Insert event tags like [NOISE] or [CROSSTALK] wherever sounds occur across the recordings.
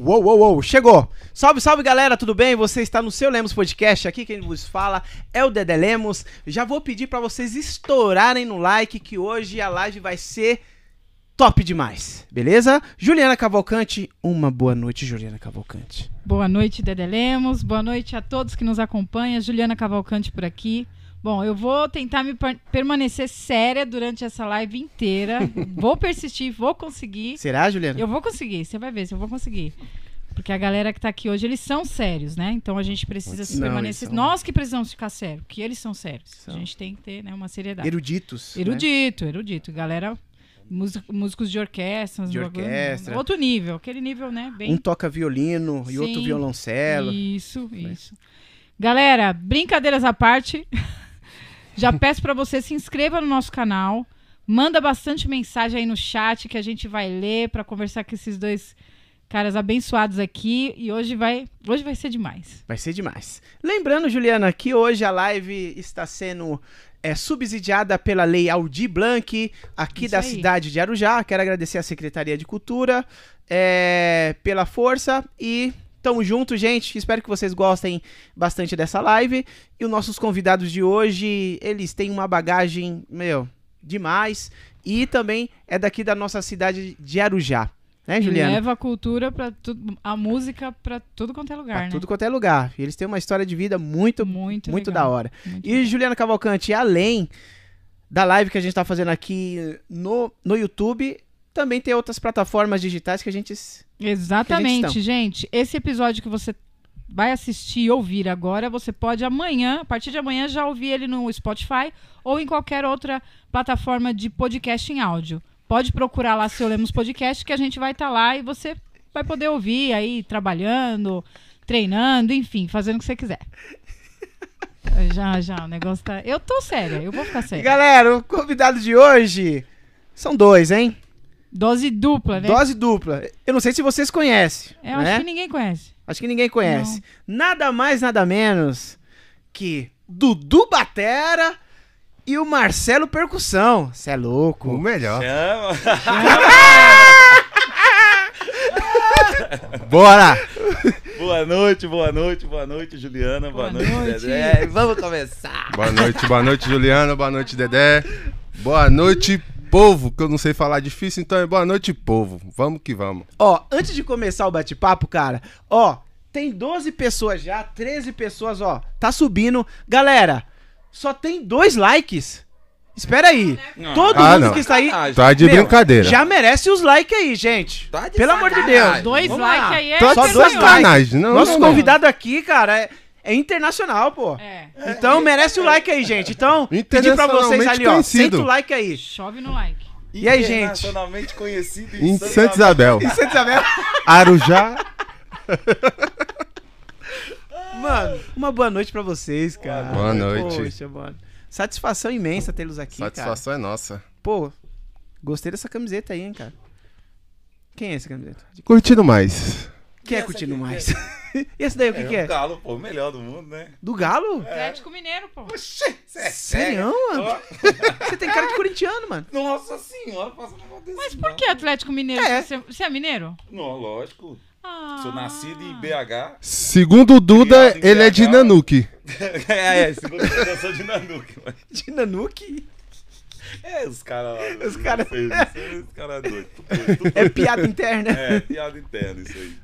Uou, uou, uou, chegou! Salve, salve galera, tudo bem? Você está no seu Lemos Podcast, aqui quem vos fala é o Dedé Lemos. Já vou pedir para vocês estourarem no like que hoje a live vai ser top demais, beleza? Juliana Cavalcante, uma boa noite, Juliana Cavalcante. Boa noite, Dedé Lemos. Boa noite a todos que nos acompanham. Juliana Cavalcante por aqui. Bom, eu vou tentar me per- permanecer séria durante essa live inteira. [LAUGHS] vou persistir, vou conseguir. Será, Juliana? Eu vou conseguir, você vai ver se eu vou conseguir. Porque a galera que tá aqui hoje, eles são sérios, né? Então a gente precisa se Não, permanecer. são- Nós que precisamos ficar sérios, porque eles são sérios. São. A gente tem que ter né, uma seriedade. Eruditos. né? Erudito, erudito. Galera, músico- músicos de orquestra. De orquestra. Outro nível, aquele nível, né? Bem Um toca violino e outro Sim. violoncelo. Isso, isso. Galera, brincadeiras à parte. [LAUGHS] Já peço pra você se inscreva no nosso canal. Manda bastante mensagem aí no chat que a gente vai ler pra conversar com esses dois caras abençoados aqui e hoje vai, hoje vai ser demais. Vai ser demais. Lembrando, Juliana, que hoje a live está sendo é, subsidiada pela Lei Aldir Blanc, aqui Isso da aí. cidade de Arujá. Quero agradecer à Secretaria de Cultura é, pela força e tamo junto, gente. Espero que vocês gostem bastante dessa live. E os nossos convidados de hoje, eles têm uma bagagem, meu, demais. E também é daqui da nossa cidade de Arujá. Né, Juliana? leva a cultura para tudo, a música pra tudo quanto é lugar, Pra né? tudo quanto é lugar. E eles têm uma história de vida muito, muito muito legal. da hora. Muito E Juliana Cavalcante, além da live que a gente tá fazendo aqui no, no YouTube, também tem outras plataformas digitais que a gente. Exatamente, estão. gente. Esse episódio que você vai assistir e ouvir agora, você pode amanhã, a partir de amanhã, já ouvir ele no Spotify ou em qualquer outra plataforma de podcast em áudio. Pode procurar lá seu Lemos Podcast, que a gente vai estar lá e você vai poder ouvir aí trabalhando, treinando, enfim, fazendo o que você quiser. [LAUGHS] Já, já, o negócio tá. Eu tô séria, eu vou ficar séria. galera, o convidado de hoje são dois, hein? Dose dupla, né? Dose dupla. Eu não sei se vocês conhecem. Eu né? acho que ninguém conhece. Acho que ninguém conhece. Nada mais, nada menos que Dudu Batera e o Marcelo Percussão. Cê é louco. O melhor. Chama. [LAUGHS] Bora! Boa noite, boa noite, boa noite, Juliana. Boa, Boa noite, noite. Dedé. Vamos começar. Boa noite, boa noite, Juliana. Boa noite, Dedé. Boa noite, povo, que eu não sei falar difícil, então é boa noite, povo. Vamos que vamos. Ó, antes de começar o bate-papo, cara, ó, tem 12 pessoas já, 13 pessoas, ó, tá subindo. Galera, só tem dois likes. Espera aí. Não. Todo Ah, mundo não. que está aí Sacanagem. Tá de Meu, brincadeira. já merece os likes aí, gente. Tá de Pelo amor de sacanagem. Deus. Dois likes aí é Tá Só de dois sacanagem. likes. Não, Nosso não, não. convidado aqui, cara, é, é internacional, pô. É. Então merece o like aí, gente. Então, pedir pra vocês ali, ó, conhecido. senta o like aí. Chove no like. E aí, gente? Internacionalmente conhecido Em Santa Isabel. E Santa Isabel? Arujá. Mano, uma boa noite pra vocês, cara. Boa noite. Poxa, mano. Satisfação imensa tê-los aqui, Satisfação é nossa. cara. Pô, gostei dessa camiseta aí, hein, cara. Quem é essa camiseta? Curtindo mais. Quem é essa curtindo mais? [LAUGHS] [LAUGHS] e esse daí, o que, É, que o é? Galo, pô, o melhor do mundo, né? Do Galo? Atlético Mineiro, pô. Oxê, cê é Sério, mano? [LAUGHS] Você tem cara de corintiano, mano. Nossa senhora, passa um negócio desse. Mas por que Atlético Mineiro? É. Você, você é mineiro? Não, lógico. Ah. Sou nascido em BH. Segundo o Duda, ele é de BH. Nanuque. [LAUGHS] é, é, segundo eu sou de Nanuque. mas- De Nanuque? É, os caras lá. Os cara- Os caras doidos. tudo- tudo- É piada interna. É, piada interna isso aí.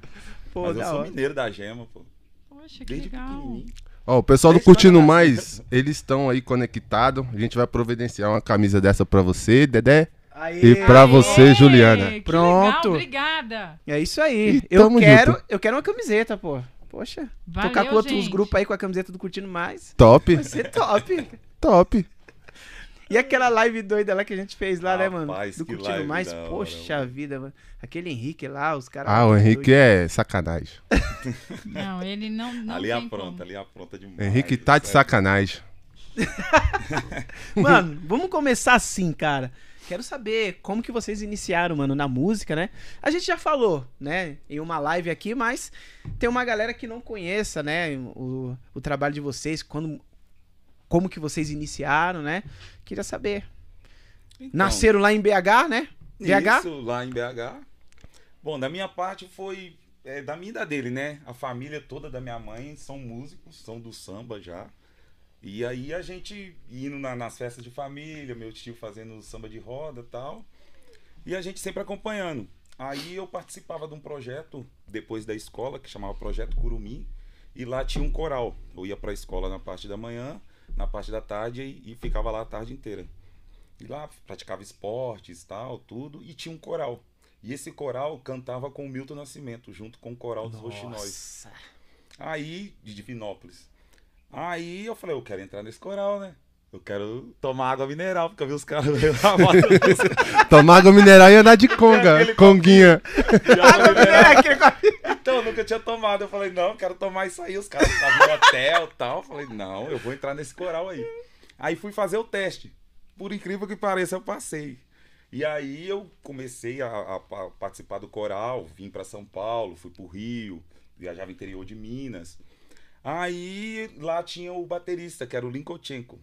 Pô, Mas eu sou hora. mineiro da gema, pô. Poxa, que Desde legal. pequenininho. Ó, o pessoal do Curtindo. Mais, eles estão aí conectados. A gente vai providenciar uma camisa dessa pra você, Dedé. Aê. E pra você, Aê, Juliana. que Pronto. Legal, obrigada. É isso aí. E Eu quero, junto. eu quero uma camiseta, pô. Poxa, Valeu, tocar com outros gente. grupos aí com a camiseta do Curtindo Mais. Top, Vai ser top. top. E aquela live doida lá que a gente fez lá, né, mano? Rapaz, Do que Curtindo live Mais. hora, Poxa mano. vida, mano. Aquele Henrique lá, os caras. Ah, o Henrique é sacanagem. [LAUGHS] Não, ele não, não ali tem apronta, como. ali apronta demais. Henrique tá de sacanagem. [LAUGHS] Mano, vamos começar assim, cara. Quero saber como que vocês iniciaram, mano, na música, né? A gente já falou, né, em uma live aqui, mas tem uma galera que não conheça, né, o, o trabalho de vocês, quando, como que vocês iniciaram, né? Queria saber. Então, Nasceram lá em BH, né? BH? Isso, lá em BH. Bom, da minha parte foi é da minha da dele, né? A família toda da minha mãe são músicos, são do samba já. E aí a gente indo na- nas festas de família, meu tio fazendo samba de roda e tal. E a gente sempre acompanhando. Aí eu participava de um projeto depois da escola que chamava Projeto Curumim. E lá tinha um coral. Eu ia pra escola na parte da manhã, na parte da tarde e, e ficava lá a tarde inteira. E lá praticava esportes tal, tudo. E tinha um coral. E esse coral cantava com o Milton Nascimento, junto com o coral dos Roxinóis. Nossa. Aí, de Divinópolis. Aí eu falei, eu quero entrar nesse coral, né? Eu quero tomar água mineral, porque eu vi os caras [LAUGHS] Tomar água mineral e andar de conga. Aquele Conguinha. água mineral. É, aquele nunca tinha tomado. Eu falei, não, quero tomar isso aí. Os caras estavam no hotel e tal. Eu falei, não, eu vou entrar nesse coral aí. Aí fui fazer o teste. Por incrível que pareça, eu passei. E aí eu comecei a, a pa- participar do coral, vim para São Paulo, fui pro Rio, viajava interior de Minas. Aí lá tinha o baterista, que era o Linkochenko.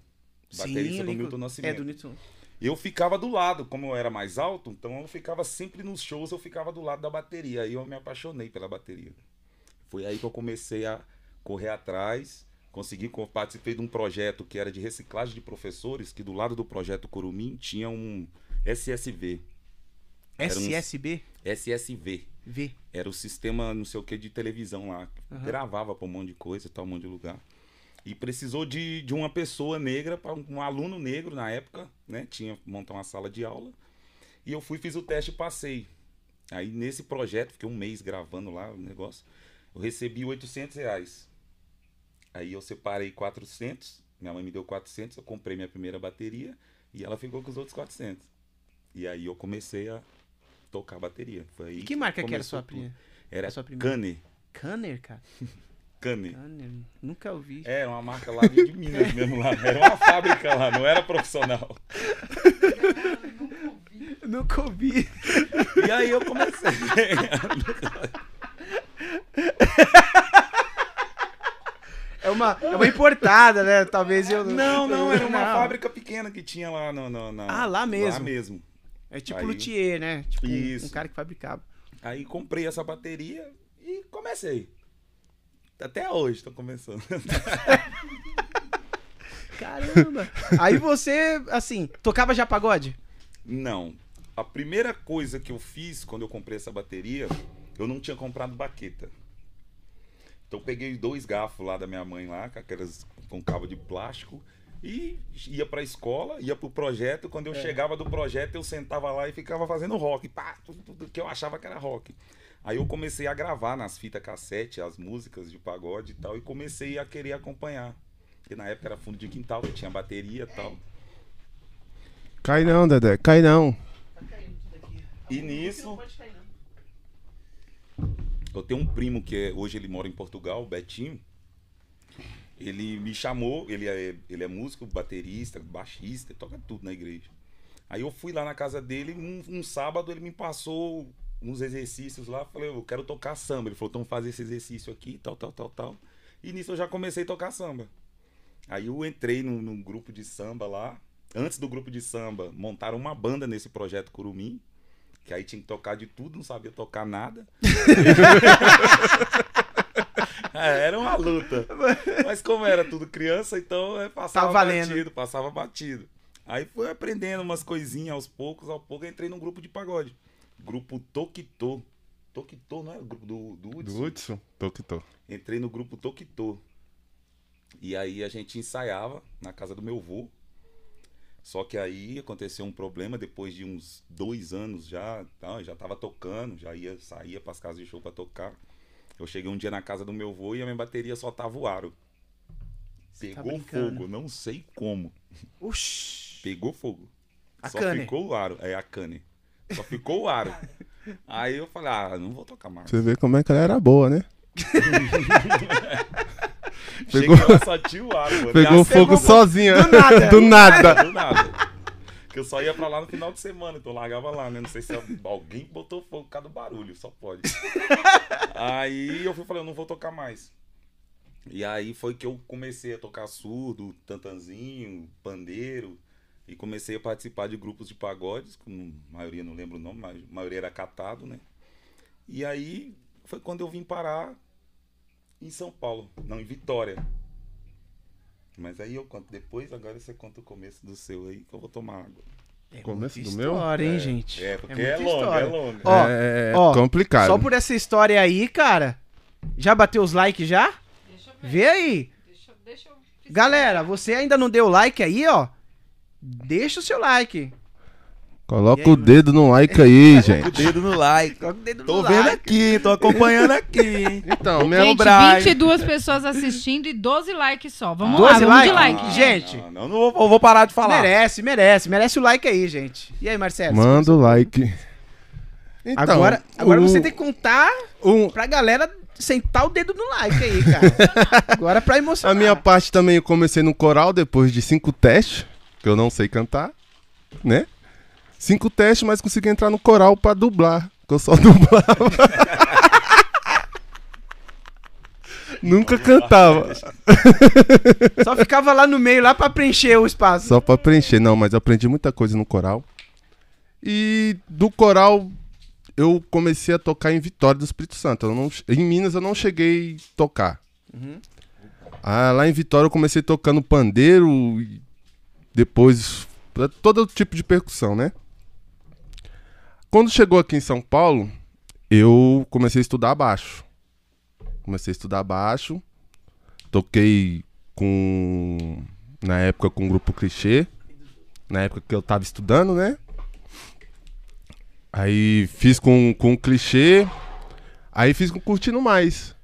Baterista do Lincoln- Milton Nascimento. É, do Newton. Eu ficava do lado, como eu era mais alto, então eu ficava sempre nos shows, eu ficava do lado da bateria. Aí eu me apaixonei pela bateria. Foi aí que eu comecei a correr atrás, consegui, co- participei de um projeto que era de reciclagem de professores, que do lado do projeto Curumim tinha um SSV. Era um- SSB? SSV. V. Era o sistema, não sei o que, de televisão lá. Aham. Gravava pra um monte de coisa, tal, um monte de lugar. E precisou de, de uma pessoa negra, para um, um aluno negro na época, né? Tinha que montar uma sala de aula. E eu fui, fiz o teste e passei. Aí nesse projeto, fiquei um mês gravando lá o negócio, eu recebi 800 reais. Aí eu separei 400, minha mãe me deu 400, eu comprei minha primeira bateria e ela ficou com os outros 400. E aí eu comecei a tocar bateria. Foi aí E que marca que era a sua primeira? Era a sua primeira? Cane. Canner, cara. [LAUGHS] Cane. Canner. Nunca ouvi. Era uma marca lá de de Minas [LAUGHS] mesmo lá. Era uma fábrica lá, não era profissional. [LAUGHS] Nunca ouvi. E aí eu comecei. É uma, é uma importada, né? Talvez eu. Não, não, era uma Não. fábrica pequena que tinha lá no, no- na. Ah, lá mesmo. Lá mesmo. É tipo Aí- luthier, né? Tipo um- um, Isso. cara que fabricava. Aí comprei essa bateria e comecei. Até hoje tô começando. [LAUGHS] Caramba! Aí você, assim, tocava já pagode? Não. A primeira coisa que eu fiz quando eu comprei essa bateria, eu não tinha comprado baqueta. Então eu peguei dois garfos lá da minha mãe lá, com aquelas com cabo de plástico e ia pra escola, ia pro projeto, quando eu chegava do projeto eu sentava lá e ficava fazendo rock, pá, tudo, tudo que eu achava que era rock. Aí eu comecei a gravar nas fitas cassete as músicas de pagode e tal e comecei a querer acompanhar. Porque na época era fundo de quintal, tinha bateria e tal. Cai não, Dedé. Cai não. E nisso, eu tenho um primo que é- hoje ele mora em Portugal, Betinho. Ele me chamou, ele é, ele é músico, baterista, baixista, toca tudo na igreja. Aí eu fui lá na casa dele, um, um sábado ele me passou uns exercícios lá, falei, eu quero tocar samba. Ele falou, então faz esse exercício aqui, tal, tal, tal, tal. E nisso eu já comecei a tocar samba. Aí eu entrei num, num grupo de samba lá. Antes do grupo de samba, montaram uma banda nesse projeto Curumim. Que aí tinha que tocar de tudo, não sabia tocar nada. É, [LAUGHS] era uma luta. Mas como era tudo criança, então é, passava valendo. batido, passava batido. Aí fui aprendendo umas coisinhas aos poucos, aos poucos eu entrei num grupo de pagode. Grupo Tokito. Tokito, não é o grupo do, do Hudson? Do Hudson? Tô que tô. Entrei no grupo Tokito. E aí a gente ensaiava na casa do meu avô. Só que aí aconteceu um problema depois de uns dois anos já, tá, eu já tava tocando, já ia saía para as casas de show para tocar. Eu cheguei um dia na casa do meu avô e a minha bateria só tava o aro. Você tá Pegou brincando. fogo, não sei como. Uxi. Pegou fogo. A só cane. ficou o aro. É a cane. Só ficou o aro. Aí eu falei, ah, não vou tocar mais. Você vê como é que ela era boa, né? [LAUGHS] Cheguei Pegou- lá, só tinha o aro, mano. Pegou fogo sozinha. do nada. Do nada. Do nada. Que eu só ia pra lá no final de semana, então eu largava lá, né? Não sei se alguém botou fogo por causa do barulho, só pode. Aí eu fui falei, eu não vou tocar mais. E aí foi que eu comecei a tocar surdo, tantanzinho, pandeiro. E comecei a participar de grupos de pagodes, com a maioria não lembro o nome, mas a maioria era catado, né? E aí foi quando eu vim parar em São Paulo, não, em Vitória. Mas aí eu conto depois, agora você conta o começo do seu aí, que eu vou tomar água. É Começo do meu? história, hein, É, gente? É, porque É é, muita longa, história. é longa. Ó, é ó, complicado. Só por essa história aí, cara. Já bateu os likes já? Deixa eu ver. Vê aí. Deixa, eu- deixa eu... Galera, você ainda não deu like aí, ó? Deixa o seu like. Coloca aí, o dedo no like aí, [LAUGHS] O gente. dedo no like. Coloca o dedo Tô no vendo like. aqui, tô acompanhando aqui. [LAUGHS] Então, meu Gente, Brian. 22 pessoas assistindo e 12 likes só. Vamos 12 lá, vamos de likes? like. Gente. Não, não, não vou, eu vou parar de falar. Merece, merece. Merece o like aí, gente. E aí, Marcelo? manda o like. Então, agora agora o- você tem que contar o- pra galera sentar o dedo no like aí, cara. [LAUGHS] agora é pra A emocionar. minha parte também eu comecei no coral depois de cinco testes, que eu não sei cantar, né? Cinco testes, mas consegui entrar no coral pra dublar, que eu só [LAUGHS] dublava. Nunca cantava, [LAUGHS] Só ficava lá no meio, lá pra preencher o espaço. só pra preencher. Não, mas eu aprendi muita coisa no coral. E do coral eu comecei a tocar em Vitória do Espírito Santo. Não- em Minas eu não cheguei a tocar. Uhum. Ah, lá em Vitória eu comecei tocando pandeiro depois todo tipo de percussão, né? Quando chegou aqui em São Paulo, eu comecei a estudar baixo. Comecei a estudar baixo. Toquei com na época com o grupo Clichê, na época que eu tava estudando, né? Aí fiz com, com o Clichê, aí fiz com Curtindo Mais.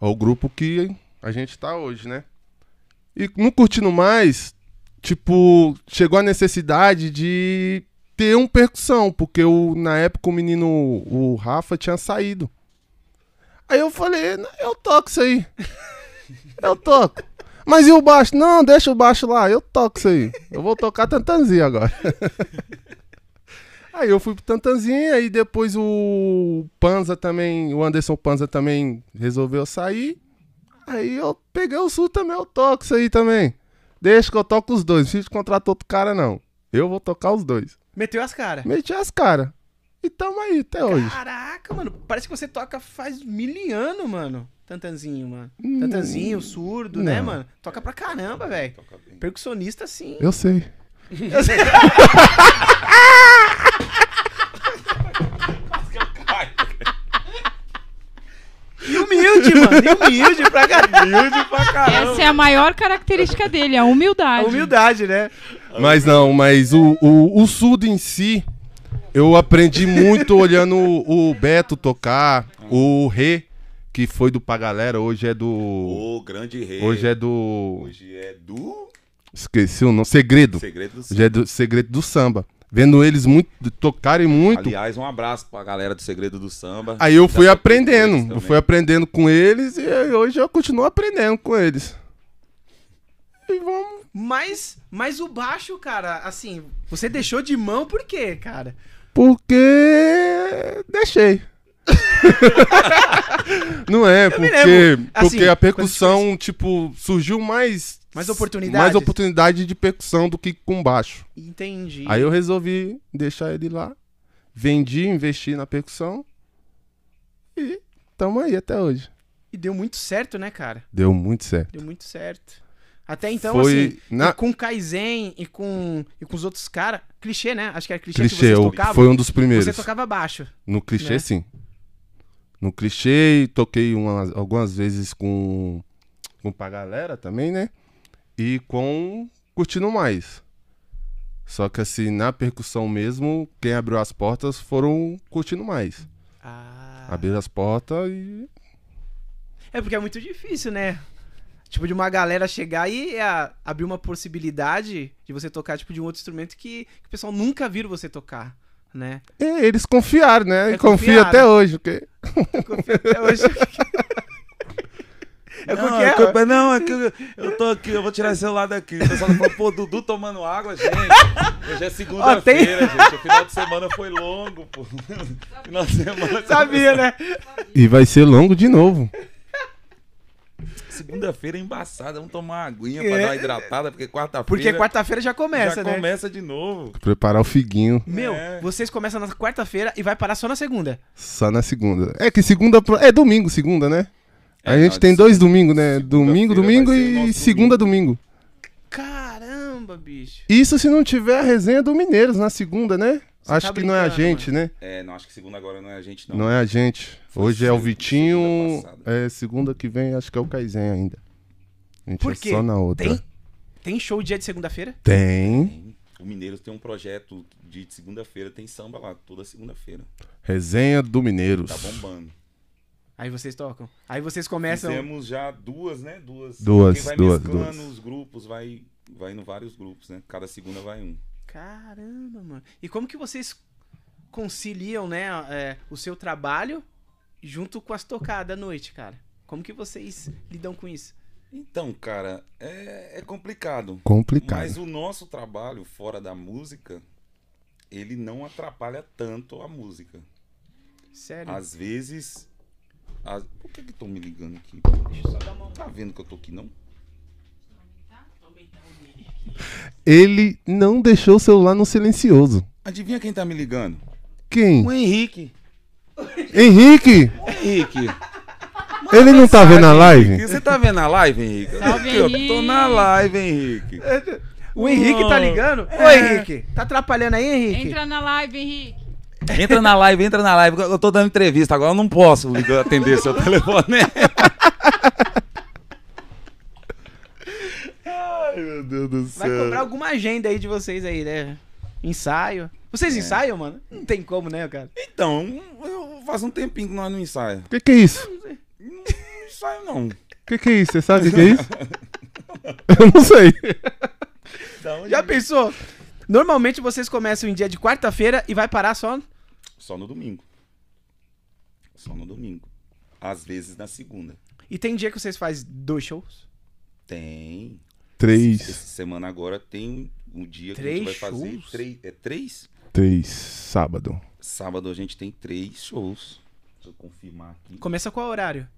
É o grupo que a gente tá hoje, né? E no Curtindo Mais, tipo, chegou a necessidade de ter um percussão, porque o, na época o menino, o Rafa, tinha saído. Aí eu falei, "Não, eu toco isso aí. [LAUGHS] Eu toco. Mas e o baixo? Não, deixa o baixo lá, eu toco isso aí. Eu vou tocar tantanzinho agora. [LAUGHS] Aí eu fui pro Tantanzinho, aí depois o Panza também, o Anderson Panza também resolveu sair. Aí eu peguei o sul também, eu toco isso aí também. Deixa que eu toco os dois, não preciso de contratar outro cara não. Eu vou tocar os dois. Meteu as caras. Meti as caras. E tamo aí até hoje. Caraca, mano. Parece que você toca faz mil anos, mano. Tantanzinho, mano. Hum, Tantanzinho, surdo, né, não. mano? Toca pra caramba, velho. Percussionista, sim. Eu sei. E [LAUGHS] [LAUGHS] humilde, mano. Humilde pra caramba. Humilde pra caramba. Essa é a maior característica dele, a humildade. A humildade, né? Mas não, mas o, o, o surdo em si, eu aprendi muito olhando o, o Beto tocar, o Rê, que foi do Pra Galera, hoje é do. O grande rei. Hoje é do. Hoje é do Esqueci o nome. Segredo. Segredo do Hoje é do Segredo do Samba. Vendo eles muito, tocarem muito. Aliás, um abraço pra galera do Segredo do Samba. Aí eu fui aprendendo. Eu fui aprendendo com eles e hoje eu continuo aprendendo com eles. E vamos. Mas, mas o baixo, cara, assim, você deixou de mão por quê, cara? Porque. Deixei. [LAUGHS] Não é, porque, assim, porque a percussão, tipo, surgiu mais. Mais oportunidades. Mais oportunidade de percussão do que com baixo. Entendi. Aí eu resolvi deixar ele lá. Vendi, investi na percussão. E tamo aí até hoje. E deu muito certo, né, cara? Deu muito certo. Deu muito certo. Até então, Foi assim, na- com o Kaizen e com, e com os outros caras, clichê, né? Acho que era clichê, que Clichê, vocês eu- tocavam. foi um dos primeiros. Você tocava baixo. No clichê, né? sim. No clichê, toquei umas- algumas vezes com, com pra galera também, né? E com Curtindo Mais. Só que assim, na percussão mesmo, quem abriu as portas foram Curtindo Mais. Ah. Abriram as portas e. É porque é muito difícil, né? Tipo, de uma galera chegar e é, abrir uma possibilidade de você tocar, tipo, de um outro instrumento que, que o pessoal nunca viram você tocar, né? e eles confiaram, né? É, e confiaram. até hoje. Porque... Eu confio até hoje. É não, porque é culpa- não, é que eu, eu tô aqui, eu vou tirar esse celular daqui. O pessoal falando, pô, Dudu tomando água, gente. Hoje é segunda-feira, gente. O final de semana foi longo, pô. [LAUGHS] Final de semana. Sabia, né? E vai ser longo de novo. segunda-feira é embaçada. Vamos tomar uma aguinha É. pra dar uma hidratada, porque quarta-feira. Porque quarta-feira já começa, já né? começa de novo. Preparar o figuinho Meu, É. vocês começam na quarta-feira e vai parar só na segunda. só na segunda. É que segunda. É domingo, segunda, né? A É, gente não, tem dois domingos, né? Domingo, domingo e segunda, domingo. Caramba, bicho. Isso se não tiver a resenha do Mineiros na segunda, né? Você Acho tá que não é a gente, né? É, não, acho que segunda agora não é a gente, não. Não, é a gente. Foi Hoje é o Vitinho. segunda. É segunda que vem, acho que é o Kaizen ainda. A gente Por é quê? só na outra. Tem, tem show dia de segunda-feira? Tem. Tem. O Mineiros tem um projeto de segunda-feira, tem samba lá, toda segunda-feira. Resenha do Mineiros. Tá bombando. Aí vocês tocam. Aí vocês começam. Fizemos já duas, né? Duas. Duas, Quem vai duas, mesclando duas. os grupos, vai, vai indo vários grupos, né? Cada segunda vai um. Caramba, mano. E como que vocês conciliam, né, é, o seu trabalho junto com as tocadas à noite, cara? Como que vocês lidam com isso? Então, cara, é, é complicado. Complicado. Mas o nosso trabalho fora da música, ele não atrapalha tanto a música. Sério? Às vezes. As- Por que que estão me ligando aqui? Deixa eu só dar uma. Tá vendo que eu tô aqui, não? Ele não deixou o celular no silencioso. Adivinha quem tá me ligando? Quem? O Henrique. Henrique! O Henrique. Ele não tá vendo a live? Henrique, Você tá vendo a live, Henrique? Salve, Aqui, ó, Tô na live, Henrique. O Henrique tá ligando? Ô, É. Henrique, tá atrapalhando aí, Henrique? Entra na live, Henrique. Entra na live, entra na live. Eu tô dando entrevista agora, eu não posso atender seu telefone. Ai, meu Deus do céu. Vai cobrar alguma agenda aí de vocês aí, né? Ensaio. Vocês ensaiam, mano? Não tem como, né, cara? Então, eu faço um tempinho que nós não ensaiamos. O que, que é isso? Não ensaio, não. O que, que é isso? Você sabe o que, que é isso? [LAUGHS] Eu não sei. Já pensou? Normalmente vocês começam em dia de quarta-feira e vai parar só. Só no domingo. Só no domingo. Às vezes na segunda. E tem dia que vocês fazem dois shows? Tem. Três. Essa semana agora tem um dia que a Três gente vai fazer. shows? Três, é três? Três. Sábado. Sábado a gente tem três shows. Deixa eu confirmar aqui. Começa qual horário?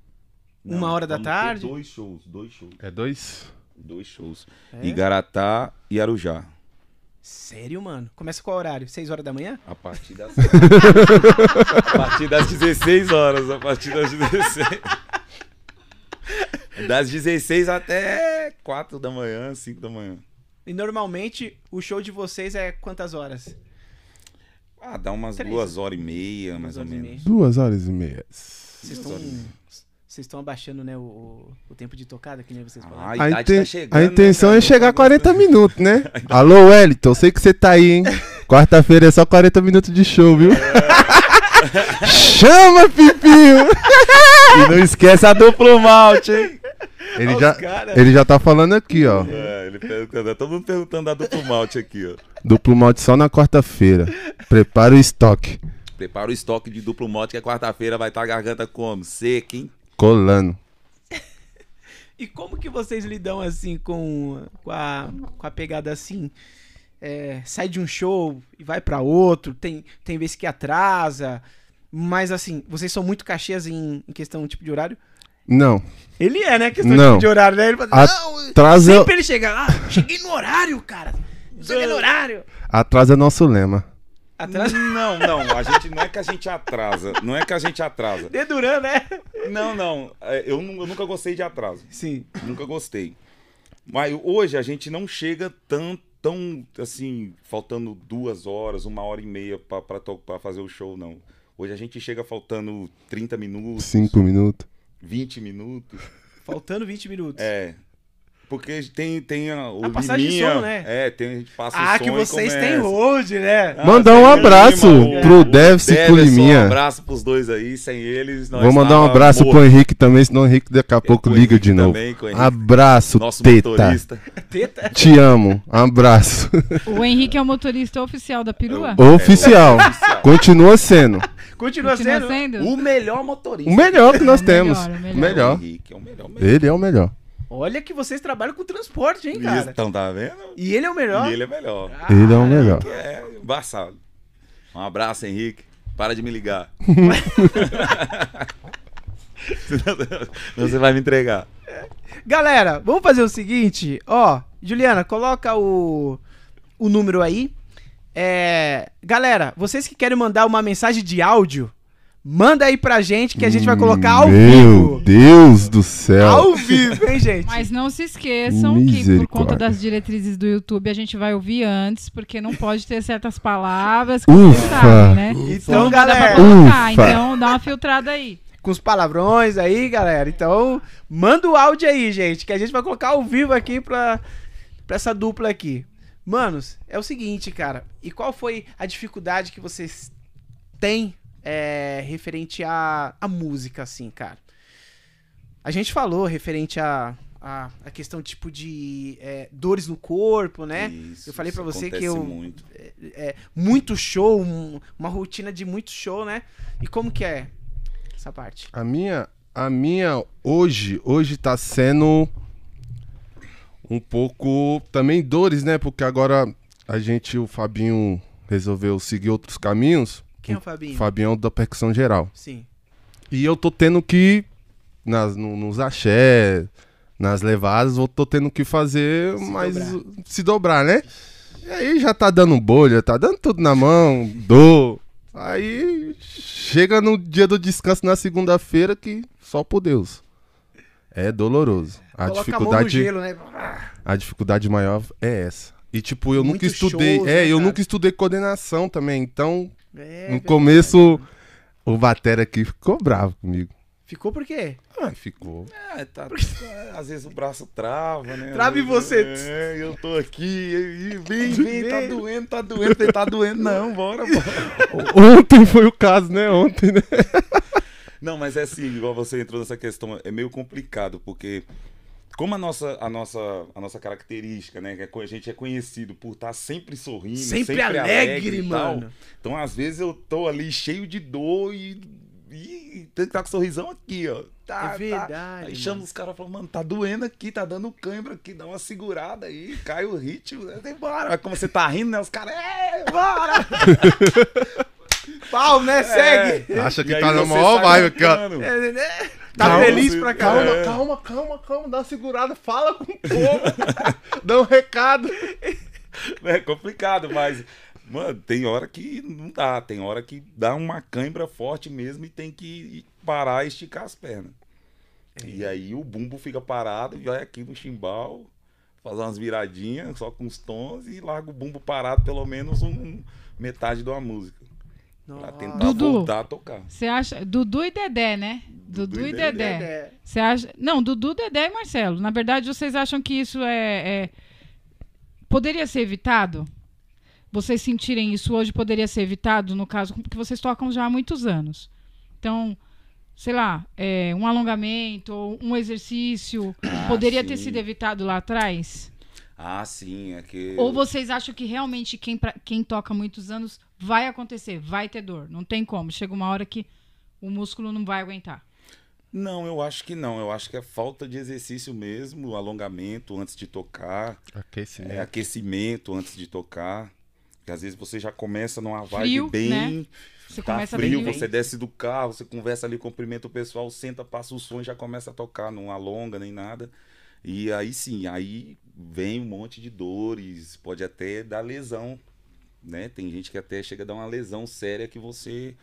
Uma hora da tarde? Dois shows, dois shows. É dois? Dois shows. É? Igaratá e Arujá. Sério, mano? Começa qual horário? Seis horas da manhã? A partir das. [LAUGHS] a partir das 16 horas. A partir das 16. Das 16 até 4 da manhã, 5 da manhã. E normalmente o show de vocês é quantas horas? Ah, dá umas Três. duas horas e meia, mais Duas ou menos. meia. Duas horas e meia. Vocês estão. Vocês estão abaixando, né, o, o tempo de tocada, que nem vocês Ah, falaram. a A, idade inten- tá chegando. a né, intenção cara? é chegar a Não 40 minutos, né? [LAUGHS] Alô, Wellington, eu sei que você tá aí, hein? Quarta-feira é só 40 minutos de show, viu? [LAUGHS] Chama, Pipinho! [LAUGHS] E não esquece a duplo malte, hein? Ele Olha já, cara. ele já tá falando aqui, ó. É, ele perguntando, todo mundo perguntando da duplo malte aqui, ó. Duplo malte só na quarta-feira. Prepara o estoque. Prepara o estoque de duplo malte que a quarta-feira vai estar a garganta como? Seca, hein? Colando. [LAUGHS] E como que vocês lidam assim com, com, a, com a pegada assim? É, sai de um show e vai pra outro, tem, tem vezes que atrasa, mas assim, vocês são muito cachês em, em questão tipo de horário? Não. Ele é, né? Questão Não. tipo de horário, né? Ele fala, não, Atrasa, sempre ele chega, ah, cheguei no horário, cara. Cheguei no horário. atrasa nosso lema. Atrasa, Não, não, a gente não é que a gente atrasa, não é que a gente atrasa. dedurando, né? Não, não, é, eu, eu nunca gostei de atraso, Sim. nunca gostei. Mas hoje a gente não chega tão, tão assim, faltando duas horas, uma hora e meia pra fazer o show, não. Hoje a gente chega faltando 30 minutos, Cinco minutos. 20 minutos. Faltando 20 minutos. É. Porque tem, tem a, o A passagem de liminha, som, né? É, tem, a gente passa ah, o som que vocês têm hold, né? Ah, Mandar um o abraço Lima, o- pro o Devs e pro Liminha. Um abraço pros dois aí, sem eles nós Vou mandar um abraço pro morto. Henrique também, senão o Henrique daqui a pouco pro liga de novo. também, com o Henrique. Abraço, Nosso teta. motorista. [LAUGHS] Teta. Te amo. Abraço. O Henrique é o motorista oficial da perua? Oficial. oficial. Continua sendo. Continua, Continua sendo. sendo? O melhor motorista. O melhor que nós O temos. melhor, o melhor. O Melhor. Henrique é o melhor. Ele é o melhor. Olha que vocês trabalham com transporte, hein, cara? Então tá vendo? E ele é o melhor. E ele é melhor. Ele é o melhor. É embaçado. Um abraço, Henrique. Para de me ligar. [LAUGHS] [LAUGHS] Você vai me entregar. Galera, vamos fazer o seguinte, ó. Juliana, coloca o, o número aí. É, galera, vocês que querem mandar uma mensagem de áudio, manda aí pra gente que a gente vai colocar ao Meu vivo. Deus do céu. Ao vivo, hein, gente? Mas não se esqueçam que por conta das diretrizes do YouTube a gente vai ouvir antes, porque não pode ter certas palavras que vocês Ufa. sabem, né? Então, Não dá pra galera, colocar, Ufa. então dá uma filtrada aí. com os palavrões aí, galera. Então, manda o áudio aí, gente, que a gente vai colocar ao vivo aqui pra, pra essa dupla aqui. Manos, é o seguinte, cara. E qual foi a dificuldade que vocês têm é, referente à, à música, assim, cara? A gente falou referente à a, a questão, tipo, de é, dores no corpo, né? Isso, Eu falei pra isso você que eu- Muito. É, muito show, um- uma rotina de muito show, né? E como que é essa parte? A minha, a minha hoje, hoje tá sendo um pouco também dores, né? Porque agora a gente, o Fabinho resolveu seguir outros caminhos. Quem é o Fabinho? Fabião da percussão geral. Sim. E eu tô tendo que nas no- nos axé, nas levadas, eu tô tendo que fazer Se mais dobrar. se dobrar, né? E aí já tá dando bolha, tá dando tudo na mão, dor. Aí chega no dia do descanso na segunda-feira que só por Deus. É doloroso. A Coloca a dificuldade, gelo, né? a dificuldade maior é essa. E tipo, eu nunca Muitos estudei, shows, é, né, eu cara? nunca estudei coordenação também, então É, no verdade. começo o batera aqui ficou bravo comigo. Ficou por quê? Ah, ficou. É, tá, às vezes o braço trava, né? Trava em você. É, eu tô aqui, e vem, vem, tá doendo, tá doendo, falei, tá doendo, não, bora, bora. [LAUGHS] Ontem foi o caso, né? Ontem, né? Não, mas é assim, igual você entrou nessa questão, é meio complicado, porque como a nossa, a nossa, a nossa característica, né? que A gente é conhecido por estar sempre sorrindo, Sempre, sempre, alegre, e tal. mano. Então, às vezes, eu tô ali cheio de dor e. E tem que estar com sorrisão aqui, ó. Tá, É verdade, Tá. Aí mano. chama os caras e fala, mano, tá doendo aqui, tá dando cãibra aqui, dá uma segurada aí, cai o ritmo, né? Bora. Aí Como você tá rindo, né? Os caras, é, bora! [LAUGHS] Pau, né? Segue! Acha que E tá na maior vibe aqui, ó. É, né? Tá Calma, feliz pra Calma, caramba. É. calma, calma, calma, calma. Dá uma segurada, fala com o povo. [LAUGHS] Dá um recado. [LAUGHS] É complicado, mas, mano, tem hora que não dá. Tem hora que dá uma cãibra forte mesmo e tem que parar e esticar as pernas. E aí o bumbo fica parado e vai aqui no chimbal, fazer umas viradinhas só com os tons e larga o bumbo parado pelo menos um, metade de uma música. Pra Nossa. tentar Dudu. voltar a tocar. Você acha. Dudu e Dedé, né? Dudu, Dudu e Dedé. É, Você acha. Não, Dudu, Dedé e Marcelo. Na verdade, vocês acham que isso é. é- Poderia ser evitado? Vocês sentirem isso hoje poderia ser evitado, no caso, porque vocês tocam já há muitos anos. Então, sei lá, é, um alongamento, ou um exercício, Ah, poderia ter sido evitado lá atrás? Ah, sim, é que. Ou vocês acham que realmente quem, pra- quem toca há muitos anos vai acontecer, vai ter dor? Não tem como. Chega uma hora que o músculo não vai aguentar. Não, eu acho que não. Eu acho que é falta de exercício mesmo, alongamento antes de tocar. Aquecimento. É, aquecimento antes de tocar. Porque às vezes você já começa numa vibe Frio, bem. né? Você Tá começa frio, bem. você desce do carro, você conversa ali, cumprimenta o pessoal, senta, passa o som e já começa a tocar, não alonga nem nada. E aí sim, aí vem um monte de dores, pode até dar lesão, né? Tem gente que até chega a dar uma lesão séria que você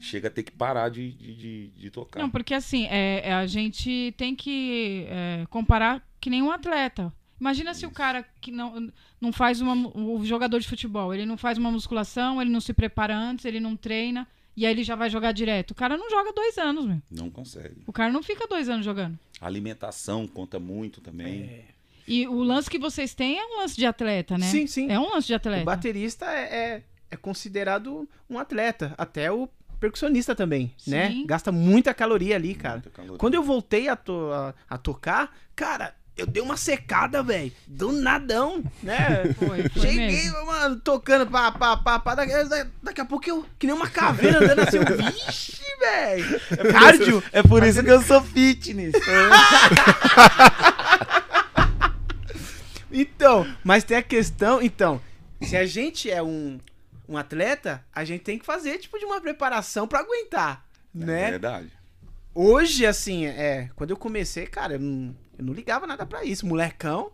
chega a ter que parar de, de, de, de tocar. Não, porque assim, é, é, a gente tem que é, comparar que nem um atleta. Imagina se o cara que não, não faz uma. O jogador de futebol, ele não faz uma musculação, ele não se prepara antes, ele não treina, e aí ele já vai jogar direto. O cara não joga dois anos, meu. Não consegue. O cara não fica dois anos jogando. A alimentação conta muito também. É. E o lance que vocês têm é um lance de atleta, né? Sim, sim. É um lance de O atleta. baterista é, é, é considerado um atleta. Até o percussionista também, né? Sim. Gasta muita caloria ali, cara. Caloria. Quando eu voltei a, to- a- a tocar, cara, eu dei uma secada, velho. Do nadão, né? [LAUGHS] Foi, foi Cheguei, mesmo. mano, tocando, pá, pá, pá, pá. Daqui, daqui a pouco eu, que nem uma caveira andando assim, eu, vixe, velho. Cardio. É por isso que eu sou fitness. [LAUGHS] Então, mas tem a questão, então, se a gente é um, um atleta, a gente tem que fazer, tipo, de uma preparação pra aguentar, É né? verdade. Hoje, assim, é, quando eu comecei, cara, eu não, Eu não ligava nada pra isso. Molecão,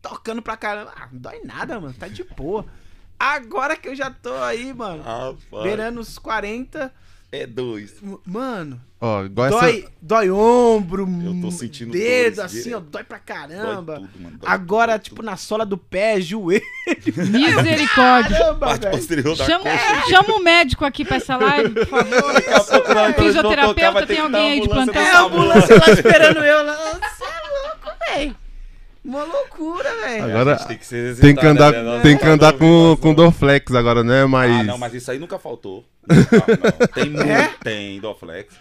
tocando pra caramba. Ah, não dói nada, mano. Tá de boa. Agora que eu já tô aí, mano, Rapaz, beirando os 40. É dois. Mano, Ó, igual dói, essa. dói ombro, Eu tô sentindo dedo, assim, direto. ó, dói pra Dói caramba. tudo, mano. dói Agora, tudo, tipo, tudo. na sola do pé, joelho. [LAUGHS] Misericórdia. Caramba, Parte velho. posterior da Chama, coxa. chama o médico aqui pra essa live, por favor. Vamos Fisioterapeuta, tocar, tem alguém aí de plantão? É, a ambulância lá esperando eu. Você é louco, velho. Uma loucura, velho. Agora A gente tem que, ser tem que andar, né? tem que andar com, com. Dorflex agora, né? Mas. Ah, não, mas isso aí nunca faltou. Não. [LAUGHS] Tem muito, É? tem Dorflex.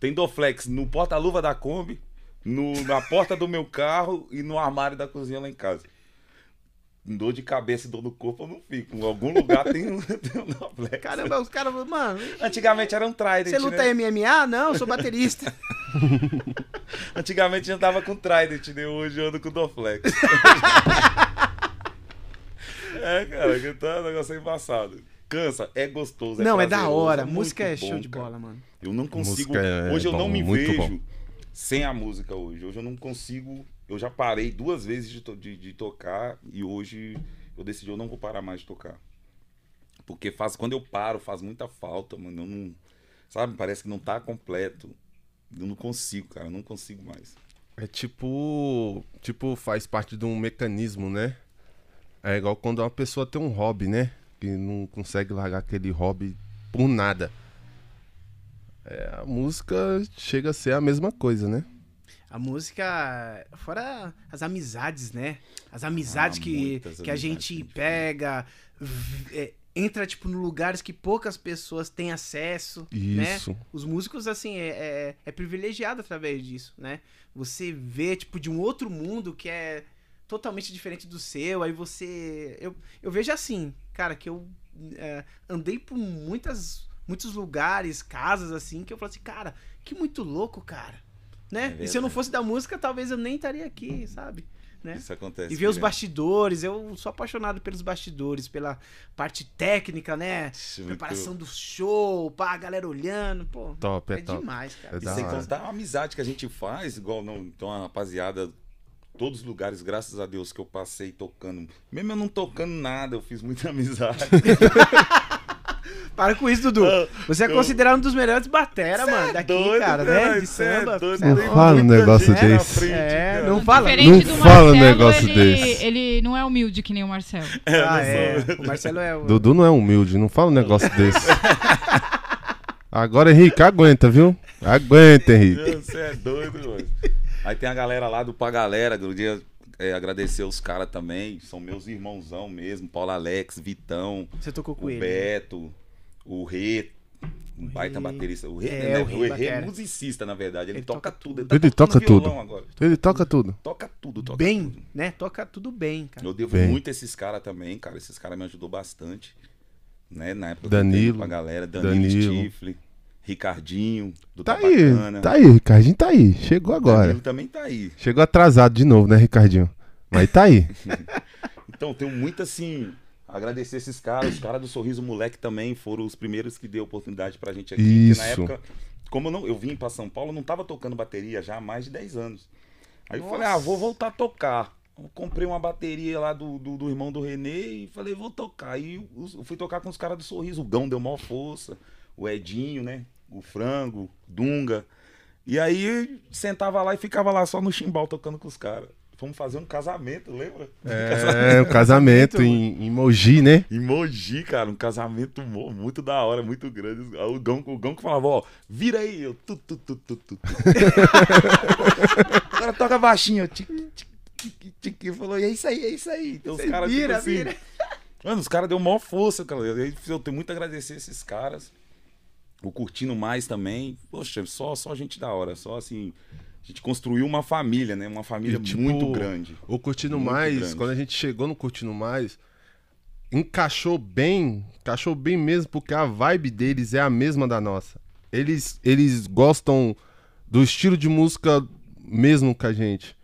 Tem Dorflex no porta-luva da Kombi, no, na porta do meu carro e no armário da cozinha lá em casa. Dor de cabeça e dor no corpo eu não fico. Em algum lugar tem um, [LAUGHS] tem um Dorflex. Caramba, os caras, mano. Antigamente era um Trident, Você luta né? MMA? Não, eu sou baterista. [LAUGHS] Antigamente eu andava com Trident, né? Hoje eu ando com Dorflex. [LAUGHS] é, cara, que tá um negócio embaçado. Cansa, é gostoso. não, é da hora. muito Música é bom, show de cara. bola, mano. Eu não consigo. Música é hoje eu bom, não me vejo bom. sem a música hoje. Hoje eu não consigo. Eu já parei duas vezes de, de- de tocar e hoje eu decidi eu não vou parar mais de tocar. Porque faz, quando eu paro, faz muita falta, mano. Eu não. Sabe, parece que não tá completo. Eu não consigo, cara. Eu não consigo mais. É tipo. Tipo, faz parte de um mecanismo, né? É igual quando uma pessoa tem um hobby, né? Que não consegue largar aquele hobby por nada. É, a música chega a ser a mesma coisa, né? A música, fora as amizades, né? As amizades Ah, que, que a amizades gente que a gente pega, é, entra, tipo, em lugares que poucas pessoas têm acesso, né? Isso. Os músicos, assim, é, é, é privilegiado através disso, né? Você vê, tipo, de um outro mundo que é totalmente diferente do seu, aí você... Eu, eu vejo assim, cara, que eu é, andei por muitas, muitos lugares, casas, assim, que eu falo assim, cara, que muito louco, cara. Né? É e se eu não fosse da música, talvez eu nem estaria aqui, sabe? Né? Isso acontece. E ver os bastidores, eu sou apaixonado pelos bastidores, pela parte técnica, né? Isso, muito- Preparação do show, pá, a galera olhando, pô. Top, é, É top. demais, cara. É E sem hora. contar a amizade que a gente faz, igual não, então a rapaziada, todos os lugares, graças a Deus, que eu passei tocando. Mesmo eu não tocando nada, eu fiz muita amizade. [LAUGHS] Para com isso, Dudu. Você é considerado um dos melhores batera, mano, daqui, Doido, cara, né? De é samba. é Não fala um negócio desse. É, não fala. Diferente Não do fala um negócio ele, desse. ele não é humilde que nem o Marcelo. [LAUGHS] É, Ah, é. O Marcelo é o. Dudu não é humilde, não fala um negócio desse. [LAUGHS] Agora, Henrique, aguenta, viu? Aguenta, Henrique. Você é doido, mano. Aí tem a galera lá do Pra Galera, eu queria é, agradecer os caras também. São meus irmãozão mesmo. Paulo Alex, Vitão, Você tocou com o ele. Beto, o Rê. Um baita Rê. baterista. O Rê, É, né? o Rê o Rê é musicista, na verdade. Ele, Ele toca, toca tudo. tudo. tá Ele toca tudo. Agora. Ele toca tudo. Toca tudo, toca Bem, tudo. né? Toca tudo bem, cara. Eu devo Bem. muito a esses caras também, cara. Esses caras me ajudou bastante. Né? Na época Danilo, eu pra galera. Danilo, Danilo. Stifle, Ricardinho, do Tá aí, tá aí, Ricardinho tá aí. Chegou agora. Danilo também tá aí. Chegou atrasado de novo, né, Ricardinho? Mas tá aí. [LAUGHS] Então, tenho muito assim. Agradecer esses caras. Os caras do Sorriso Moleque também foram os primeiros que deu oportunidade pra gente aqui. Porque na Isso. época, como eu, não, eu vim pra São Paulo, eu não tava tocando bateria já há mais de 10 anos. Aí eu falei, ah, vou voltar a tocar. Eu comprei uma bateria lá do, do, do irmão do Renê e falei, vou tocar. Aí eu, eu fui tocar com os caras do Sorriso. O Gão deu maior força. O Edinho, né? O Frango, Dunga. E aí sentava lá e ficava lá só no chimbal tocando com os caras. Fomos fazer um casamento, lembra? É, um casamento [LAUGHS] em, em Mogi, né? Em Mogi, cara, um casamento muito da hora, muito grande. O Gão, o Gão que falava, ó, vira aí, eu. Tu, tu, tu, tu, tu. Agora [LAUGHS] toca baixinho. Tic, tic, tic, tic. Falou, e é isso aí, é isso aí. Então os caras, vira, tipo assim. vira. Mano, os caras deu maior força, cara. Eu eu tenho muito a agradecer esses caras. O Curtindo Mais também. Poxa, só, só gente da hora. Só assim. A gente construiu uma família, né? Uma família E, tipo, muito grande. O Curtindo Muito Mais, grande. quando a gente chegou no Curtindo Mais, encaixou bem, encaixou bem mesmo, porque a vibe deles é a mesma da nossa. Eles, eles gostam do estilo de música mesmo que a gente.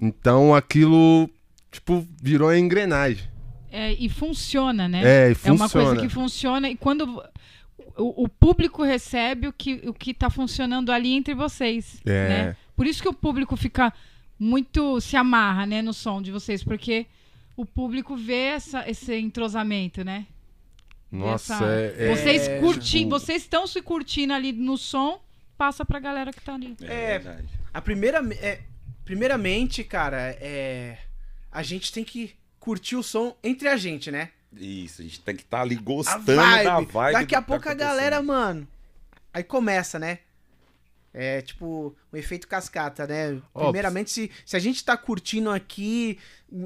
Então aquilo, tipo, virou a engrenagem. É, e funciona, né? É, e É uma coisa funciona. que funciona e quando o, o público recebe o que, o que tá funcionando ali entre vocês. É. né? Por isso que o público fica muito se amarra, né, no som de vocês, porque o público vê essa, esse entrosamento, né? Nossa, Essa- é, é- vocês É, curtindo, tipo- vocês estão se curtindo ali no som, passa pra galera que tá ali. É. verdade. A primeira, é, primeiramente, cara, é a gente tem que curtir o som entre a gente, né? Isso, a gente tem que estar ali A gostando vibe. da vibe. Daqui a tá pouco a galera, mano. Aí começa, né? É tipo o efeito cascata, né? Primeiramente, se, se a gente tá curtindo aqui,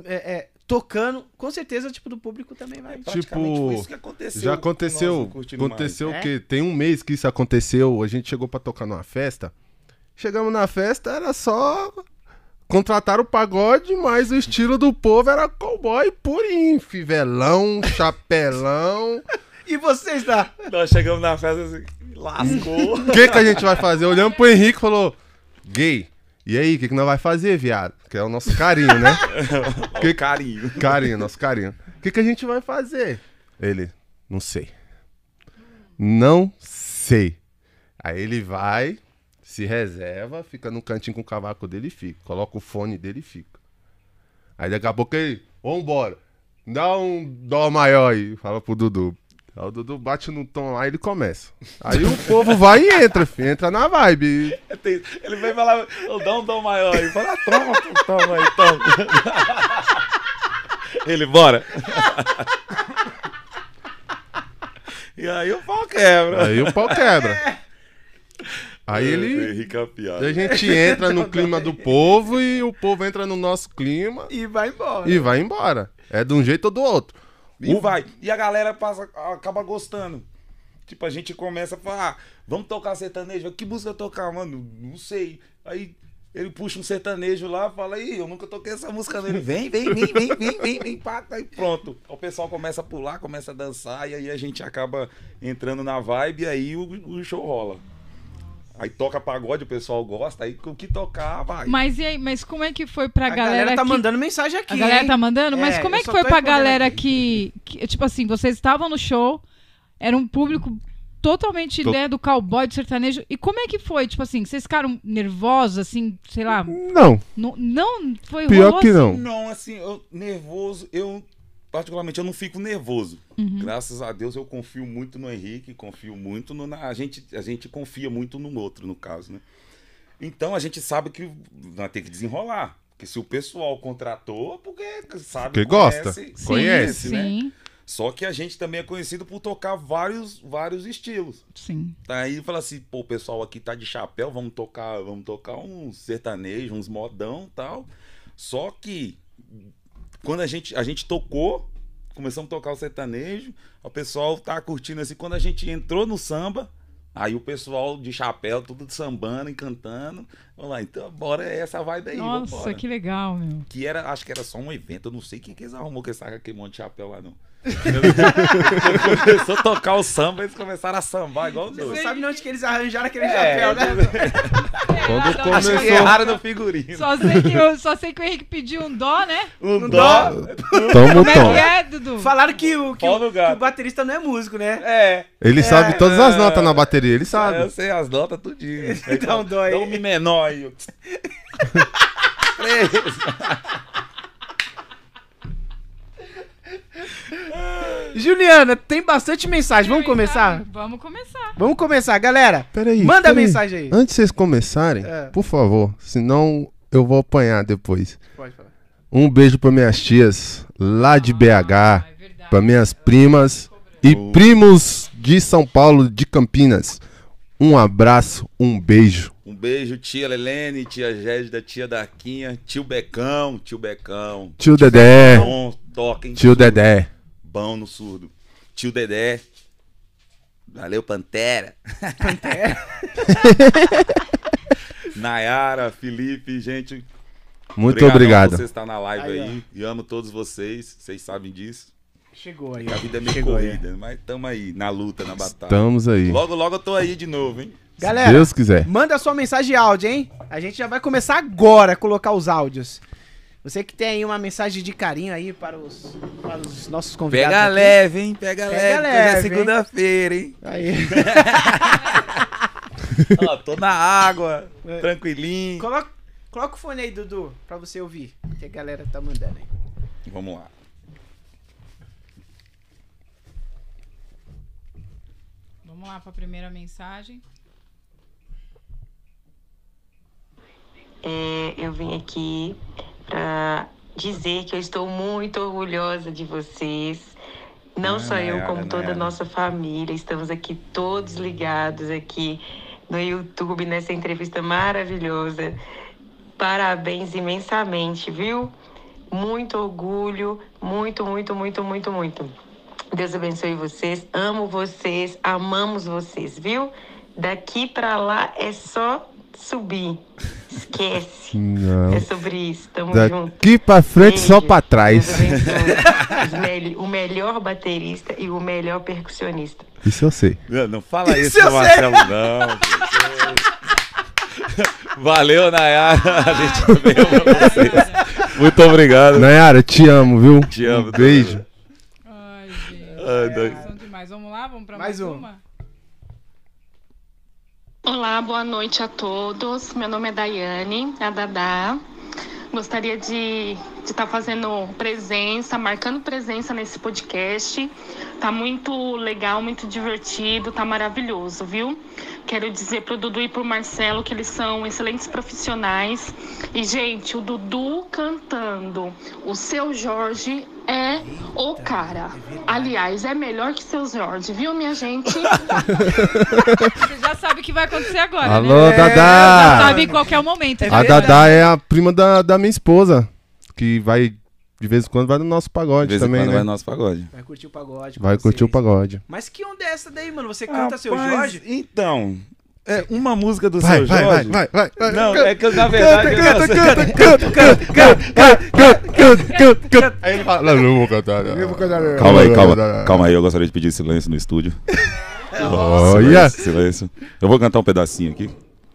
é, é, tocando, com certeza, tipo, do público também vai. Praticamente Tipo, foi isso que aconteceu. Já nós aconteceu. Aconteceu Mais. o quê? Tem um mês que isso aconteceu. A gente chegou pra tocar numa festa. Chegamos na festa, era só. Contrataram o pagode, mas o estilo do povo era cowboy purinho. Fivelão, [LAUGHS] chapelão. E vocês lá? Nós chegamos na festa assim, lascou. [LAUGHS] O que, que a gente vai fazer? Olhamos pro Henrique e falou: Gay, e aí, o que, que nós vai fazer, viado? Que é o nosso carinho, né? [LAUGHS] que carinho. Carinho, nosso carinho. O que, que a gente vai fazer? Ele, não sei. Não sei. Aí ele vai, se reserva, fica no cantinho com o cavaco dele e fica. Coloca o fone dele e fica. Aí daqui a pouco ele, vambora. Dá um dó maior aí, fala pro Dudu. Aí o Dudu bate no tom lá e ele começa. Aí o povo vai e entra, filho, entra na vibe. [LAUGHS] Ele veio falar, eu dá um dom maior. Ele fala, ah, toma, toma aí, toma. [LAUGHS] Ele, bora. [LAUGHS] E aí o pau quebra. Aí o pau quebra. Aí ele. É piada. A gente entra no clima do povo e o povo entra no nosso clima E vai embora. e vai embora. É de um jeito ou do outro. E O- vai. E a galera passa, acaba gostando. Tipo, a gente começa a falar, ah, vamos tocar sertanejo. Que música tocar, mano? Não sei. Aí ele puxa um sertanejo lá, fala, aí, eu nunca toquei essa música nele. Vem, vem, vem, vem, vem, vem, vem, pá, aí pronto. O pessoal começa a pular, começa a dançar, e aí a gente acaba entrando na vibe e aí o, o show rola. Aí toca pagode, o pessoal gosta, aí o que tocar, vai. Mas e aí, mas como é que foi pra a galera, galera tá que... mandando mensagem aqui. A galera hein? tá mandando? Mas É, como é que foi pra galera que, que- Tipo assim, vocês estavam no show, era um público totalmente Tô- né, do cowboy, do sertanejo. E como é que foi? Tipo assim, vocês ficaram nervosos, assim, sei lá. Não, Não, não foi pior rolou que assim? não. Não, assim, eu, nervoso, eu particularmente eu não fico nervoso. Uhum. Graças a Deus eu confio muito no Henrique, confio muito no na, a gente a gente confia muito no outro no caso, né? Então a gente sabe que vai ter que desenrolar. Porque se o pessoal contratou, porque sabe Porque gosta, Sim, conhece, né? Sim, Só que a gente também é conhecido por tocar vários vários estilos. sim. Aí fala assim, pô, o pessoal aqui tá de chapéu, vamos tocar, vamos tocar uns sertanejo, uns modão, tal. Só que quando a gente a gente tocou, começamos a tocar o sertanejo, o pessoal tá curtindo assim, quando a gente entrou no samba, aí o pessoal de chapéu, tudo sambando e cantando. Vamos lá, então bora é essa vibe aí, Nossa, vambora. que legal, meu. Que era, acho que era só um evento, eu não sei quem que eles arrumou que com aquele monte de chapéu lá, não. Quando começou a tocar o samba, eles começaram a sambar igual Você não doido. sabe de onde que eles arranjaram aquele É, chapéu, né? [LAUGHS] Quando Errado, Acho que começou- erraram no figurino. Só sei, que eu, só sei que o Henrique pediu um dó, né? Um Não dó. Toma o Como é tom. que é, Dudu? Falaram que o, que, o, que o baterista não é músico, né? É. Ele sabe todas as é. notas na bateria, ele Eu sabe. sei as notas tudinho. Dá [LAUGHS] um dó aí. Dá um mi menor aí. [LAUGHS] Três. Juliana, tem bastante mensagem. Vamos começar? Vamos começar. Vamos começar, galera. Peraí. Manda a peraí. mensagem aí. Antes de vocês começarem, É. por favor, senão eu vou apanhar depois. Pode falar. Um beijo pra minhas tias lá de Ah, BH, é verdade. pra minhas primas e primos de São Paulo, de Campinas. Um abraço, um beijo. Um beijo, tia Lelene, tia Gésida, tia Darquinha, tio Becão, tio Becão. Tio Dedé, Bom, toquem. tio Dedé. Bom no surdo. Tio Dedé. Valeu, Pantera. Pantera. [LAUGHS] Nayara, Felipe, gente. Muito obrigado. por Você estar na live Aí, aí. E amo todos vocês. Vocês sabem disso. Chegou aí. A vida é meio Chegou aí. corrida, mas estamos aí, na luta, na batalha. Estamos aí. Logo, logo eu tô aí de novo, hein? Se Galera, Deus quiser. manda sua mensagem de áudio, hein? A gente já vai começar agora a colocar os áudios. Você que tem aí uma mensagem de carinho aí para os, para os nossos convidados. Pega aqui. leve, hein? Pega, Pega leve, leve, hoje é segunda-feira, hein? Aí. [LAUGHS] Ó, tô na água, É. tranquilinho. Coloca, Coloca o fone aí, Dudu, pra você ouvir. Que a galera tá mandando aí. Vamos lá. Vamos lá para a primeira mensagem. É, eu vim aqui para dizer que eu estou muito orgulhosa de vocês. Não Ah, só eu, Nayara, como toda a nossa família. Estamos aqui todos ligados aqui no YouTube nessa entrevista maravilhosa. Parabéns imensamente, viu? Muito orgulho, muito, muito, muito, muito, muito. Deus abençoe vocês. Amo vocês, amamos vocês, viu? Daqui pra lá é só subir. Esquece. [LAUGHS] Não. É sobre isso. Tamo junto. Daqui pra frente, só Beijo. pra trás. O melhor baterista e o melhor percussionista. Isso eu sei. Não, não fala isso, Isso Marcelo, não. gente. Valeu, Nayara. A gente também ama vocês. Muito obrigado. Nayara, te amo, viu? Te amo Um beijo. Ai, gente. Ai, doido. São demais. Vamos lá, vamos para Mais mais, um. uma. Olá, boa noite a todos. Meu nome é Daiane, a Dadá. Gostaria de estar fazendo presença, marcando presença nesse podcast. Tá muito legal, muito divertido, tá maravilhoso, viu? Quero dizer pro Dudu e pro Marcelo que eles são excelentes profissionais. E, gente, o Dudu cantando, o seu Jorge é o cara. Aliás, é melhor que seu Jorge, viu, minha gente? [LAUGHS] Você já sabe o que vai acontecer agora, Alô, né? Dadá. Já sabe em qualquer momento. É A verdade. Dadá é a prima da, da minha esposa. Que vai, de vez em quando, vai no nosso De pagode vez em também, quando né? vai no nosso pagode. Vai curtir o pagode. Vai curtir o vocês. pagode. Mas que onda é essa daí, mano? Você canta seu Rapaz, Jorge? Então, é uma música do Vai, seu vai, vai, Jorge. vai, vai, vai. Não, Canta, é que na verdade. canta, não [LAUGHS] canta, canta, canta, canta, canta, canta, canta, canta. Aí ele fala, não, não vou cantar. não. Eu vou cantar, não. Calma aí, Não, calma. não, não. Calma aí, eu gostaria de pedir silêncio no estúdio. [LAUGHS] Olha. Silêncio, silêncio. Eu vou cantar um pedacinho aqui.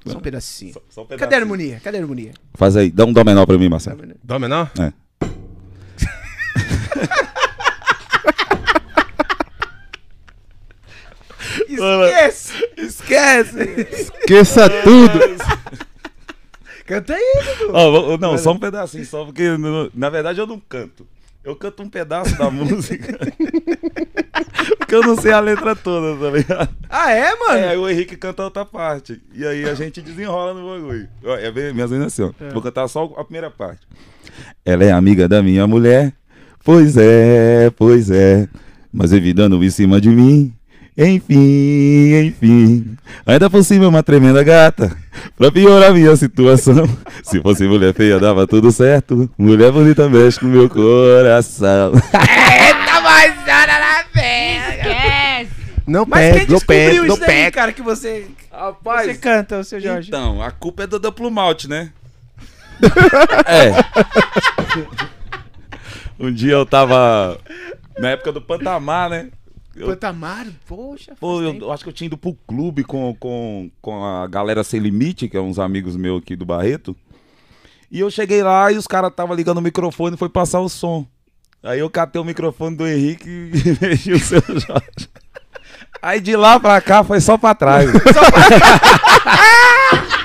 Só um pedacinho. Só, só um Cadê a pedacinho. harmonia? Cadê a harmonia? Faz aí, dá um dó menor pra mim, Marcelo. Dó menor? É. [LAUGHS] Esquece! Esquece! Esqueça tudo. Canta aí, Dudu. Vou- não, só um pedacinho, só porque na verdade eu não canto. Eu canto um pedaço da [LAUGHS] música. porque eu não sei a letra toda, tá ligado? Ah, é, mano? É, aí o Henrique canta outra parte. E aí a gente desenrola no bagulho. É bem, minhas vezes assim, ó. Vou cantar só a primeira parte. Ela é amiga da minha mulher. Pois é, pois é. Mas evitando em cima de mim. Enfim, enfim. Ainda por cima é uma tremenda gata. Pra piorar minha situação. [LAUGHS] Se fosse mulher feia, dava tudo certo. Mulher bonita mexe com meu coração. [LAUGHS] Eita, mas era na festa! Esquece. Não Mas quem pega, descobriu pega, não isso daí, pega. cara, que você, Rapaz, você canta, o seu Jorge? Então, a culpa é do Duplo Malte, né? [LAUGHS] é. Um dia eu tava. Na época do Pantamar, né? Eu, Pantamar, poxa. pô, eu, eu acho que eu tinha ido pro clube com, com, com a galera Sem Limite, que é uns amigos meus aqui do Barreto. E eu cheguei lá e os caras estavam ligando o microfone e foi passar o som. Aí eu catei o microfone do Henrique e [LAUGHS] mexi o seu Jorge. Aí de lá pra cá foi só pra trás. [LAUGHS] [LAUGHS]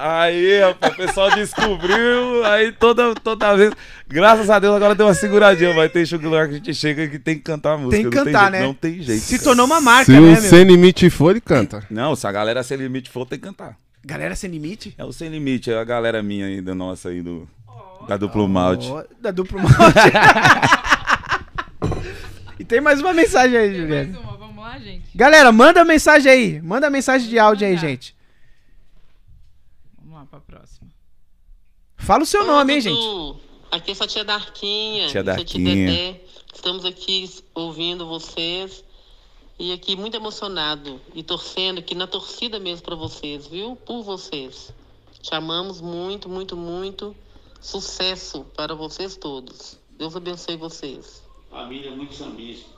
Aí, rapaz, o pessoal descobriu, aí toda, toda vez. Graças a Deus agora deu uma seguradinha. Vai ter lugar que a gente chega que tem que cantar a música. Tem que não cantar, jeito, né? Não tem jeito. Se cara. tornou uma marca, Se né, o meu? Sem Limite for, ele canta. Não, se a galera sem limite for, tem que cantar. Galera sem limite? É o sem limite, é a galera minha aí, da nossa aí, do, da duplo malte. Ó, da duplo malte. [LAUGHS] e tem mais uma mensagem aí, Tem Juliana. mais uma, vamos lá, gente. Galera, manda mensagem aí. Manda mensagem de áudio aí, gente. Vamos lá pra próxima. Fala o seu nome, hein, gente. Aqui é sua tia Darquinha. Tia Darquinha. Dedé. Estamos aqui ouvindo vocês e aqui muito emocionado e torcendo aqui na torcida mesmo para vocês, viu? Por vocês. Te amamos muito, muito, muito. Sucesso para vocês todos. Deus abençoe vocês. Família muito sambista.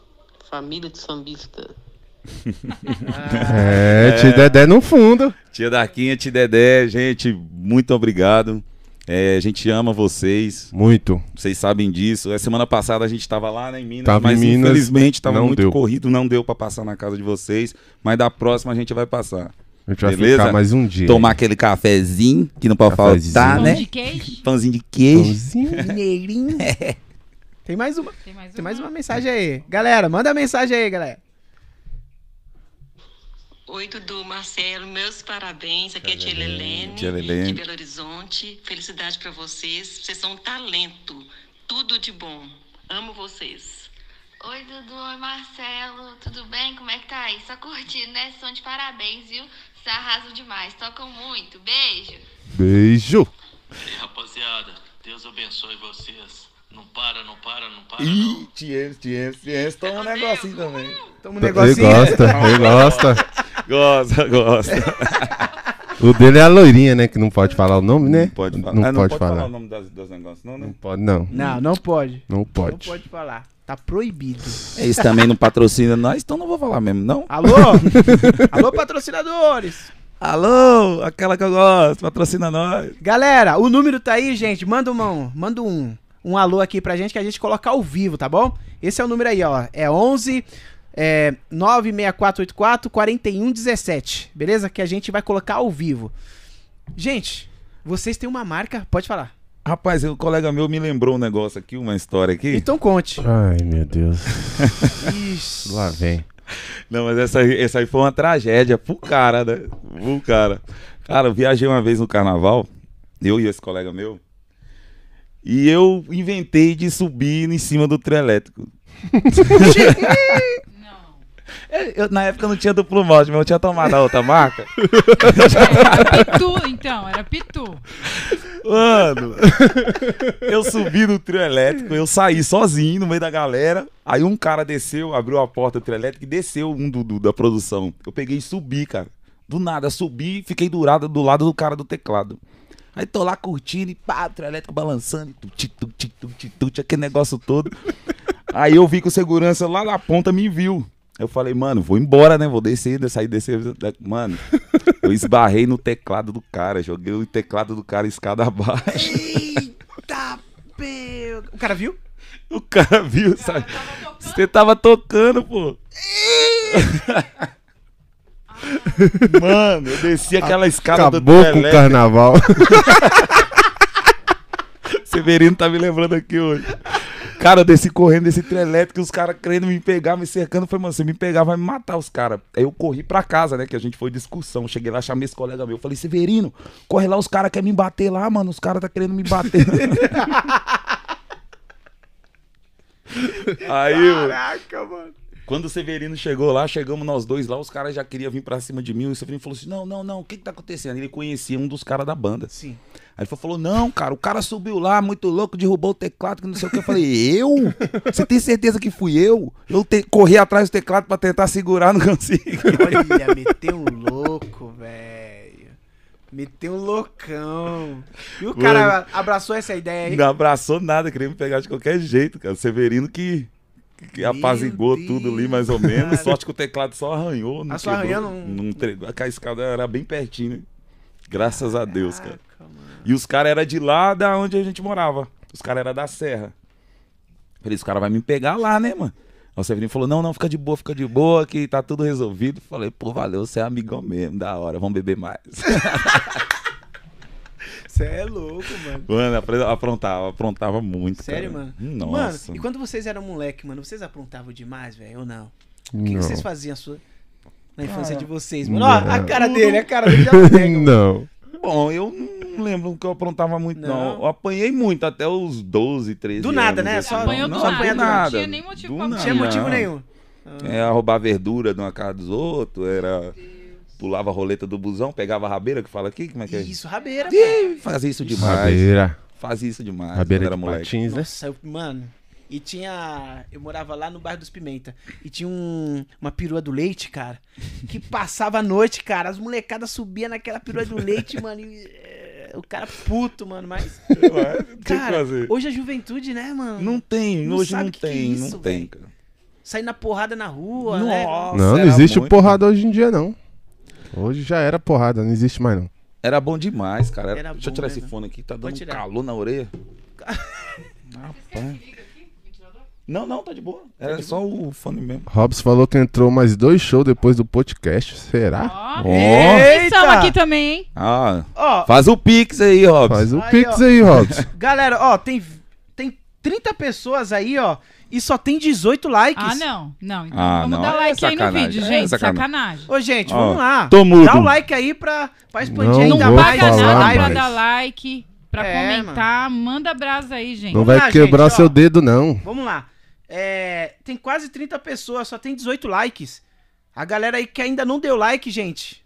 Família de sambista. [LAUGHS] É, te Dedé no fundo. Tia Darquinha, tia Dedé, gente, muito obrigado. É, a gente ama vocês, Muito. vocês sabem disso. A semana passada a gente tava lá né, em Minas, Tava em mas Minas, infelizmente tava não muito deu. corrido, não deu pra passar na casa de vocês. Mas da próxima a gente vai passar. A gente vai Beleza? ficar mais um dia. Tomar aquele cafezinho, que não pode Cafezinho. faltar, Pão né? de queijo. Pãozinho de queijo. Pãozinho. Mineirinho. [LAUGHS] Tem mais uma. Tem mais Tem uma? mais uma mensagem aí. Galera, manda mensagem aí, galera. Oi, Dudu, Marcelo, meus parabéns. Aqui é Tia Helene, Tia Helene. de Belo Horizonte. Felicidade pra vocês. Vocês são um talento. Tudo de bom. Amo vocês. Oi, Dudu, oi, Marcelo, tudo bem? Como é que tá aí? Só curtindo, né? São de parabéns, viu? Vocês arrasam demais, tocam muito. Beijo! Beijo. E rapaziada, Deus abençoe vocês. Não para, não para, não para. não. Ih, Tienzo, Tienzo, Tienzo, toma um negocinho também. Toma um Ele negocinho. gosta, ele gosta. Gosta, gosta. [LAUGHS] O dele é a loirinha, né? Que não pode falar o nome, né? Não pode falar. Não, Ah, pode, falar. o nome das, dos negócios, não, Não né? pode, não. Não, não pode. Não Não pode. pode falar. Tá proibido. Eles também não patrocinam nós, então não vou falar mesmo, não. Alô? [LAUGHS] Alô, patrocinadores. Alô, aquela que eu gosto, patrocina nós. Galera, o número tá aí, gente. Manda, uma, manda um, um alô aqui pra gente que a gente coloca ao vivo, tá bom? Esse é o número aí, ó. É 11 é, 96484 4117. Beleza? Que a gente vai colocar ao vivo. Gente, vocês têm uma marca. Pode falar. Rapaz, o colega meu me lembrou um negócio aqui, uma história aqui. Então conte. Ai, meu Deus. Ixi. Lá vem. Não, mas essa essa aí foi uma tragédia pro cara, né? Pro cara. Cara, eu viajei uma vez no carnaval, eu e esse colega meu, e eu inventei de subir em cima do trio elétrico. [LAUGHS] Não. Eu- na época eu não tinha duplo mote, mas eu tinha tomado a outra marca. Era Pitu, então, era Pitu. Mano, eu subi no trio elétrico, eu saí sozinho no meio da galera. Aí um cara desceu, abriu a porta do trio elétrico e desceu um do, do- da produção. Eu peguei e subi, cara. Do nada, subi e fiquei durado do lado do cara do teclado. Aí tô lá curtindo e pá, o trio elétrico balançando, e tuti, tuti, tuti, tuti, aquele negócio todo. [LAUGHS] Aí eu vi que o segurança lá na ponta me viu. Eu falei, mano, vou embora, né? Vou descer, né? sair descer. Mano, eu esbarrei no teclado do cara, joguei o teclado do cara escada abaixo. Eita, meu. O cara viu? O cara viu, sabe? Você tava tocando, pô. [LAUGHS] Mano, eu desci aquela escada do Acabou com o carnaval. [LAUGHS] Severino tá me lembrando aqui hoje. Cara, eu desci correndo desse trio elétrico os caras querendo me pegar, me cercando. Eu falei, mano, você me pegar, vai me matar os caras. Aí eu corri pra casa, né? Que a gente foi discussão. Cheguei lá, chamei esse colega meu. Falei, Severino, corre lá, os caras querem me bater lá, mano. Os caras tá querendo me bater. [LAUGHS] Aí, Caraca, mano. Quando o Severino chegou lá, chegamos nós dois lá, os caras já queriam vir pra cima de mim. O Severino falou assim: Não, não, não, o que que tá acontecendo? Ele conhecia um dos caras da banda. Sim. Aí ele falou: Não, cara, o cara subiu lá, muito louco, derrubou o teclado, que não sei o que. Eu falei: Eu? Você tem certeza que fui eu? Eu te- corri atrás do teclado pra tentar segurar, não consegui. Olha, meteu um louco, velho. Meteu um loucão. E o cara abraçou essa ideia aí? Não abraçou nada, queria me pegar de qualquer jeito, cara. O Severino que, que apazigou Deus, tudo ali, mais ou menos. cara. Sorte que o teclado só arranhou. Não Ah, só arranhou, não- não tre- A escada era bem pertinho, né? Graças a Deus, cara. Mano. E os caras eram de lá da onde a gente morava. Os caras eram da Serra. Falei, os caras vão me pegar lá, né, mano? Aí o Severino falou, não, não, fica de boa, fica de boa, que tá tudo resolvido. Falei, pô, valeu, você é amigão mesmo, da hora, vamos beber mais. [LAUGHS] Você é louco, mano. mano, aprontava, aprontava muito, Sério, cara. mano? Nossa. Mano, e quando vocês eram moleque, mano, vocês aprontavam demais, velho, ou não? O que, que Não. vocês faziam sua- na infância de vocês, mano? Não. Ó, a cara dele, a cara dele já não pega, [LAUGHS] mano. Não. Bom, eu não lembro que eu aprontava muito, não. Não. Eu apanhei muito, até os 12, 13 Do nada, anos, né? Só- Apanhou do não, nada, do não nada. tinha nem motivo Do pra Não tinha motivo Não. nenhum. É, roubar verdura de uma casa dos outros, era... Pulava a roleta do busão, pegava a rabeira, que fala aqui, como é que é? Isso, rabeira, Ih, Fazia isso demais. Rabeira. Fazia isso demais. Rabeira era de moleque. patins, né? Nossa, eu- mano. E tinha. Eu morava lá no bairro dos Pimenta. E tinha um- uma perua do leite, cara. Que [LAUGHS] passava a noite, cara. As molecadas subiam naquela perua do leite, [LAUGHS] mano. E, é, o cara puto, mano. Mas. [LAUGHS] Cara, hoje a juventude, né, mano? Não tem, Não hoje sabe não que é tem, isso, não tem, velho. cara. Sair na porrada na rua, né? Nossa, Não, não era existe muito. porrada hoje em dia, não. Hoje já era porrada, não existe mais, não. Era bom demais, cara. Era Deixa eu bom tirar mesmo. esse fone aqui, tá dando um tirar. calor na orelha. Rapaz. Não, não, tá de boa. Era só o fone mesmo. Robson falou que entrou mais dois shows depois do podcast. Será? Ó, Ó. Estamos aqui também, hein? Ah, Ó, faz o pix aí, Robson. Faz o Aí, pix ó. aí, Robson. [LAUGHS] galera, ó, tem 30 pessoas aí, ó, e só tem 18 likes. Ah, não. Não, então Ah, vamos não, dar é like aí no vídeo, é gente. sacanagem. sacanagem. Ô, gente, Ó, vamos lá. tô mudo. Dá o like aí pra, pra expandir Não ainda Não mais paga falar essa nada mais. pra dar like, pra É, comentar. Manda brasa aí, gente. Não Vamos vai lá, quebrar gente, ó. seu dedo, não. Vamos lá. É, tem quase 30 pessoas, só tem 18 likes. A galera aí que ainda não deu like, gente,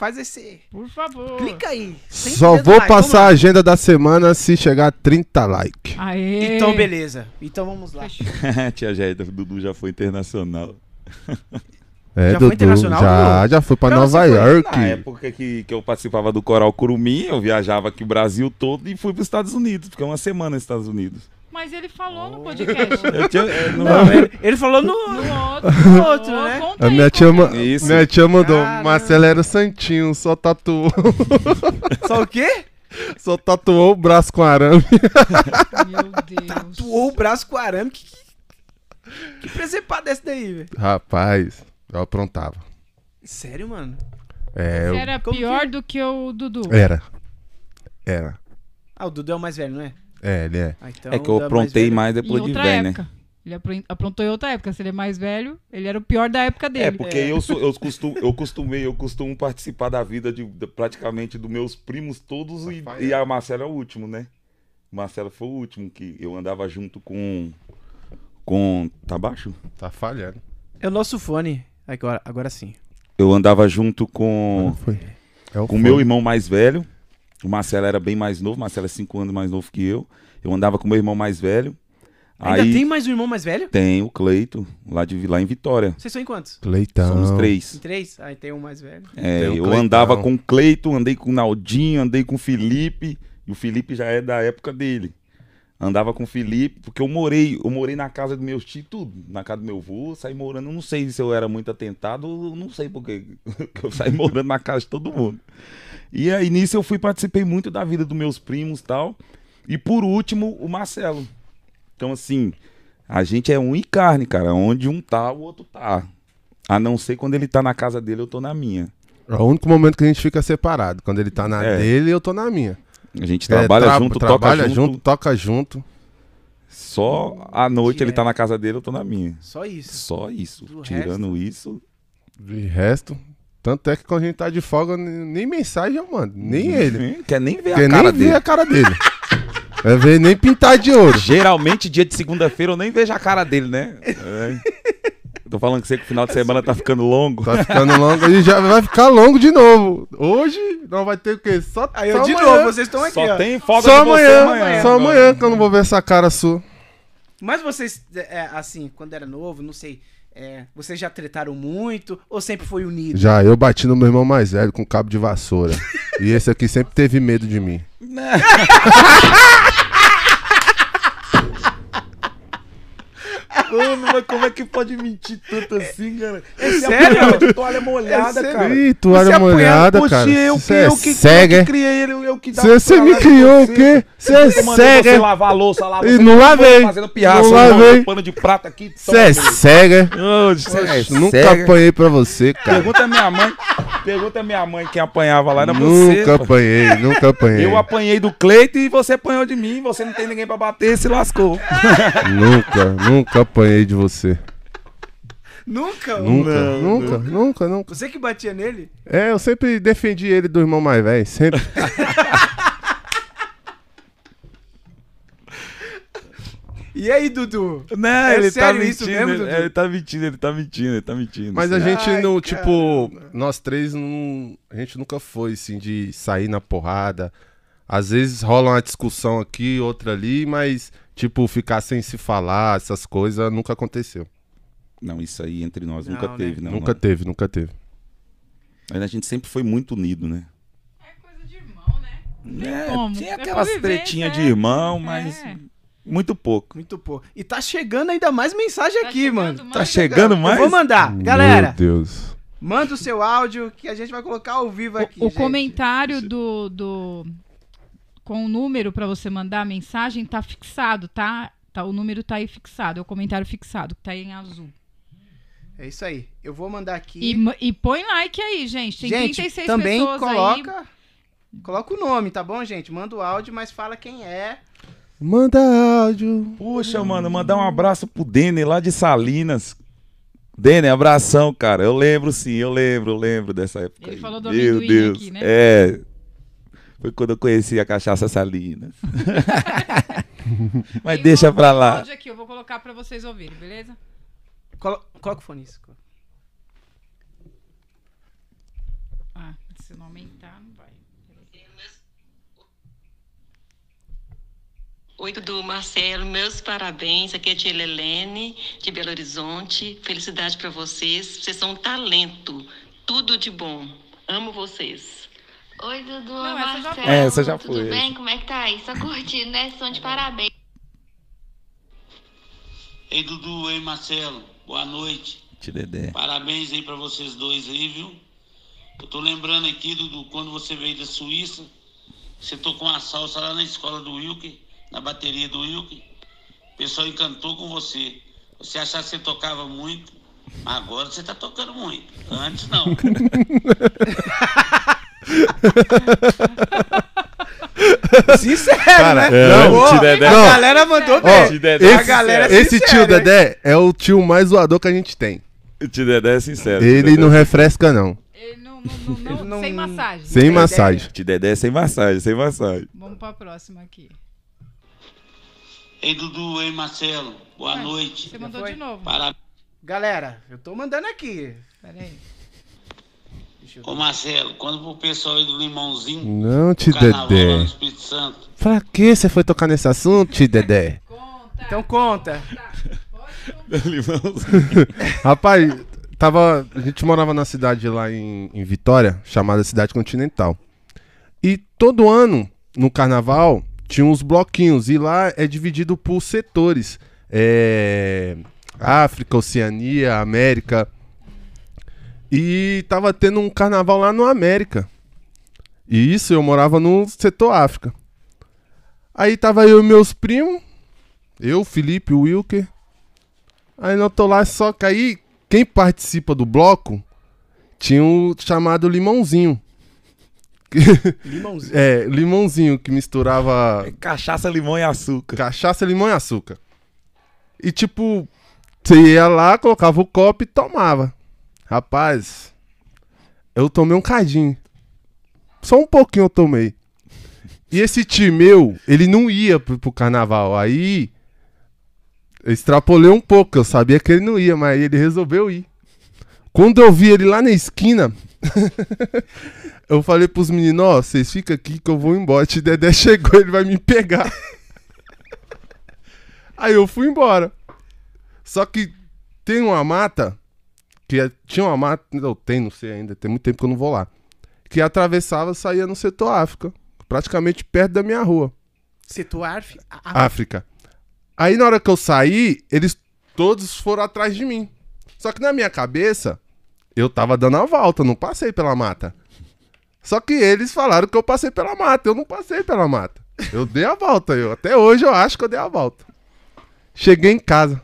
faz esse... Por favor. Clica aí. Só vou like, passar a agenda da semana se chegar a 30 likes. Aê. Então, beleza. Então, vamos lá. [LAUGHS] Tia Jéida, o Dudu já foi internacional. É, Já foi Dudu. internacional, já, já foi pra Pra Nova foi? York. Na época que, que eu participava do Coral Curumim, eu viajava aqui o Brasil todo e fui para os Estados Unidos. Fiquei uma semana nos Estados Unidos. Mas ele falou no podcast. Eu tinha, eu não- Não, ele, ele falou no... No outro. No outro, né? A aí, minha tia, conta ma- aí. Isso. minha tia mandou. Caramba. Marcelo era santinho, só tatuou. [LAUGHS] Só o quê? só tatuou o braço com arame. Meu [LAUGHS] Deus. Tuou o braço com arame. Que, que presepada é essa daí, velho? Rapaz, eu aprontava. Sério, mano? É, eu- Era pior do que o Dudu. era. Era. Ah, o Dudu é o mais velho, não é? É, ele é. Ah, então é que eu aprontei mais Em depois de velho, né? Ele apron- aprontou em outra época. Se ele é mais velho, ele era o pior da época dele. É, porque eu, sou, eu, costumo, eu costumei, eu costumo participar da vida de, de- praticamente dos meus primos todos e, e a Marcela é o último, né? Marcela foi o último que eu andava junto com. Com. Tá baixo? Tá falhando. É o nosso fone. Agora, agora sim. Eu andava junto com. Foi. É o com o fone. meu irmão mais velho. O Marcelo era bem mais novo, o Marcelo é 5 anos mais novo que eu. Eu andava com o meu irmão mais velho. Ainda Aí tem mais um irmão mais velho? tem o Cleito, lá, de, lá em Vitória. Vocês são em quantos? Cleitão. Somos Em três. três? Ah, tem um mais velho. É, eu Cleitão. andava com o Cleito, andei com o Naldinho, andei com o Felipe. E o Felipe já é da época dele. Andava com o Felipe, porque eu morei, eu morei na casa dos meus tios, tudo. Na casa do meu avô, saí morando. Eu Não sei se eu era muito atentado, não sei porque que [LAUGHS] eu saí morando na casa de todo mundo. E aí nisso eu fui, participei muito da vida dos meus primos e tal. E por último, o Marcelo. Então, assim, a gente é um e carne, cara. Onde um tá, o outro tá. A não ser quando ele tá na casa dele, eu tô na minha. É o único momento que a gente fica separado. Quando ele tá na É. dele, eu tô na minha. A gente É, trabalha tra- junto, trabalha toca junto. toca junto. Só à noite ele é. tá na casa dele, eu tô na minha. Só isso. Só isso. Do Tirando isso. De resto. Tanto é que quando a gente tá de folga, nem mensagem eu mando. Nem ele. Nem- Quer nem ver Quer a cara nem ver dele. a cara dele. Vai ver nem pintar de ouro. Geralmente, dia de segunda-feira, eu nem vejo a cara dele, né? É. Tô falando que você que o final de semana tá ficando longo. Tá ficando longo e já vai ficar longo de novo. Hoje não vai ter o quê? Só, Aí só eu de amanhã. novo, vocês estão aqui, Só ó. tem folga Só de você amanhã, amanhã. só amanhã que eu não vou ver essa cara sua. Mas vocês, é, assim, quando era novo, não sei, é, vocês já tretaram muito ou sempre foi unido? Já, eu bati no meu irmão mais velho com cabo de vassoura. [LAUGHS] e esse aqui sempre teve medo de mim. [LAUGHS] Mano, mas como é que pode mentir tanto assim, cara? Esse sério? apanhava de toalha molhada, É cara. Ih, toalha molhada, cara. eu que, é eu que, cega, eu é? que criei ele, eu que dava Você você me criou o você. quê? Você é Eu mandei você cega. lavar a louça lá, E você não lavei. Fazendo Não lavei. pano de prata aqui. Você é cega. É Nunca cega. apanhei pra você, cara. Pergunta a minha mãe. Pergunta a minha mãe quem apanhava lá. Era você. Nunca apanhei, nunca apanhei. Eu apanhei do Cleito e você apanhou de mim. Você não tem ninguém pra bater, se lascou. Nunca, nunca apanhei de você. Nunca? Nunca, nunca, nunca, nunca. Você que batia nele? É, eu sempre defendi ele do irmão mais velho, sempre. E aí, Dudu? Não, É ele sério tá isso mentindo. mesmo, ele, Dudu? ele tá mentindo, ele tá mentindo, ele tá mentindo. Mas a gente Ai, não, tipo, nós três não. A gente nunca foi, assim, de sair na porrada. Às vezes rola uma discussão aqui, outra ali, mas, tipo, ficar sem se falar, essas coisas, nunca aconteceu. Não, isso aí entre nós Não, nunca né? teve, não. nunca não. teve, nunca teve. Mas a gente sempre foi muito unido, né? É coisa de irmão, né? É, como. tinha É aquelas convivência, tretinhas de é. irmão, mas É. muito pouco. Muito pouco. E tá chegando ainda mais mensagem Tá aqui, mano. mais? Tá chegando Eu mais? vou mandar. Galera, Meu Deus. Manda o seu áudio que a gente vai colocar ao vivo aqui. O, o gente. comentário do, do. Com o número pra você mandar a mensagem tá fixado, tá? tá? O número tá aí fixado. É o comentário fixado, que tá aí em azul. É isso aí. Eu vou mandar aqui. E, e põe like aí, gente. Tem gente, 36 também pessoas aí. coloca. Coloca o nome, tá bom, gente? Manda o áudio, mas fala quem é. Manda áudio. Poxa, mano, mandar um abraço pro Denner lá de Salinas. Denner, abração, cara. Eu lembro sim, eu lembro, eu lembro dessa época. Ele aí. falou do Meu amendoim Deus. aqui, né? É. Foi quando eu conheci a cachaça Salinas. [LAUGHS] Mas Tem deixa um pra lá. áudio aqui, eu vou colocar pra vocês ouvirem, beleza? Colo- Coloca o fone. isso. Ah, se não aumentar, não vai. Oi, Dudu, Marcelo, meus parabéns. Aqui é a tia Helene, de Belo Horizonte. Felicidade para vocês. Vocês são um talento. Tudo de bom. Amo vocês. Oi, Dudu, Não, essa já Marcelo. foi. É, essa já Tudo foi, bem? essa. Como é que tá aí? Só curtindo, né? Som de parabéns. Ei, Dudu, ei, Marcelo. Boa noite. Te Dedé. Parabéns aí pra vocês dois aí, viu? Eu tô lembrando aqui, Dudu, quando você veio da Suíça, você tocou uma salsa lá na escola do Wilke, na bateria do Wilke. O pessoal encantou com você. Você achava que você tocava muito, mas agora você tá tocando muito. Antes não. [LAUGHS] [LAUGHS] Sincero, Cara, né? não, Pô, Tio Dedé. A Não. galera mandou Ó, bem. Dedé. a galera é Esse tio hein? Dedé é o tio mais zoador que a gente tem. Te Dedé é sincero. Ele Te não refresca, não. Ele não, não, não, não- não- sem massagem. Sem massagem. Te Dedé é sem massagem, sem massagem. Vamos pra próxima aqui. Ei, Dudu, ei, Marcelo. Boa noite. Você mandou de novo. Parabéns. Galera, eu tô mandando aqui. Pera aí. Ô, Marcelo, quando pro pessoal aí do Limãozinho, Não, no Dedé. Espírito Santo, Pra que você foi tocar nesse assunto, tio Dedé? Conta. Então conta. [LAUGHS] [LAUGHS] Rapaz, tava. A gente morava na cidade lá em, em Vitória, chamada Cidade Continental. E todo ano, no carnaval, tinha uns bloquinhos. E lá é dividido por setores. É, África, Oceania, América. E tava tendo um carnaval lá no América. E isso eu morava no setor África. Aí tava eu e meus primos. Eu, Felipe, o Wilker. Aí nós tô lá, só que aí quem participa do bloco tinha o chamado limãozinho. [LAUGHS] Limãozinho. É, limãozinho que misturava Cachaça, limão e açúcar. cachaça, limão e açúcar. E tipo, você ia lá, colocava o copo e tomava. Rapaz, eu tomei um cadinho. Só um pouquinho eu tomei. E esse tio meu, ele não ia pro, pro carnaval. Aí eu extrapolei um pouco, eu sabia que ele não ia, mas ele resolveu ir. Quando eu vi ele lá na esquina, [LAUGHS] eu falei pros meninos, ó, vocês ficam aqui que eu vou embora. Tio Dedé [LAUGHS] chegou, ele vai me pegar. [LAUGHS] Aí eu fui embora. Só que tem uma mata, que é- tinha uma mata, não tem, não sei ainda, tem muito tempo que eu não vou lá. Que atravessava, saía no setor África, praticamente perto da minha rua. Setor África. Aí na hora que eu saí, eles todos foram atrás de mim. Só que na minha cabeça, eu tava dando a volta, não passei pela mata. Só que eles falaram que eu passei pela mata, eu não passei pela mata. Eu dei a volta, eu até hoje eu acho que eu dei a volta. Cheguei em casa.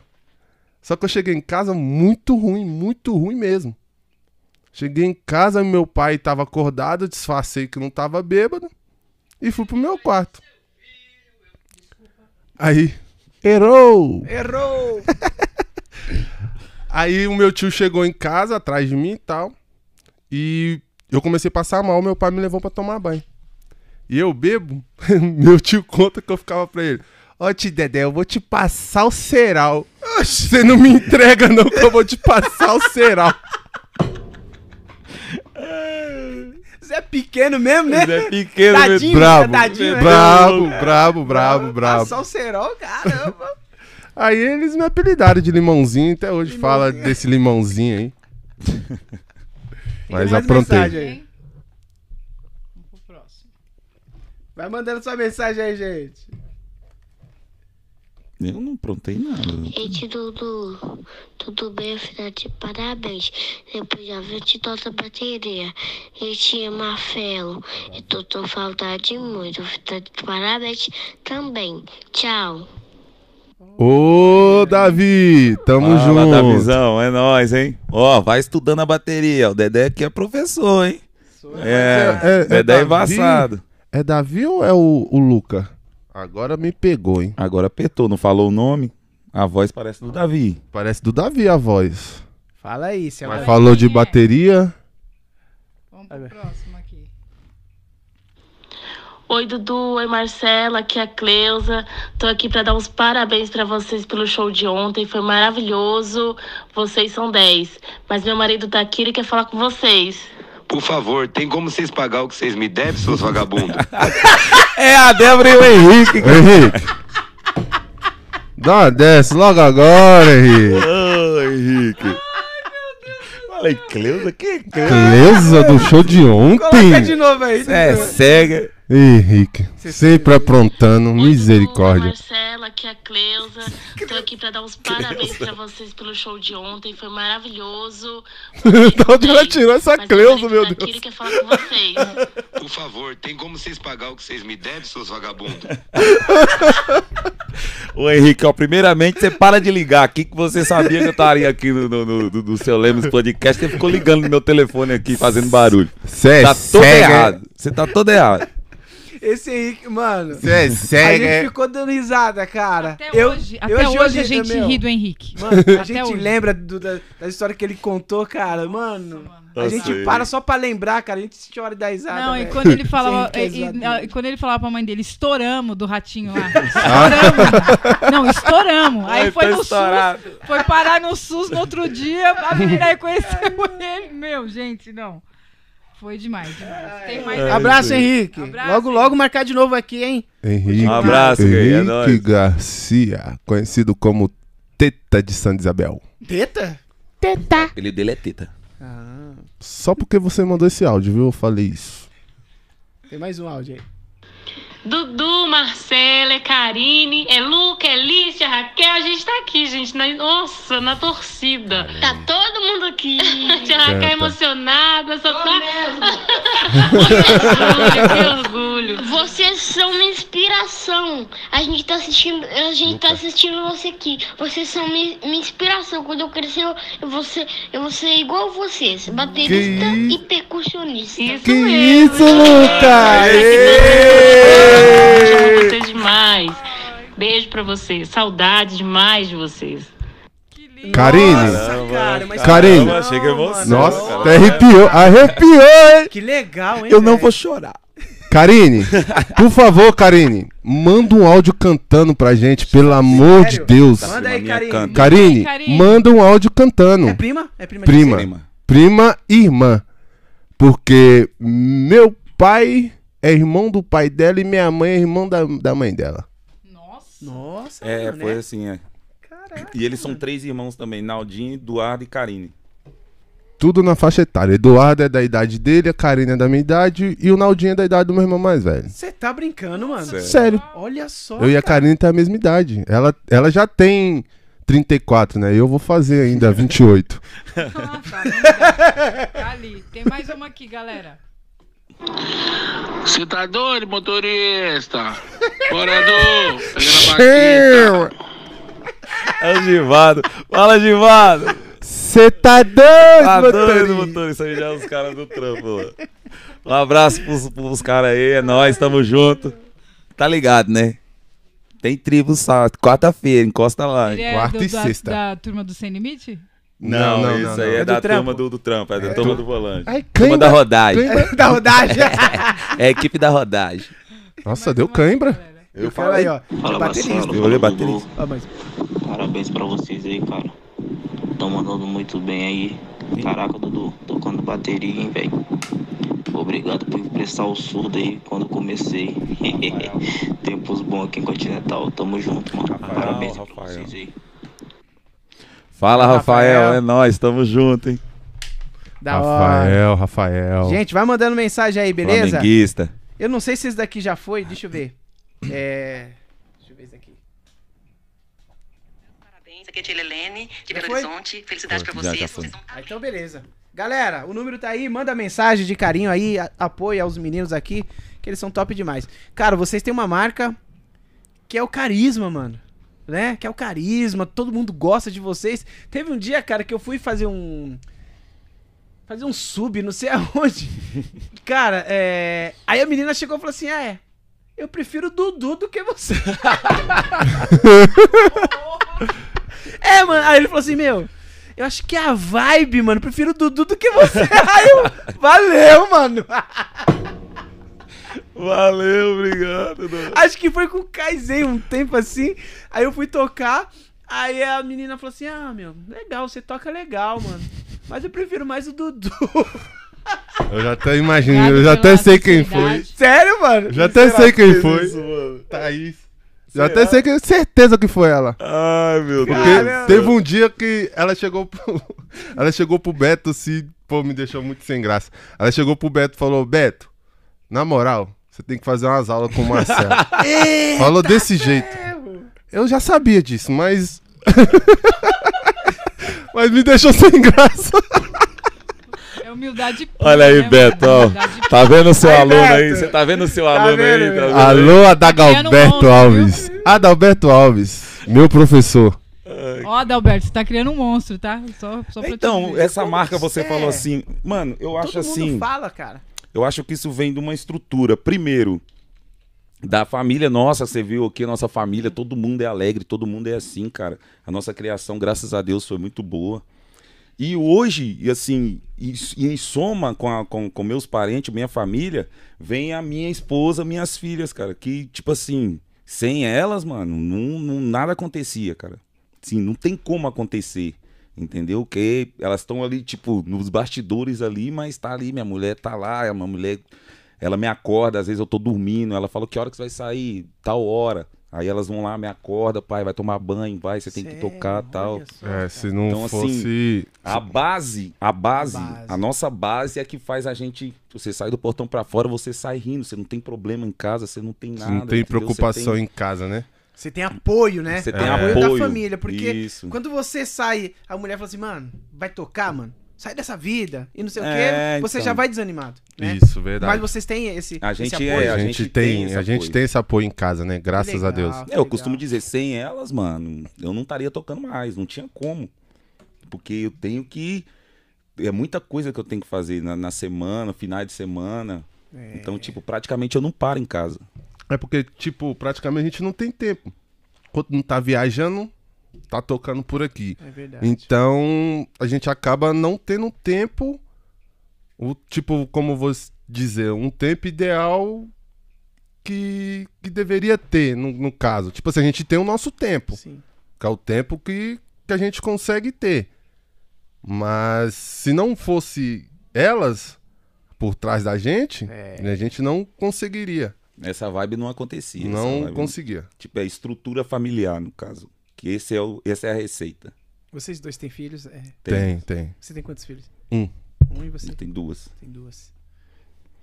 Só que eu cheguei em casa muito ruim, muito ruim mesmo. Cheguei em casa, meu pai tava acordado, disfarcei que não tava bêbado e fui pro meu quarto. Aí, errou! Errou! [LAUGHS] Aí o meu tio chegou em casa atrás de mim e tal. E eu comecei a passar mal, meu pai me levou pra tomar banho. E eu bebo, [LAUGHS] meu tio conta que eu ficava pra ele. Ó, tio Dedé, eu vou te passar o ceral. Você não me entrega não que eu vou te passar o ceral. Você é pequeno mesmo, né? Ele é pequeno, Tadinho, mesmo. Brabo, tadinho, né? brabo, brabo, brabo, brabo. Passar o cerol, caramba. Aí eles me apelidaram de limãozinho, até hoje fala desse limãozinho aí. Mas aprontei. mensagem aí? Hein? Vamos pro próximo. Vai mandando sua mensagem aí, gente. Eu não aprontei nada. Eite Dudu, tudo bem, filha de parabéns. Depois já vi te toda a bateria. E tinha Marcelo, e tô com saudade muito. Filha de parabéns também. Tchau. Ô, Davi, tamo Fala, junto. Davizão, é nóis, hein? Ó, vai estudando a bateria. O Dedé aqui é professor, hein? É, É- é- é Dedé é Davi? embaçado. É Davi ou é o, o Luca? Agora me pegou, hein? Agora apertou, não falou o nome. A voz parece do Davi. Parece do Davi a voz. Fala aí, se é Mas falou de é? bateria. Vamos pro próximo aqui. Oi, Dudu. Oi, Marcela. Aqui é a Cleusa. Tô aqui pra dar uns parabéns pra vocês pelo show de ontem. Foi maravilhoso. Vocês são 10. Mas meu marido tá aqui e quer falar com vocês. Por favor, tem como vocês pagar o que vocês me devem, seus vagabundos? [LAUGHS] É a Débora e o Henrique. Ô, Henrique. Dá uma dessa logo agora, Henrique. Ô, Henrique. Falei, Cleusa? Que Cleusa? Cleusa do show de Coloca de ontem. novo aí. É, cega. Henrique, sempre aprontando, Oi, misericórdia. Marcela, aqui é a Cleusa. Tô aqui pra dar uns parabéns pra vocês pelo show de ontem. Foi maravilhoso. Da onde ela tirou essa Mas Cleusa, meu tá Deus? Ele quer falar com vocês. [LAUGHS] Por favor, tem como vocês pagar o que vocês me devem, seus vagabundos? [LAUGHS] Ô Henrique, ó, primeiramente você para de ligar aqui que você sabia que eu estaria aqui no, no, no, no- seu Lemos Podcast, você ficou ligando no meu telefone aqui fazendo barulho. Cê é Tá todo cega. errado. Você tá todo errado. Esse Henrique, mano. Cê é A gente ficou dando risada, cara. Até eu, hoje, eu até hoje hoje a gente meu, ri do Henrique. Mano, a Até gente hoje. lembra do- da, da história que ele contou, cara. Mano, a Eu gente sei. para só pra lembrar, cara. A gente chora e dá risada. Não, e velho. quando ele falava. É e- e- e quando ele falava pra mãe dele, estouramos do ratinho lá. [LAUGHS] Estouramos. Não, estouramos. Aí Ai, foi no estourado. SUS. Foi parar no SUS no outro dia. A menina [LAUGHS] reconheceu ele. Meu, gente, não. Foi demais, demais. Tem mais É, Abraço. Henrique. Abraço, logo, logo marcar de novo aqui, hein? Henrique, Um abraço, é Henrique nóis. Garcia, conhecido como Teta de Santa Isabel. Teta? Ele dele é teta. Ah, Só porque você mandou esse áudio, viu? Eu falei isso. tem mais um áudio aí. Dudu, Marcela, é Karine, é Luca, é Lícia, Raquel, a gente tá aqui, gente. na- nossa, na torcida. Tá todo mundo aqui. Tia Raquel Canta. emocionada, só tá. orgulho, que orgulho. Vocês são uma inspiração. A gente tá assistindo, a gente tá assistindo você aqui. Vocês são mi- minha inspiração. Quando eu crescer, eu, vou ser, eu vou ser igual vocês, baterista Que e percussionista. Isso Que mesmo. isso, Luca? Amo vocês demais. Beijo pra vocês. Saudade demais de vocês. Karine. Nossa, Karine. não. Nossa, até arrepiou. Arrepiou, hein? Que legal, hein? Eu não velho? vou chorar. Karine, por favor, Karine, manda um áudio cantando pra gente, pelo amor de Sério? Deus. Manda aí, Karine. Karine, Karine. manda um áudio cantando. É prima? É prima de? Prima. Prima e irmã. Porque meu pai é irmão do pai dela e minha mãe é irmão da, da mãe dela. Nossa. Nossa, É, mano, foi né? assim, é. Caraca. E eles são três irmãos também, Naldinho, Eduardo e Karine. Tudo na faixa etária. Eduardo é da idade dele, a Karine é da minha idade e o Naldinho é da idade do meu irmão mais velho. Você tá brincando, mano. Sério. Sério. Olha só. Eu e a cara. Karine têm a mesma idade. Ela, ela já tem 34, né? Eu vou fazer ainda 28. Ah, tá. Tá ali. Tem mais uma aqui, galera. Você tá doido, motorista? Pegando a baqueta. É o Givado. Fala, Givado. Você tá doido, Tá doido, motorista? motorista. Aí já é os caras do trampo. Um abraço pros, pros caras aí, é nóis, tamo junto. Tá ligado, né? Tem tribo sábado, quarta-feira, encosta lá. Ele é Quarta do- e da, sexta. da turma do Sem Limite? Não, Não, não, isso não, aí não. é, É do da trampo? turma do, do trampo, é da turma do volante. Ai, turma da rodagem. Da rodagem. [LAUGHS] É a equipe da rodagem. Nossa, deu cãibra. Eu Fala aí, ó. Fala, baterista. Marcelo. Eu olhei baterista. Mas... Parabéns pra vocês aí, cara. Tão mandando muito bem aí. Caraca, Dudu, tocando bateria, hein, velho. Obrigado por emprestar o surdo aí quando comecei. [LAUGHS] Tempos bons aqui em Continental. Tamo junto, mano. Rafael, Parabéns aí pra Rafael. vocês aí. Fala, Rafael, Rafael. é nóis, tamo junto, hein? Da hora. Rafael, Rafael. Gente, vai mandando mensagem aí, beleza? Flamenguista. Eu não sei se esse daqui já foi, deixa eu ver. É. Deixa eu ver esse aqui. Essa aqui é a tia Helene, de Já Belo foi? Horizonte. Felicidade pra Foi, já, vocês. já foi. Vocês são Ah, então beleza. Galera, o número tá aí, manda mensagem de carinho aí, a- apoio aos meninos aqui, que eles são top demais. Cara, vocês têm uma marca que é o carisma, mano. Né? Que é o carisma, todo mundo gosta de vocês. Teve um dia, cara, que eu fui fazer um. Fazer um sub, não sei [LAUGHS] aonde. cara, é. Aí a menina chegou e falou assim: é. Eu prefiro Dudu do que você. [LAUGHS] é, mano. Aí ele falou assim: Meu, eu acho que é a vibe, mano. Prefiro Dudu do que você. [LAUGHS] Aí eu, valeu, mano. Valeu, obrigado. Dudu. Acho que foi com o Kaizen um tempo assim. Aí eu fui tocar. Aí a menina falou assim: Ah, meu, legal, você toca legal, mano. Mas eu prefiro mais o Dudu. [LAUGHS] Eu já até imagino, Obrigado eu já até sei quem foi. Sério, mano? Eu já até sei quem foi. isso, mano? Thaís. Já até sei que certeza que foi ela. Ai, meu Deus. Porque Caramba. teve um dia que ela chegou pro, [LAUGHS] ela chegou pro Beto, se, pô, me deixou muito sem graça. Ela chegou pro Beto e falou: Beto, na moral, você tem que fazer umas aulas com o Marcelo. [LAUGHS] falou desse jeito. Eu já sabia disso, mas. [LAUGHS] mas me deixou sem graça. É humildade pura, Olha aí, né, Beto, ó. Humildade Tá vendo o seu Aí, aluno aí? Beto. Você tá vendo o seu Tá aluno vendo, aí? Tá vendo? Alô, Adalberto monstro, Alves. Adalberto Alves, meu professor. Ó, Adalberto, você tá criando um monstro, tá? Só, só pra te Então, dizer. essa marca você é? falou assim, mano, eu acho Todo mundo assim, fala, cara. Eu acho que isso vem de uma estrutura, primeiro, da família nossa, você viu aqui, a nossa família, todo mundo é alegre, todo mundo é assim, cara. A nossa criação, graças a Deus, foi muito boa. E hoje, e assim, e, em soma com, a- com, com meus parentes, minha família, vem a minha esposa, minhas filhas, cara. Que, tipo assim, sem elas, mano, não, não- nada acontecia, cara. Sim, não tem como acontecer. Entendeu? Que elas estão ali, tipo, nos bastidores ali, mas tá ali, minha mulher tá lá, é uma mulher. Ela me acorda, às vezes eu tô dormindo, ela fala que hora que você vai sair, tal hora. Aí elas vão lá, me acorda, pai, vai tomar banho, vai, você tem que tocar tal. só, É, se não Então, assim, fosse. A base, a base, base. a nossa base é que faz a gente. Você sai do portão pra fora, você sai rindo, você não tem problema em casa, você não tem Você nada. não tem entendeu? Você preocupação tem- em casa, né? Você tem apoio, né? Você tem da apoio, família. Porque isso. quando você sai, a mulher fala assim, mano, vai tocar, mano. Sai dessa vida. E não sei o É, quê. Você então. já vai desanimado. Né? Isso, verdade. Mas vocês têm esse, A esse gente apoio. é, a, a gente, gente tem, tem esse a gente apoio. tem esse apoio em casa, né? Graças a Legal. Deus. Que É, eu legal. costumo dizer, sem elas, mano, eu não estaria tocando mais, não tinha como. Porque eu tenho que. É muita coisa que eu tenho que fazer na, na semana, finais de semana. É. Então, tipo, praticamente eu não paro em casa. É porque, tipo, praticamente a gente não tem tempo. Quando não tá viajando, tá tocando por aqui. É verdade. Então, a gente acaba não tendo tempo, o tipo, como vou dizer, um tempo ideal que, que deveria ter, no, no caso. Tipo assim, a gente tem o nosso tempo, Sim. que é o tempo que, que a gente consegue ter. Mas se não fosse elas por trás da gente, É. a gente não conseguiria. Essa vibe não acontecia. não conseguia. Tipo, é estrutura familiar, no caso. Que esse é o, essa é a receita. Vocês dois têm filhos? É. Tem, tem. Você tem quantos filhos? Um. Um e você? Tem duas. Tem duas.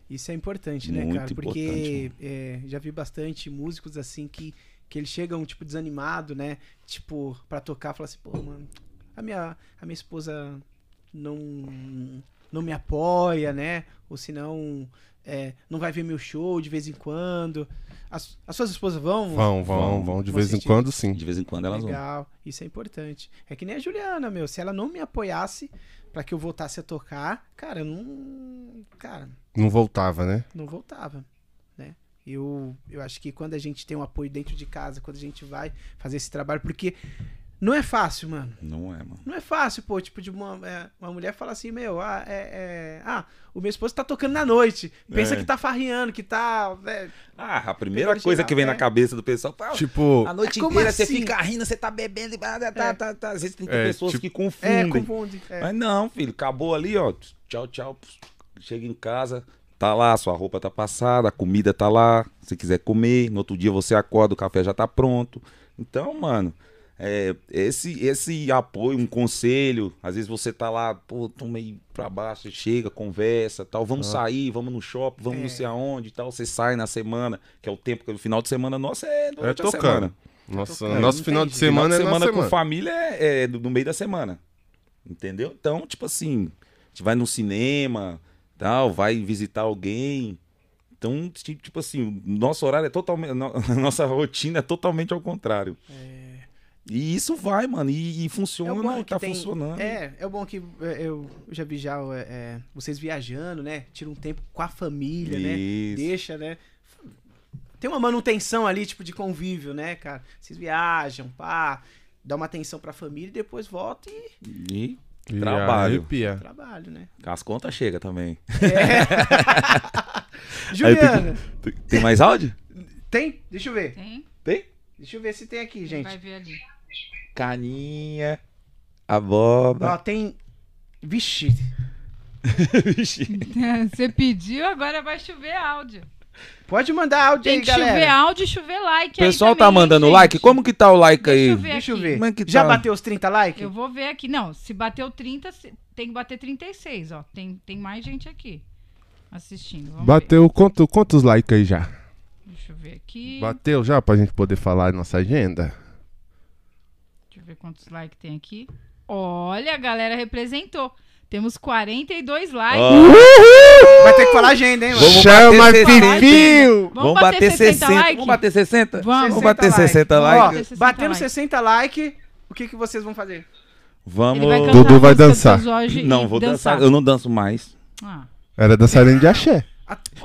Isso é importante, né, Muito cara? Porque importante, é, já vi bastante músicos assim que, que eles chegam, tipo, desanimado, né? Tipo, pra tocar, fala assim, pô, mano, a minha, a minha esposa não, não me apoia, né? Ou senão é, não vai ver meu show de vez em quando. As, as suas esposas vão? Vão, vão, Vão, vão. De vão vez em assistir. quando, sim. De vez em quando elas vão. Legal, isso é importante. É que nem a Juliana, meu. Se ela não me apoiasse pra que eu voltasse a tocar, cara, eu não. Cara, Não voltava, né? não voltava, né? Eu, eu acho que quando a gente tem um apoio dentro de casa, quando a gente vai fazer esse trabalho, porque não é fácil, mano. Não é, mano. Não é fácil, pô, tipo, de uma, é, uma mulher fala assim, meu, ah, é, é, ah, o meu esposo tá tocando na noite. Pensa É. que tá farriando, que tá. é, Ah, a primeira coisa que vem é. na cabeça do pessoal, pá, Tipo, a noite inteira você assim? fica rindo, você tá bebendo e tá, tá, É. tá, tá. Às vezes tem É, pessoas tipo- que é, confundem. confunde. É. Mas não, filho, acabou ali, ó. Tchau, tchau. Chega em casa, tá lá, sua roupa tá passada, a comida tá lá. Se quiser comer, no outro dia você acorda, o café já tá pronto. Então, mano, é, esse, esse apoio, um conselho, às vezes você tá lá, pô, tô meio pra baixo, chega, conversa, tal, vamos sair, vamos no shopping, vamos É. não sei aonde, tal, você sai na semana, que é o tempo, que o final de semana nosso é durante a tocando. semana. Nossa, tocando, nosso final de semana é Final de na semana semana. com família é, é do- no meio da semana. Entendeu? Então, tipo assim, a gente vai no cinema, tal, vai visitar alguém. Então, ti- tipo assim, nosso horário é totalmente. [LAUGHS] A nossa rotina é totalmente ao contrário. E isso vai, mano. E, e funciona, É que tá tem- funcionando. É, é o bom que é, eu já vi já é, é, vocês viajando, né? Tira um tempo com a família, né? Isso. Deixa, né? Tem uma manutenção ali, tipo, de convívio, né, cara? Vocês viajam, pá, dá uma atenção pra família e depois volta e E E trabalho. arrepia. trabalho, né? As contas chegam também. [LAUGHS] [LAUGHS] Juliana, Tem, tem mais áudio? tem? Deixa eu ver. Tem? Tem? Deixa eu ver se tem aqui, gente. Vai ver ali. Caninha, abóbora. Ó, tem. Vixe. [LAUGHS] [LAUGHS] Você pediu, agora vai chover áudio. Pode mandar áudio Tem aí, que chover galera. áudio e chover like O aí pessoal tá também, mandando gente. like? Como que tá o like aí? Deixa eu ver Deixa eu aqui. ver. Como é que Já tá? bateu os 30 likes? Eu vou ver aqui. Não, se bateu 30, se- tem que bater 36, ó. Tem, tem mais gente aqui assistindo. Vamos Bateu quanto, quantos likes aí já? Deixa eu ver aqui. Bateu já pra gente poder falar nossa agenda? Quantos likes tem aqui. Olha, a galera representou. Temos 42 likes. Vai ter que falar agenda, hein, mano? Vamos Chama bater 60. Fifio! Vamos bater 60 likes? Vamos bater 60? Vamos. bater 60 Ó, likes. 60 batendo likes. 60 likes, o que, que vocês vão fazer? Vamos. vai Dudu vai dançar. Não, vou dançar. Eu não danço mais. Ah. Era dançarina de axé.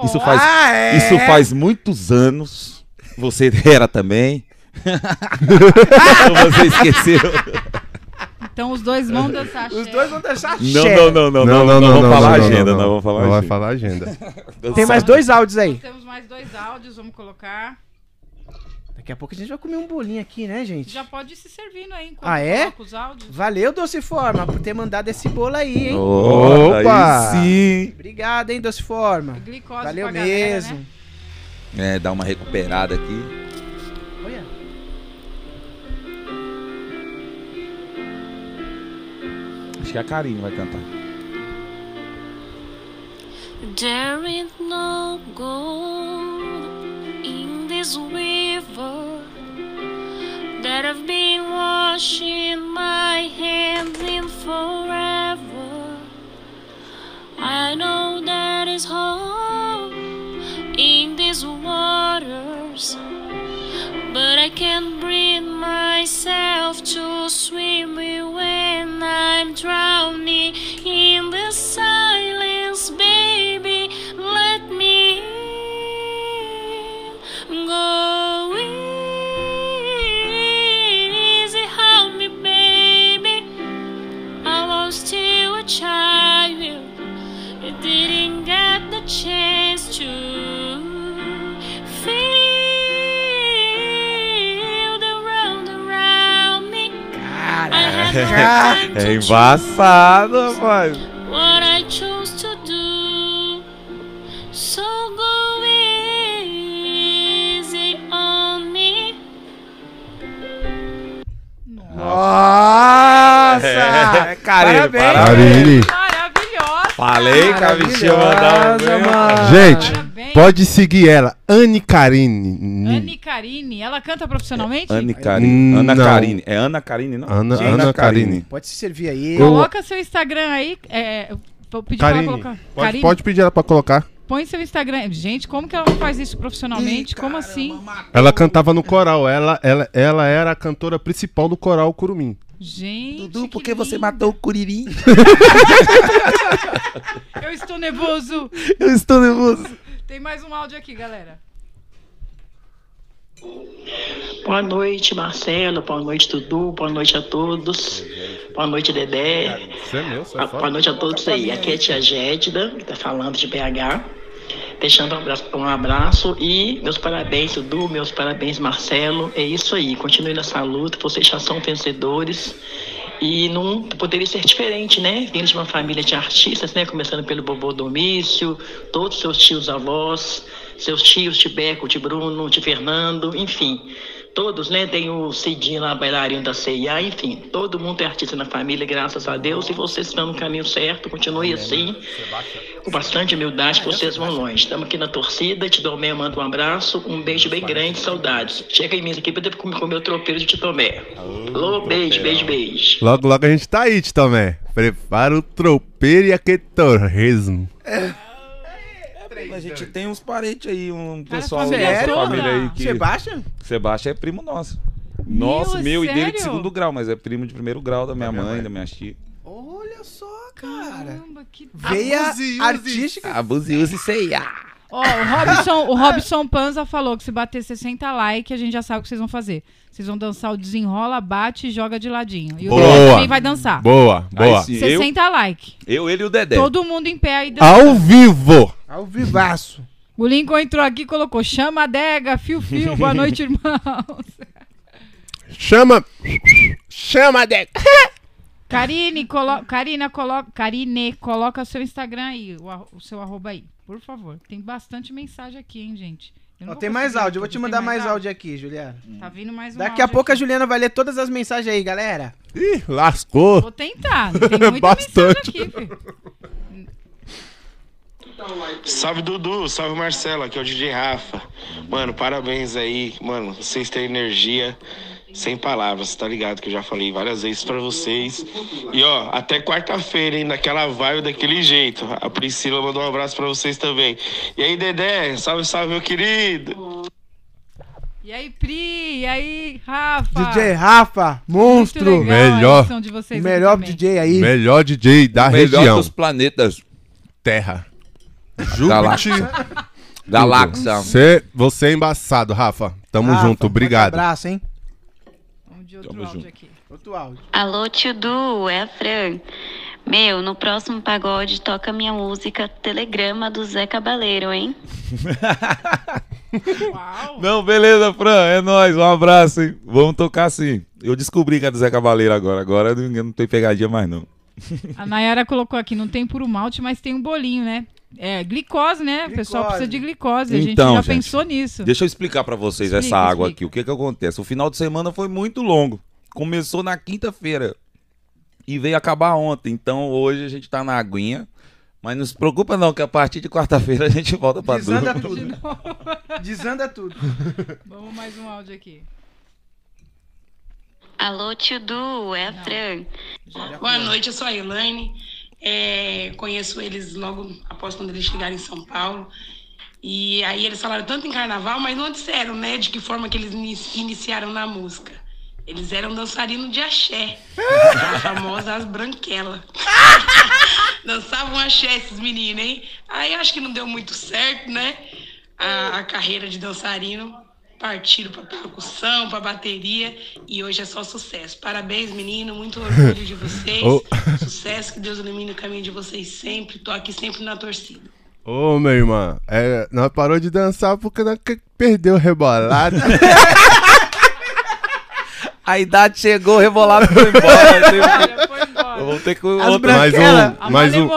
Isso Ó, faz, Ah, é? isso faz muitos anos. Você era também. Então você esqueceu. Então os dois vão dançar Os dois vão deixar Não, axé. não, não, não, não, não, vamos falar agenda, não, vamos falar Não vai agenda. falar agenda. Tem mais dois áudios aí. Temos mais dois áudios, vamos colocar. Daqui a pouco a gente vai comer um bolinho aqui, né, gente? Já pode ir se servindo aí enquanto Ah, é? coloca os áudios. Valeu, Doce Forma, por ter mandado esse bolo aí, hein? Opa! Aí sim. Obrigado, hein, Doce Forma. Glicose Valeu pra galera, mesmo. né? É, dá uma recuperada aqui. Acho que a Karine vai cantar. There ain't no gold in this river that I've been washing my hands in forever. I know that is hope in these waters, but I can't bring myself to swim when I'm drowning in the silence, baby. Let me go easy, help me, baby. I was still a child. É [LAUGHS] embaçado, rapaz. what I chose to do. So go easy on me. Nossa! É, Karine, Parabéns! Karine. Maravilhosa! Falei que a bichinha mandava. Gente, Parabéns. Pode seguir ela. Anne Karine. Anne Karine, ela canta profissionalmente? Anne Karine. Ana Não. Karine. É Ana Karine, não? Ana, Gente, Ana Karine. Pode se servir aí. Coloca seu Instagram aí. É, eu vou pedir pra ela Karine. colocar. Pode, Karine, pode pedir ela pra colocar. põe seu Instagram. Gente, como que ela não faz isso profissionalmente? como assim? Ela cantava no coral. Ela, ela, ela era a cantora principal do coral Curumim. Gente, Dudu, por que que você lindo. matou o Curirim? [LAUGHS] Eu estou nervoso. Eu estou nervoso. Tem mais um áudio aqui, galera. Boa noite, Marcelo. Boa noite, Dudu. Boa noite a todos. Boa noite, Dedé. Você é meu, você Ah, Boa noite a todos aí. Aqui é a tia Gétida, que tá falando de BH. Deixando um abraço, um abraço e meus parabéns, Dudu, meus parabéns, Marcelo. É isso aí, continue nessa luta, vocês já são vencedores. E não poderia ser diferente, né? Vindo de uma família de artistas, né? Começando pelo Bobô Domício, todos seus tios avós, seus tios de Beco, de Bruno, de Fernando, enfim. Todos, né? Tem o Cidinho lá, bailarino da CIA, enfim, todo mundo é artista na família, graças a Deus. E vocês estão no caminho certo, continue assim, com bastante humildade, que vocês vão longe. Estamos aqui na torcida, te Tomé, manda um abraço, um beijo bem grande, saudades. Chega em mim aqui pra eu comer comer o tropeiro de Titomé. Alô, beijo, beijo, beijo. Logo, logo a gente tá aí, Tomé. Prepara o tropeiro e aquele torresmo. A gente tem uns parentes aí, um Cara, pessoal da família nossa toda. família aí que. Sebastião? Sebastião é primo nosso. Nosso, meu, e dele de segundo grau, mas é primo de primeiro grau da minha mãe, da minha tia. Olha só, cara. Caramba, que Veia artística. Abusiuse ceia. Ó, o Robson, o Robson Panza falou que se bater 60 likes, a gente já sabe o que vocês vão fazer. Vocês vão dançar o desenrola, bate e joga de ladinho. E o Boa. Dedé também vai dançar. Boa, boa. Aí sim, eu, 60 likes. eu, ele e o Dedé. Todo mundo em pé aí dançando. Ao vivo! Ao vivaço. O Lincoln entrou aqui e colocou: chama a adega, fio, fio, boa noite, irmãos. [LAUGHS] Chama! Chama, Deck! Karine, colo... Karina, colo... Karine, coloca seu Instagram aí, o, o seu arroba aí, por favor. Tem bastante mensagem aqui, hein, gente. Eu não Ó, tem mais áudio, eu vou te mandar mais áudio aqui, Juliana. Tá vindo mais um Daqui a áudio pouco a aqui. Juliana vai ler todas as mensagens aí, galera. Ih, lascou. Vou tentar, tem muita Bastante. mensagem aqui, filho. Salve Dudu, salve Marcelo, aqui é o DJ Rafa. Mano, parabéns aí, mano, vocês têm energia sem palavras, tá ligado? Que eu já falei várias vezes pra vocês. E ó, até quarta-feira, hein, naquela vibe daquele jeito. A Priscila mandou um abraço pra vocês também. E aí, Dedé, salve, salve, meu querido. E aí, Pri, e aí, Rafa. DJ Rafa, monstro. Muito legal a Melhor. Melhor também. DJ aí. Melhor DJ da Melhor região. dos planetas. Terra. Júpiter. Galáxia. Você, você é embaçado, Rafa. Tamo Rafa, junto, obrigado. abraço, hein? Outro Tamo áudio junto. aqui. Outro áudio. Alô, tio Du, é a Fran. Meu, no próximo pagode toca minha música Telegrama do Zé Cabaleiro, hein? Uau. [LAUGHS] Não, beleza, Fran, é nóis, um abraço, hein? Vamos tocar sim. Eu descobri que é do Zé Cavaleiro agora, agora não, não tem pegadinha mais não. A Nayara colocou aqui, não tem puro malte, mas tem um bolinho, né? É, glicose, né? O pessoal Glicose. precisa de glicose. a gente Então, já gente, pensou nisso. Deixa eu explicar pra vocês Explica, essa água explica. aqui. O que que acontece? O final de semana foi muito longo. Começou na quinta-feira e veio acabar ontem. Então hoje a gente tá na aguinha. Mas não se preocupa não, que a partir de quarta-feira a gente volta pra Desanda duro. tudo. [LAUGHS] Desanda tudo. Vamos mais um áudio aqui. Alô, tio Du, é a Fran. Boa noite, eu sou a Elaine. É, conheço eles logo após quando eles chegaram em São Paulo. E aí eles falaram tanto em carnaval, mas não disseram, né, de que forma que eles ini- iniciaram na música. Eles eram dançarinos de axé, a famosa as branquelas. [LAUGHS] Dançavam axé esses meninos, hein? Aí acho que não deu muito certo, né? A, a carreira de dançarino. Partiram pra percussão, pra bateria e hoje é só sucesso. Parabéns, menino, muito orgulho de vocês. [LAUGHS] Oh. Sucesso, que Deus ilumine o caminho de vocês sempre. Tô aqui sempre na torcida. Ô, meu irmão, é, nós parou de dançar porque nós que- perdeu o rebolado. [LAUGHS] A idade chegou, o rebolado foi embora. [LAUGHS] Foi embora. Vamos ter que. As outra- mais um, mais um.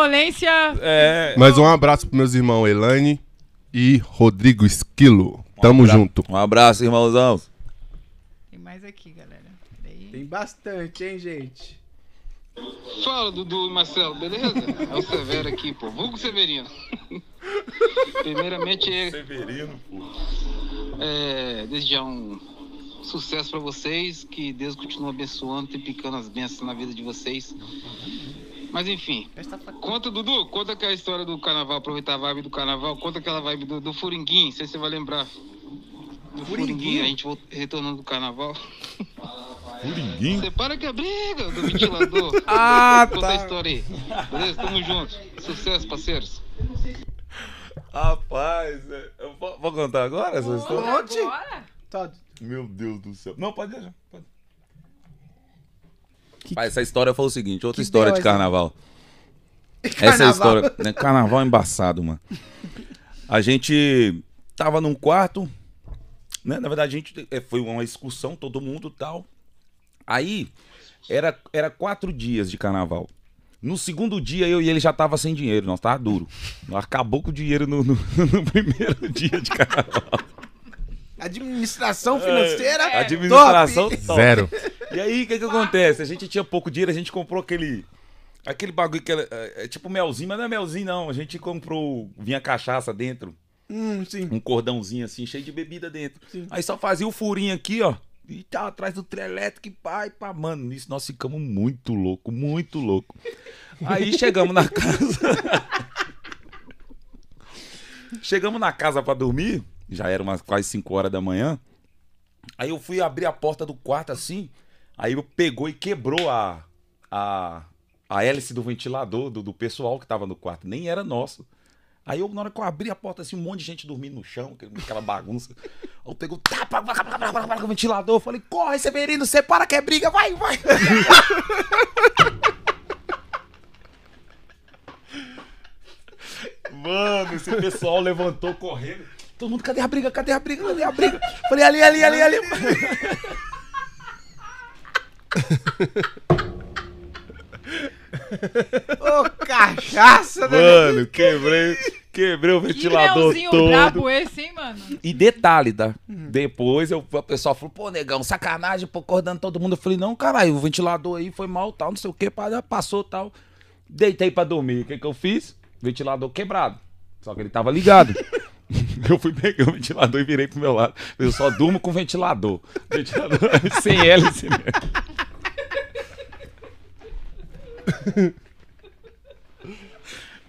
É. mais um abraço pros meus irmãos Elaine e Rodrigo Esquilo. Tamo junto. Um abraço, irmãozão. Tem mais aqui, galera. Peraí. Tem bastante, hein, gente? Fala, Dudu e Marcelo, beleza? É o Severo aqui, pô. Vulgo Severino. [LAUGHS] Primeiramente, é, Severino, pô. é, desde já um sucesso pra vocês. Que Deus continue abençoando e picando as bênçãos na vida de vocês. Mas enfim, conta, Dudu, conta aquela história do carnaval, aproveitar a vibe do carnaval. Conta aquela vibe do, do Furinguim, não sei se você vai lembrar. Do Furinguim, a gente retornando do carnaval. Você para que é briga do ventilador. [LAUGHS] Ah, Conta a tá. história aí. Beleza? Tamo junto. Sucesso, parceiros. Rapaz, é, eu vou, vou contar agora essa história? Conte. Meu Deus do céu. Não, pode deixar. Pode. Pai, essa história foi o seguinte, outra que história deu de [LAUGHS] essa? carnaval. Essa Carnaval. história, né, carnaval é embaçado, mano. A gente tava num quarto, né? Na verdade, a gente é, foi uma excursão, todo mundo tal. Aí era, era quatro dias de carnaval. No segundo dia, eu e ele já tava sem dinheiro, nós tava duro. Acabou com o dinheiro no, no- [LAUGHS] no primeiro dia de carnaval. Administração financeira. É, administração top. top. Zero. E aí, o que que acontece? A gente tinha pouco dinheiro, a gente comprou aquele... Aquele bagulho que era, é, é tipo melzinho, mas não é melzinho não. A gente comprou, vinha cachaça dentro. Hum, sim. Um cordãozinho assim, cheio de bebida dentro. Aí só fazia o furinho aqui, ó. E tá atrás do trio elétrico e pá, pá. Mano, nisso nós ficamos muito louco, muito louco. Aí chegamos na [LAUGHS] casa. chegamos na casa pra dormir. Já era umas quase 5 horas da manhã. Aí eu fui abrir a porta do quarto assim. Aí eu pegou e quebrou a, a, a hélice do ventilador do, do pessoal que tava no quarto. Nem era nosso. Aí eu, na hora que eu abri a porta, assim, um monte de gente dormindo no chão, aquela bagunça. [LAUGHS] Aí eu pego, pá, o ventilador. Eu falei, corre, Severino, separa que é briga, vai, vai. [LAUGHS] Mano, esse pessoal levantou correndo. Todo mundo, cadê a briga? Cadê a briga? Cadê a briga? Falei, ali, ali, ali, ali. Ô, cachaça, né? Mano, quebrei, quebrei o Que ventilador melzinho todo. brabo esse, hein, mano? E detalhe, tá? Depois eu, o pessoal falou, pô, negão, sacanagem, pô, acordando todo mundo. Eu falei, não, caralho, o ventilador aí foi mal, tal, não sei o que, já passou tal. Deitei pra dormir. O que que eu fiz? Ventilador quebrado. Só que ele tava ligado. [LAUGHS] eu fui pegar o ventilador e virei pro meu lado. Eu só durmo com ventilador. Ventilador [LAUGHS] sem hélice, né?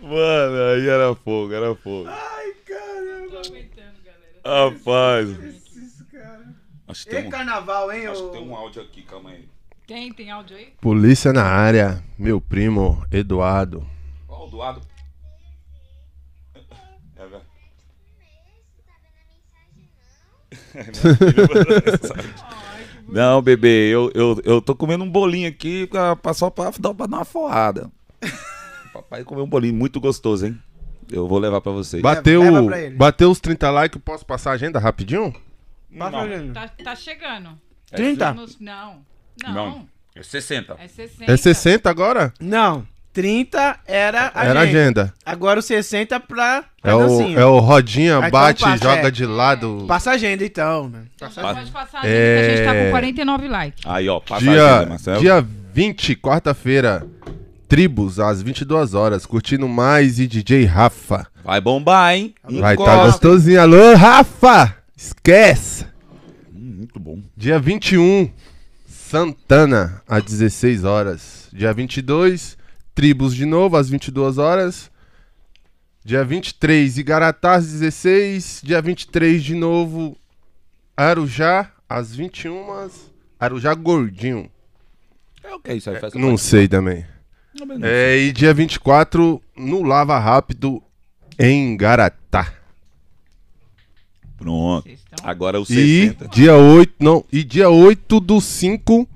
Mano, aí era fogo, era fogo. Ai, caramba. Rapaz. Acho que tem um, carnaval, hein? acho que tem um áudio aqui, calma aí. Tem, tem áudio aí? Polícia na área. Meu primo, Eduardo. Ó, o doado. É, velho. [LAUGHS] Não, bebê, eu, eu, eu tô comendo um bolinho aqui pra, pra- só pra, dar- pra dar uma forrada. Papai comeu um bolinho muito gostoso, hein? Eu vou levar pra vocês. Bateu, leva pra ele. bateu os 30 likes, posso passar a agenda rapidinho? Passa a agenda. Tá, tá chegando. 30? Estamos- Não. Não. Não, é 60. É 60. É 60 agora? Não. 30 era a Era agenda. Agora o 60 pra, É o, dancinha. é o rodinha, Aí bate, então passa, joga é. de lado. Passa a agenda então, né? Passa a Pode agenda. passar a gente, que a gente tá É. com 49 likes. Aí, ó, passa a Dia, agenda, Marcelo. dia 20, quarta-feira. Tribos, às 22 horas. Curtindo mais e DJ Rafa. Vai bombar, hein? Vai estar Encosta. gostosinho. Alô, Rafa! Esquece! Hum, muito bom. Dia 21, Santana, às 16 horas. Dia 22, Tribos de novo, às 22 horas. Dia 23, Igaratá, às 16. Dia 23, de novo, Arujá, às 21. Arujá Gordinho. É o que é isso aí? Festa Não sei também. Também não É, e dia 24, no Lava Rápido, em Garatá. Pronto. Agora o E 60. dia 8, não, e dia 8 do 5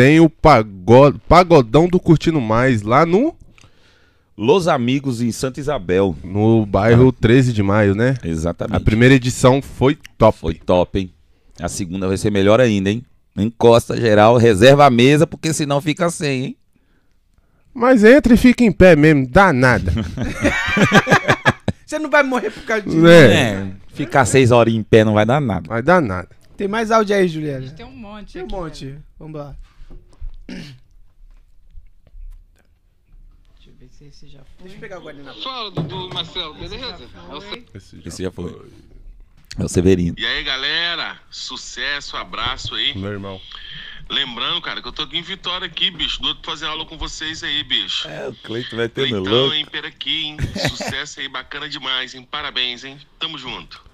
tem o pagod, Pagodão do Curtindo Mais lá no Los Amigos em Santa Isabel. no bairro 13 de maio, né? Exatamente. A primeira edição foi top. Foi top, hein? A segunda vai ser melhor ainda, hein? Encosta geral, reserva a mesa, porque senão fica sem, hein? Mas entra e fica em pé mesmo, dá nada. [LAUGHS] Você não vai morrer por causa disso. É. Ficar seis horas em pé não vai dar nada. Vai dar nada. Tem mais áudio aí, Juliana? Tem um monte Tem um aqui, monte. Vamos lá. Deixa eu ver se esse já foi. Deixa eu pegar o. Fala, Dudu e Marcelo, beleza? É Esse já foi. É o Severino. E aí, galera? Sucesso, abraço aí. Meu irmão. Lembrando, cara, que eu tô aqui em Vitória aqui, bicho. Doido pra fazer aula com vocês aí, bicho. É, o Cleiton vai ter meu Cleitão, louco. hein, Peraqui, hein? Sucesso aí, bacana demais, hein? Parabéns, hein? Tamo junto.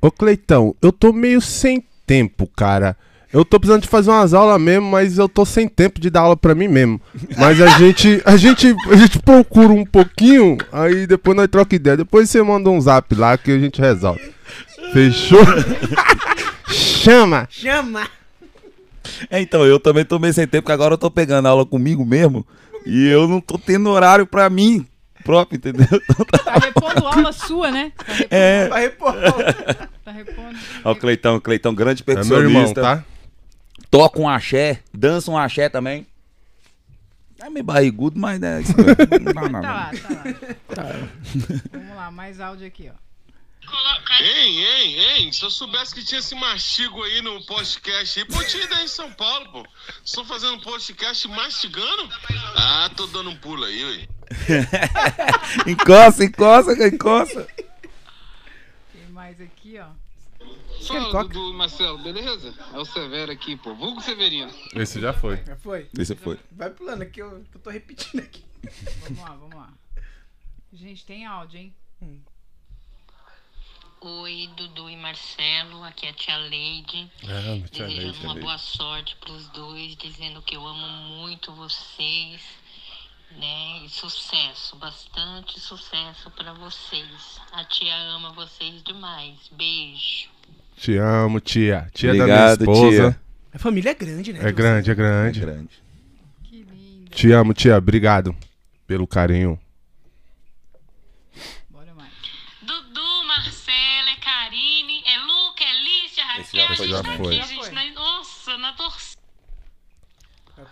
Ô Cleitão, eu tô meio sem tempo, cara. Eu tô precisando de fazer umas aulas mesmo, mas eu tô sem tempo de dar aula pra mim mesmo. Mas a gente, a gente, a gente procura um pouquinho, aí depois nós troca ideia. Depois você manda um zap lá que a gente resolve. Fechou? [LAUGHS] Chama! Chama! É, então, eu também tô meio sem tempo, porque agora eu tô pegando aula comigo mesmo. E eu não tô tendo horário pra mim próprio, entendeu? [LAUGHS] Tá repondo aula sua, né? Tá repondo, É. Vai repor. tá repondo. Ó, o Cleitão, o Cleitão, grande É meu percussionista. irmão, tá? Toca um axé, dança um axé também. É meio barrigudo, mas é isso mesmo. Não dá [LAUGHS] Tá nada. lá, tá lá. Vamos lá, mais áudio aqui, ó. Hein, hein, hein, se eu soubesse que tinha esse mastigo aí no podcast aí, pô, tinha daí em São Paulo, pô. Estou fazendo um podcast mastigando? Ah, tô dando um pulo aí, ué. [LAUGHS] encosta, encosta, encosta. Tem mais aqui, ó. Fala, Dudu Marcelo, beleza? É o Severo aqui, pô. Vulgo Severino. Esse já foi. Já foi? Esse foi. Vai pulando aqui, eu, eu tô repetindo aqui. [LAUGHS] Vamos lá, vamos lá. Gente, tem áudio, hein? Oi, Dudu e Marcelo, aqui é a tia Leide. Ah, tia Desejando Leide, uma Leide. boa sorte pros dois, dizendo que eu amo muito vocês, né? E sucesso, bastante sucesso pra vocês. A tia ama vocês demais. Beijo. Te amo, tia. Tia da Obrigado, minha esposa. tia. A família é grande, né? É grande, é grande. É grande. Te amo, tia. Obrigado pelo carinho. Dudu, Marcela, é Karine, é Luca, é Lícia, Esse já Raquel. foi, já gente tá foi. aqui, gente, na- nossa, na torcida.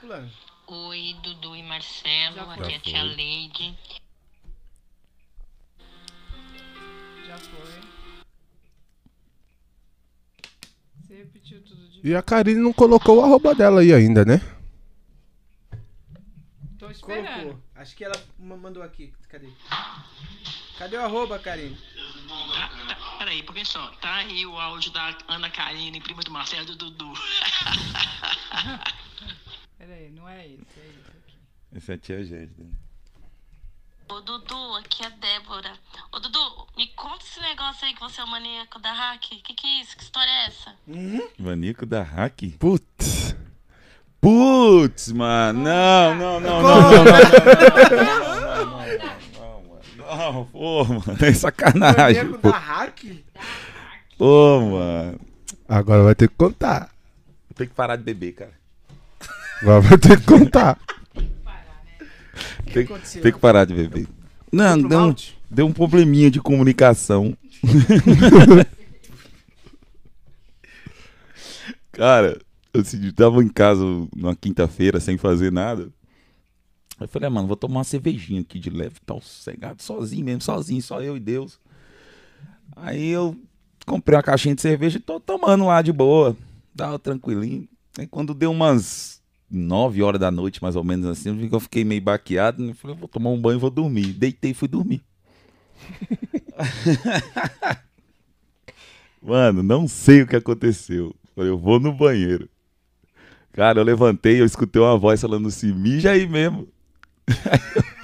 Pulando. Oi, Dudu e Marcelo, Já aqui é a foi. tia Leide. Já foi. Você repetiu tudo de E a Karine não colocou o arroba dela aí ainda, né? Tô esperando. Colocou. Acho que ela ma- mandou aqui. Cadê? Cadê o arroba, Karine? Peraí, professor, tá aí o áudio da Ana Karine, prima do Marcelo e do Dudu. [LAUGHS] Peraí, não é esse, é esse aqui. Esse é a tia gente. Ô Dudu, aqui é a Débora. Ô Dudu, me conta esse negócio aí que você é o maníaco da hack. Que que é isso? Que história é essa? Manico da hack? Putz. Putz, mano. Não, não, não, não, não, não, não, não, não, não, não, não, não, pô, mano, é sacanagem, Maníaco pô. da hack? Pô, mano. Agora vai ter que contar. Tem que parar de beber, cara. Agora vai ter que contar. [LAUGHS] Tem, aconteceu? tem que parar de beber. Não, deu um, deu um probleminha de comunicação. [LAUGHS] Cara, eu assim, tava em casa numa quinta-feira sem fazer nada. Aí eu falei, ah, mano, vou tomar uma cervejinha aqui de leve, tal, sossegado, sozinho mesmo, sozinho, só eu e Deus. Aí eu comprei uma caixinha de cerveja e tô tomando lá de boa, tava tranquilinho. Aí quando deu umas 9 horas da noite, mais ou menos assim, eu fiquei meio baqueado, né? falei, vou tomar um banho e vou dormir. Deitei e fui dormir. [LAUGHS] Mano, não sei o que aconteceu. Falei, eu vou no banheiro. Cara, eu levantei, eu escutei uma voz falando assim, mija aí mesmo. [LAUGHS]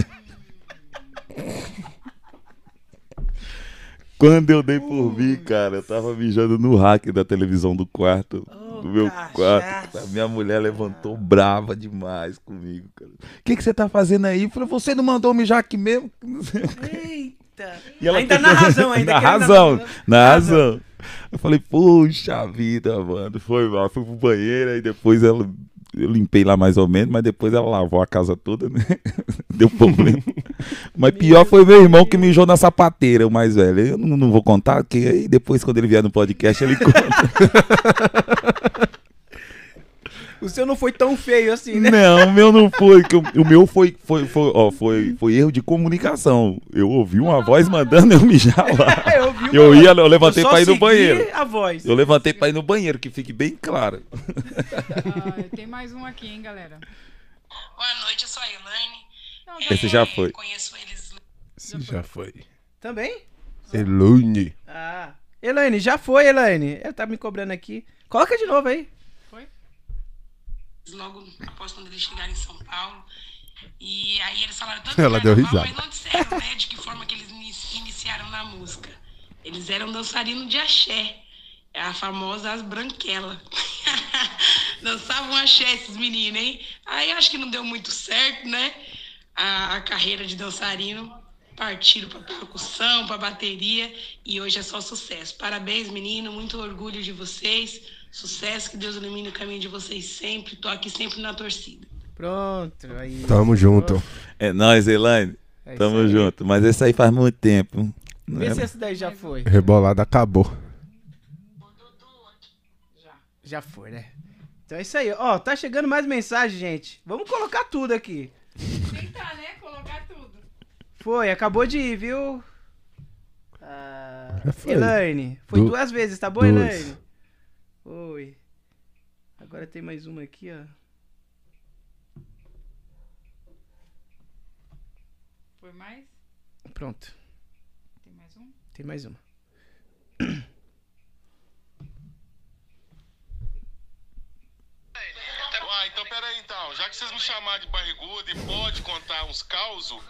Quando eu dei por mim, cara, eu tava mijando no rack da televisão do quarto. Do meu quarto. A minha mulher levantou brava demais comigo, cara. O que, que você tá fazendo aí? Eu falei, você não mandou mijar aqui mesmo? Eita. [LAUGHS] E ela ainda na [LAUGHS] razão, ainda. Na razão, na razão. Eu falei, puxa vida, mano. Foi mal, fui pro banheiro e depois ela. Eu limpei lá mais ou menos, mas depois ela lavou a casa toda, né? [LAUGHS] Deu problema. mas pior foi meu irmão que mijou na sapateira, o mais velho. Eu não, não vou contar, porque aí depois, quando ele vier no podcast, ele conta. [LAUGHS] O seu não foi tão feio assim, né? Não, o meu não foi. O, meu foi, foi, foi, ó, foi, foi erro de comunicação. Eu ouvi uma voz mandando eu mijar lá. [LAUGHS] Eu ouvi uma Eu ia, eu levantei Eu pra ir no banheiro. a voz. Eu levantei pra ir no banheiro, que fique bem claro. Ah, tem mais um aqui, hein, galera. Boa noite, eu sou a Elaine. Não, Esse já foi. Conheço eles. Esse já foi. Também? Elune. Ah. Elaine, já foi, Elaine. Ela tá me cobrando aqui. Coloca de novo aí. Logo após quando eles chegaram em São Paulo. E aí eles falaram tanto Ela de deu risada. mas não disseram, né, de que forma que eles ini- iniciaram na música. Eles eram dançarinos de axé. É a famosa as branquelas. [LAUGHS] Dançavam axé esses meninos, hein? Aí acho que não deu muito certo, né? A, a carreira de dançarino. Partiram para percussão, para bateria e hoje é só sucesso. Parabéns, menino, muito orgulho de vocês. Sucesso, que Deus ilumine o caminho de vocês sempre. Tô aqui sempre na torcida. Pronto. Aí. Tamo junto. É nóis, Elaine. É Tamo junto. Mas esse aí faz muito tempo. Não Vê é- se esse daí já foi. Rebolada acabou. Já foi, né? Então é isso aí. Ó, tá chegando mais mensagem, gente. Vamos colocar tudo aqui. Tentar, né? Colocar tudo. Foi, acabou de ir, viu? Ah, foi. Elaine, foi Du- duas vezes, tá bom, duas. Elaine? Oi. Agora tem mais uma aqui, ó. Foi mais? Pronto. Tem mais um? Tem mais uma. Ah, então peraí então. Já que vocês me chamaram de barrigudo e pode contar uns causos,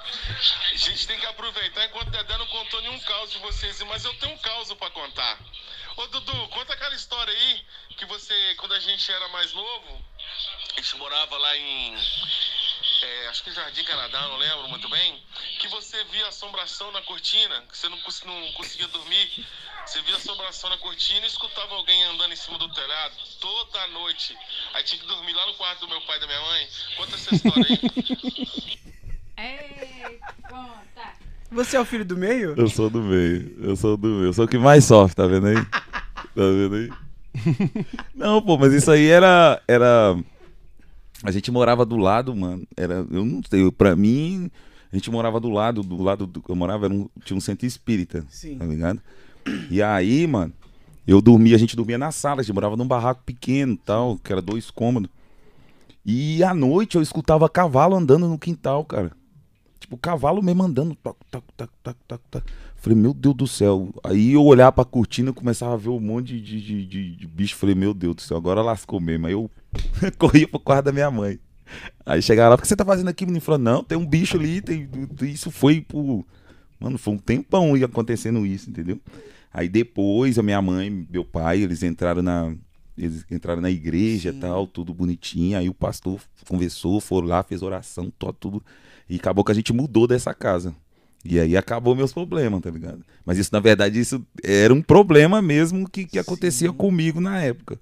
a gente tem que aproveitar enquanto o Dedé não contou nenhum caos de vocês. Mas eu tenho um caos pra contar. Ô Dudu, conta aquela história aí que você, quando a gente era mais novo, a gente morava lá em. é, acho que Jardim Canadá, não lembro muito bem. Que você via assombração na cortina, que você não, não conseguia dormir. Você via assombração na cortina e escutava alguém andando em cima do telhado toda noite. Aí tinha que dormir lá no quarto do meu pai e da minha mãe. Conta essa história aí. Ei, [LAUGHS] conta. Você é o filho do meio? Eu sou do meio. Eu sou do meio. Eu sou o que mais sofre, tá vendo aí? [LAUGHS] Tá vendo aí? Não, pô, mas isso aí era. era... A gente morava do lado, mano. Era, eu não sei, pra mim, a gente morava do lado, do lado do que eu morava, era um- tinha um centro espírita. Sim. Tá ligado? E aí, mano, eu dormia, a gente dormia na sala, a gente morava num barraco pequeno tal, que era dois cômodos. E à noite eu escutava cavalo andando no quintal, cara. Tipo, cavalo mesmo andando. Toc, toc, toc, toc, toc, toc. Falei, meu Deus do céu. Aí eu olhava pra cortina e começava a ver um monte de, de, de- de bicho. Falei, meu Deus do céu, agora lascou mesmo. Aí eu [LAUGHS] corria pro quarto da minha mãe. Aí chegava lá, o que você tá fazendo aqui, menino? Falou, não, tem um bicho ali, tem. Isso foi por. Mano, foi um tempão ia acontecendo isso, entendeu? Aí depois a minha mãe, meu pai, eles entraram na. Eles entraram na igreja e tal, tudo bonitinho. Aí o pastor conversou, foram lá, fez oração, tudo. E acabou que a gente mudou dessa casa. E aí acabou meus problemas, tá ligado? Mas isso, na verdade, isso era um problema mesmo que, que acontecia comigo na época.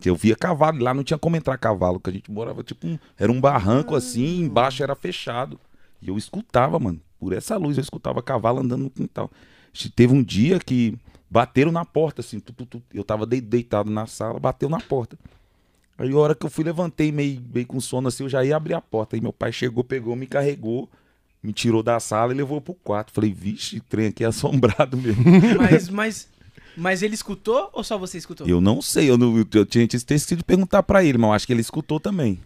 Que eu via cavalo, lá não tinha como entrar cavalo, que a gente morava tipo um, era um barranco assim, embaixo era fechado. E eu escutava, mano, por essa luz eu escutava cavalo andando no quintal. Teve um dia que bateram na porta assim, tu, tu, tu. eu tava de- deitado na sala, bateu na porta. Aí a hora que eu fui levantei meio, meio com sono assim, eu já ia abrir a porta. Aí meu pai chegou, pegou, me carregou, me tirou da sala e levou pro quarto. Falei, vixe, trem aqui é assombrado [LAUGHS] mesmo. Mas, mas, mas ele escutou ou só você escutou? Eu não sei, eu, não, eu tinha esquecido de perguntar pra ele, mas eu acho que ele escutou também.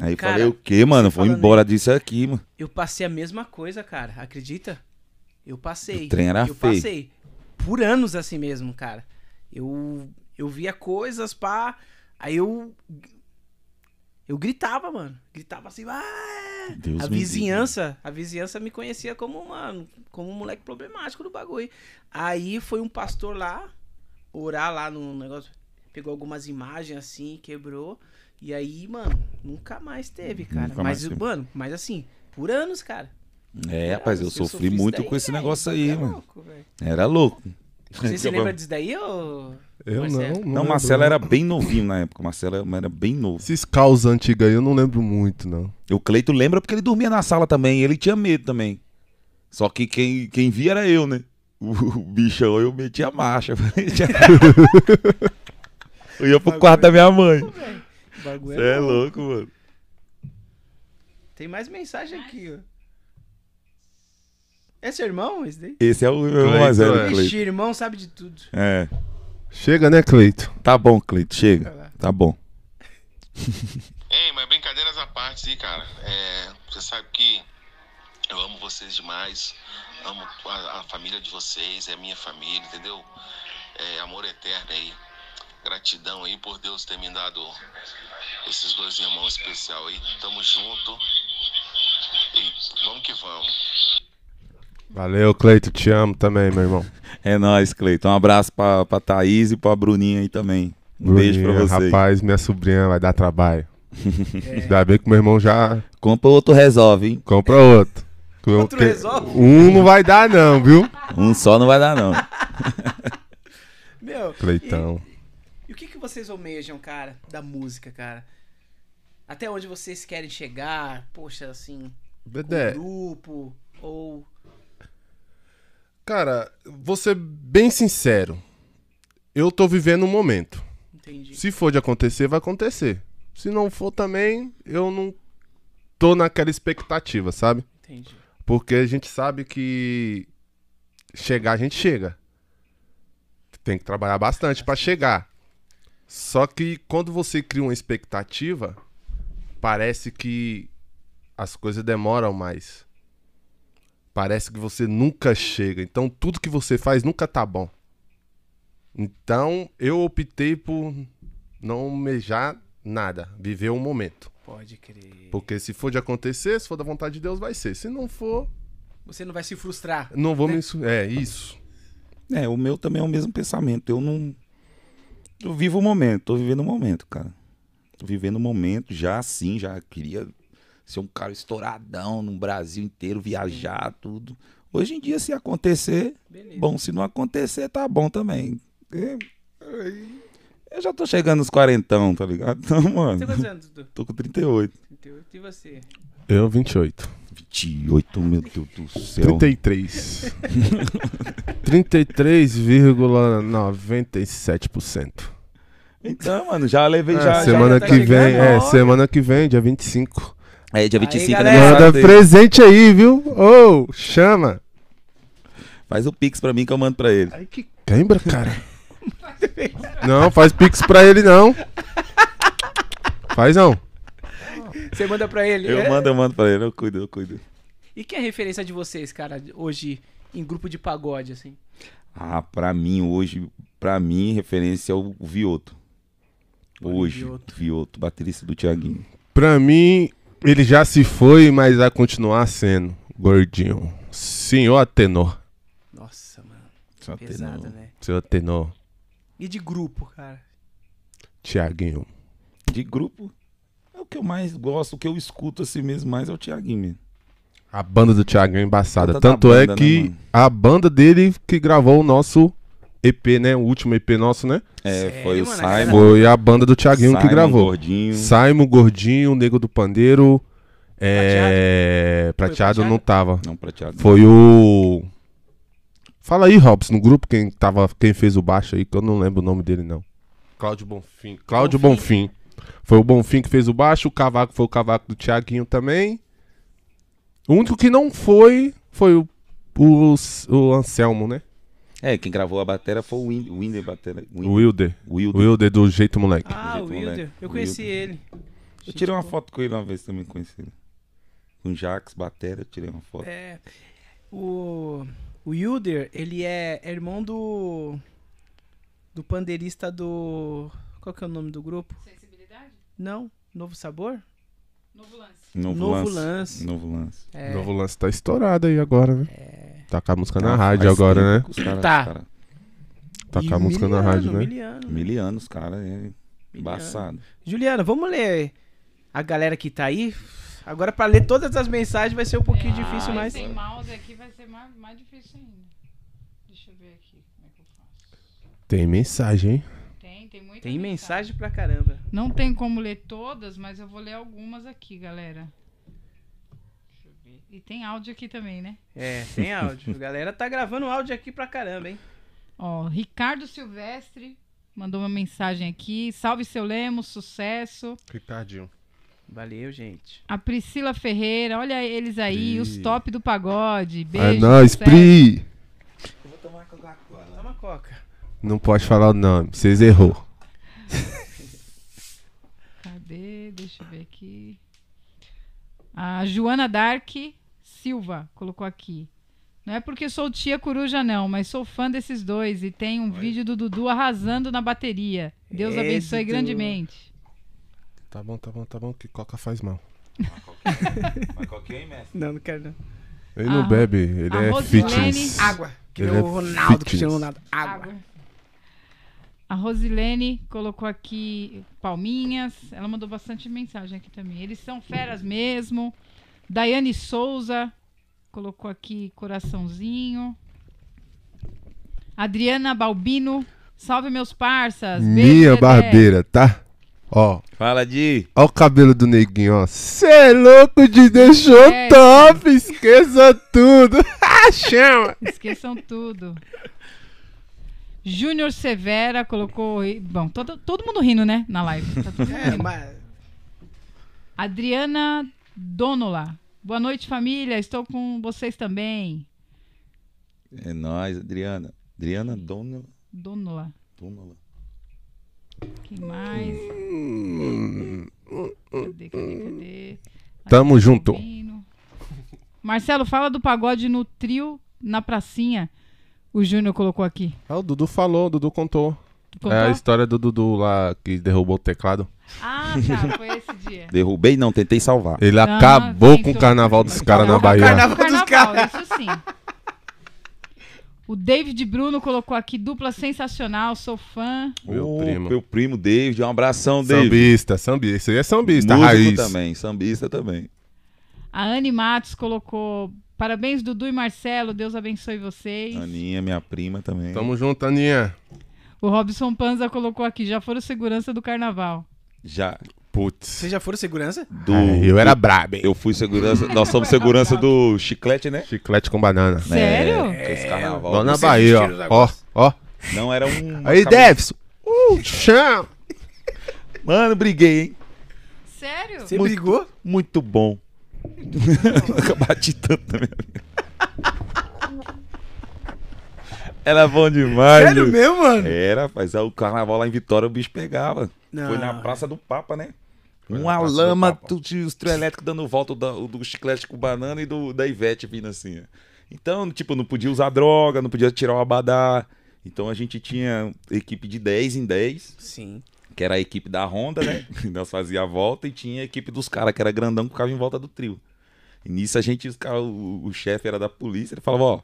Aí eu Cara, falei, o quê, mano? Vou embora disso aqui, mano. Eu passei a mesma coisa, cara. Acredita? Eu passei. O trem era eu feio. passei. Por anos assim mesmo, cara. Eu, eu via coisas, pá. Aí eu. Eu gritava, mano. Gritava assim, ah! Deus a vizinhança, a vizinhança me conhecia como, mano, como um moleque problemático do bagulho. Aí foi um pastor lá, orar lá no negócio, pegou algumas imagens assim, quebrou. E aí, mano, nunca mais teve, cara. Nunca mas, mais teve. mano, mas assim, por anos, cara. É, rapaz, eu eu sofri sofri muito daí, com esse velho. negócio aí, é mano. louco, velho. Era louco. Você se lembra disso daí, ou... Eu Marcelo? não, Não, lembro, Marcelo não. era bem novinho na época. Marcelo era bem novo. Esses caos antigos aí eu não lembro muito, não. O Cleito lembra porque ele dormia na sala também. Ele tinha medo também. Só que quem, quem via era eu, né? O, o bichão, eu metia a marcha. [LAUGHS] eu ia pro quarto da minha mãe. Você é louco, mano. Tem mais mensagem aqui, ó. É seu irmão, esse daí? Esse é o meu Cleito, mais velho, é. Ixi, Cleito. irmão sabe de tudo. É. Chega, né, Cleito? Tá bom, Cleito, chega. Tá bom. [LAUGHS] Ei, mas brincadeiras à parte, aí, cara. É, você sabe que eu amo vocês demais. Amo a, a família de vocês, é a minha família, entendeu? É amor eterno aí. Gratidão aí por Deus ter me dado esses dois irmãos especial aí. Tamo junto. E vamos que vamos. Valeu, Cleito, te amo também, meu irmão. [LAUGHS] É nóis, Cleito. Um abraço pra, pra Thaís e pra Bruninha aí também. Um beijo pra Bruninha, vocês. Rapaz, minha sobrinha vai dar trabalho. [LAUGHS] Ainda bem que meu irmão já Compra outro resolve, hein? compra outro. [LAUGHS] Outro que- resolve? Um não vai dar, não, viu? Um só não vai dar, não. Meu, Cleitão. E, e o que, que vocês almejam, cara, da música, cara? Até onde vocês querem chegar? Poxa, assim, com grupo, ou... Cara, vou ser bem sincero. Eu tô vivendo um momento. Entendi. Se for de acontecer, vai acontecer. Se não for também, eu não tô naquela expectativa, sabe? Entendi. Porque a gente sabe que chegar, a gente chega. Tem que trabalhar bastante pra chegar. Só que quando você cria uma expectativa, parece que as coisas demoram mais. Parece que você nunca chega. Então tudo que você faz nunca tá bom. Então eu optei por não almejar nada, viver o momento. Pode crer. Porque se for de acontecer, se for da vontade de Deus, vai ser. Se não for, Você não vai se frustrar. não vou né? me. É, isso. É, o meu também é o mesmo pensamento. Eu não. Eu vivo o momento, tô vivendo o momento, cara. Tô vivendo o momento, já assim, já queria ser um cara estouradão no Brasil inteiro, viajar, tudo. Hoje em dia, se acontecer, bom, se não acontecer, tá bom também. Eu já tô chegando nos quarentão, tá ligado? [LAUGHS] Então, mano. Você quantos anos, Dudu? Tô com 38. 38. E você? Eu, 28. 28, meu Deus do céu. 33. 33,97%. [LAUGHS] Então, mano, já levei É, já. semana já tá que vem, é, semana que vem, dia 25. É, dia 25 galera. é aniversário Manda presente aí, viu? Ô, chama. Faz o pix pra mim que eu mando pra ele. Ai, que cãibra, cara. [LAUGHS] Não, faz pix pra ele não. Faz não. Você manda pra ele. Eu é? mando, eu mando pra ele, eu cuido, eu cuido. E quem é a referência de vocês, cara, hoje em grupo de pagode, assim? Ah, pra mim hoje, pra mim, referência é o Vioto. Hoje, Vioto. Vioto, baterista do Tiaguinho. Pra mim, ele já se foi, mas vai continuar sendo gordinho. Senhor tenor. Nossa, mano. Só Pesado, tenor. né? Senhor tenor. E de grupo, cara? Tiaguinho. De grupo, é o que eu mais gosto, o que eu escuto assim mesmo mais é o Tiaguinho mesmo. A banda do Tiaguinho é embaçada. Tanto banda, é né, que mano? a banda dele que gravou o nosso EP, né? O último EP nosso, né? É, foi o mano? Simon. Foi a banda do Tiaguinho que Simon gravou. Gordinho. Simon Gordinho, Nego do Pandeiro. É. Prateado, não tava. Não, prateado. não. Foi o. Fala aí, Robson, no grupo, quem, tava, quem fez o baixo aí, que eu não lembro o nome dele, não. Cláudio Bonfim. Cláudio Bonfim. Foi o Bonfim que fez o baixo, o cavaco foi o cavaco do Tiaguinho também. O único que não foi foi o, o, o Anselmo, né? É, quem gravou a bateria foi o Wind- o Winder Batera. Wilder. Wilder. Wilder do Jeito Moleque. Ah, o jeito Wilder. moleque. Eu conheci Wilder. ele. Eu tirei uma foto com ele uma vez também, conheci ele. Com o Jax, Batera, eu tirei uma foto. É. O. O Wilder, ele é, é irmão do. Do pandeirista do. Qual que é o nome do grupo? Sensibilidade? Não? Novo Sabor? Novo lance. Novo, Novo lance. Lance. Novo lance. É. Novo lance tá estourado aí agora, né? Tá a música na rádio faz agora, tempo né? que os caras- Tá. os caras- a música na rádio, né? Miliano. Mil anos, cara, é embaçado. Juliana, vamos ler a galera que tá aí? Agora, pra ler todas as mensagens vai ser um pouquinho difícil, mas. Sem mouse aqui vai ser mais, mais difícil ainda. Deixa eu ver aqui como é que eu faço. Tem mensagem, hein? Tem, tem muita Tem mensagem pra caramba. Não tem como ler todas, mas eu vou ler algumas aqui, galera. Eu. E tem áudio aqui também, né? É, tem áudio. A galera tá gravando áudio aqui pra caramba, hein? Ó, Ricardo Silvestre mandou uma mensagem aqui. Salve seu Lemos, sucesso. Ricardinho. Valeu, gente. A Priscila Ferreira, olha eles aí, Pri. os top do pagode. É Beijo. nóis, sucesso. Pri! Toma coca. Não pode falar o nome, vocês errou. [LAUGHS] Cadê? Deixa eu ver aqui. A Joana Dark Silva colocou aqui. Não é porque sou tia coruja, não, mas sou fã desses dois e tem um vídeo do Dudu arrasando na bateria. Deus Ê, abençoe grandemente. Tá bom, tá bom, tá bom, que coca faz mal. Mas qualquer, mestre? Não, não quero não. Ele não A- bebe, ele a é Rosilene- fitness. Água. Que Ele nem é o Ronaldo, fitness. Cristiano Ronaldo. Água. A Rosilene colocou aqui palminhas. Ela mandou bastante mensagem aqui também. Eles são feras mesmo. Daiane Souza colocou aqui coraçãozinho. Adriana Balbino. Salve meus parças. Beijo, Minha Dedé. barbeira, tá? Ó. Fala, Di. Ó o cabelo do neguinho, ó. Cê é louco de deixou É. top, esqueça tudo. [LAUGHS] Chama. Esqueçam tudo. Júnior Severa colocou. Bom, todo, todo mundo rindo, né? Na live. Tá É, rindo. mas. Adriana Donola. Boa noite, família. Estou com vocês também. É nóis, Adriana. Adriana Dona. Donola. Donola. Quem mais? Cadê, cadê, cadê? Tamo junto. Marcelo, fala do pagode no trio na pracinha. O Júnior colocou aqui. Ah, o Dudu falou, o Dudu contou. Contou? É a história do Dudu lá que derrubou o teclado. Ah, tá. Foi esse dia. [LAUGHS] Derrubei, não, tentei salvar. Ele Ah, acabou com o carnaval dos caras na Acabou com o Bahia. Carnaval, isso sim. O David Bruno colocou aqui dupla sensacional, sou fã. Meu Ô, primo. Meu primo David, um abração, David. Sambista, sambista. Isso aí é sambista, Músico raiz. também, sambista também. A Anne Matos colocou parabéns Dudu e Marcelo, Deus abençoe vocês. Aninha, minha prima também. Tamo junto, Aninha. O Robson Panza colocou aqui, já foram segurança do carnaval. Já. Putz. Vocês já foram segurança? Do, Ai, eu era brabo, hein? Eu fui segurança. Nós somos segurança do chiclete, né? Chiclete com banana. Sério? É, esse carnaval. Lá na Bahia, ó. Ó, ó. Não era um. Aí, Devson. Uh, chão. Mano, briguei, hein? Sério? Você Muito- brigou? Muito bom. [LAUGHS] Nunca bati tanto na minha vida. Era bom demais. Sério viu? mesmo, mano? Era, mas o carnaval lá em Vitória o bicho pegava. Não. Foi na Praça do Papa, né? Foi Uma do lama, Papa. tu tinha os trio elétricos dando volta do, do chiclete com banana e do, da Ivete vindo assim. ó. Então, tipo, não podia usar droga, não podia tirar o abadá. Então a gente tinha equipe de 10 em 10, Sim. que era a equipe da Honda, né? [COUGHS] Nós fazia a volta e tinha a equipe dos caras, que era grandão, que ficava em volta do trio. E nisso a gente, os cara, o, o chefe era da polícia, ele falava, ó,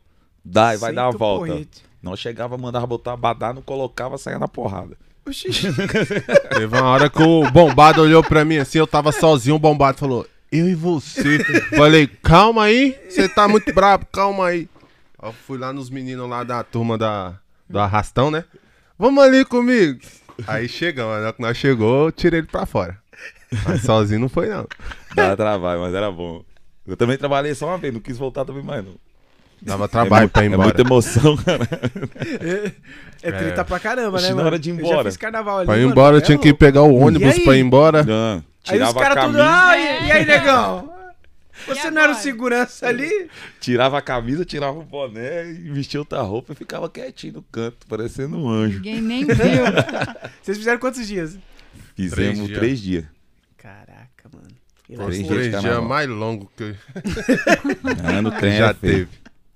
dá, vai dar a volta. porrete. Nós chegava, mandava botar abadá, não colocava, saia na porrada. Oxi. [LAUGHS] Teve uma hora que o bombado olhou pra mim assim, eu tava sozinho, o bombado falou, eu e você. Falei, calma aí, você tá muito brabo, calma aí. Eu fui lá nos meninos lá da turma da, do arrastão, né? Vamos ali comigo. Aí chegamos, na hora que nós chegou, eu tirei ele pra fora. Mas sozinho não foi, não. Dava trabalho, mas era bom. Eu também trabalhei só uma vez, não quis voltar também mais, não. Dava trabalho é, pra ir embora. É muita emoção, [LAUGHS] cara. É treta pra caramba, né, Oxi, na mano? hora de ir Eu já embora. fiz carnaval ali, Pra ir mano, embora, eu é tinha que pegar o ônibus pra ir embora. Não, Aí os tirava a caras tudo, camisa, ah, e, e aí, negão? Você não era o segurança ali? tirava a camisa, tirava o boné e vestia outra roupa e ficava quietinho no canto, parecendo um anjo. Ninguém nem viu. [LAUGHS] Vocês fizeram quantos dias? Fizemos Três dias. três dias. Caraca, mano. Três dias três dias carnaval. mais longos que Ah, no trem já é teve.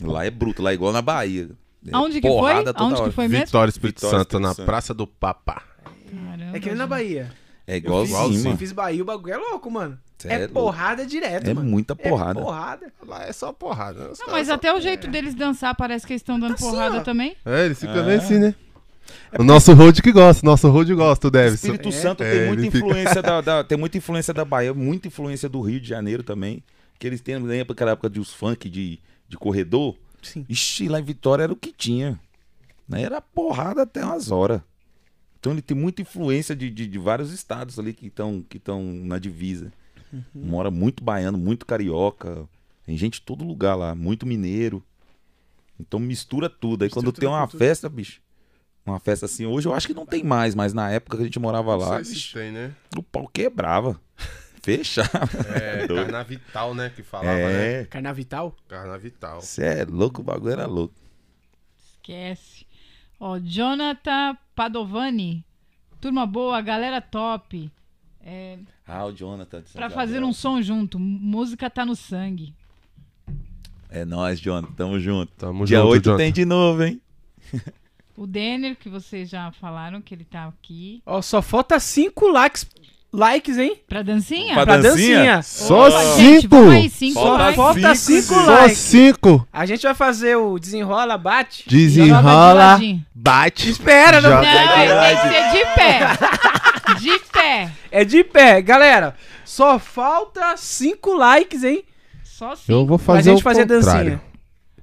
Lá é bruto, lá é igual na Bahia. É Aonde que porrada foi? Aonde que foi mesmo? Vitória Espírito Vitória, Santo, Espírito na Santo. Praça do Papa. Caramba, É que nem na Bahia. É Eu fiz, eu fiz Bahia, o bagulho é louco, mano. Cê é é porrada direto, É mano. muita porrada. É porrada. Lá é só porrada. Não, mas só- até o jeito deles dançar parece que eles estão dando Assim, porrada ó. também. É, eles ficam É. bem assim, né? O nosso road que gosta, o nosso road gosta, o Devson. Espírito É. Santo É, tem muita ele fica- influência da, [LAUGHS] da- tem muita influência da Bahia, muita influência do Rio de Janeiro também. Que eles têm, lembra aquela época de os funk de, de corredor? Sim. Ixi, lá em Vitória era o que tinha. Né? Era porrada até umas horas. Então ele tem muita influência de, de, de vários estados ali que estão que na divisa. Mora muito baiano, muito carioca. Tem gente de todo lugar lá, muito mineiro. Então mistura tudo. Aí quando Mistura tem tudo uma festa, bicho. Uma festa assim, hoje eu acho que não tem mais, mas na época que a gente morava Não lá, sei se bicho, tem, né? o pau quebrava. [LAUGHS] Fechava. É. [LAUGHS] Carnavital, né? Que falava, né? É. Carnavital? Carnavital. Você é louco, o bagulho era louco. Esquece. Ó, Jonathan Padovani. Turma boa, galera top. É, Ah, o Jonathan. pra fazer um som junto. Música tá no sangue. É nóis, Jonathan. Tamo junto. Tamo Dia junto, 8 Jonathan. tem de novo, hein? O Denner, que vocês já falaram que ele tá aqui. Ó, só falta cinco likes, likes, hein? Pra dancinha? Pra Pra dancinha? dancinha. Só Opa, gente, cinco? cinco Falta likes. Falta cinco, cinco gente. Só likes. cinco. A gente vai fazer o desenrola, bate. De Desenrola, bate. Espera, não. Não, tem que ser de pé. [LAUGHS] De pé. É de pé. Galera, só falta cinco likes, hein? Só cinco. Eu vou Pra fazer gente o fazer contrário. dancinha.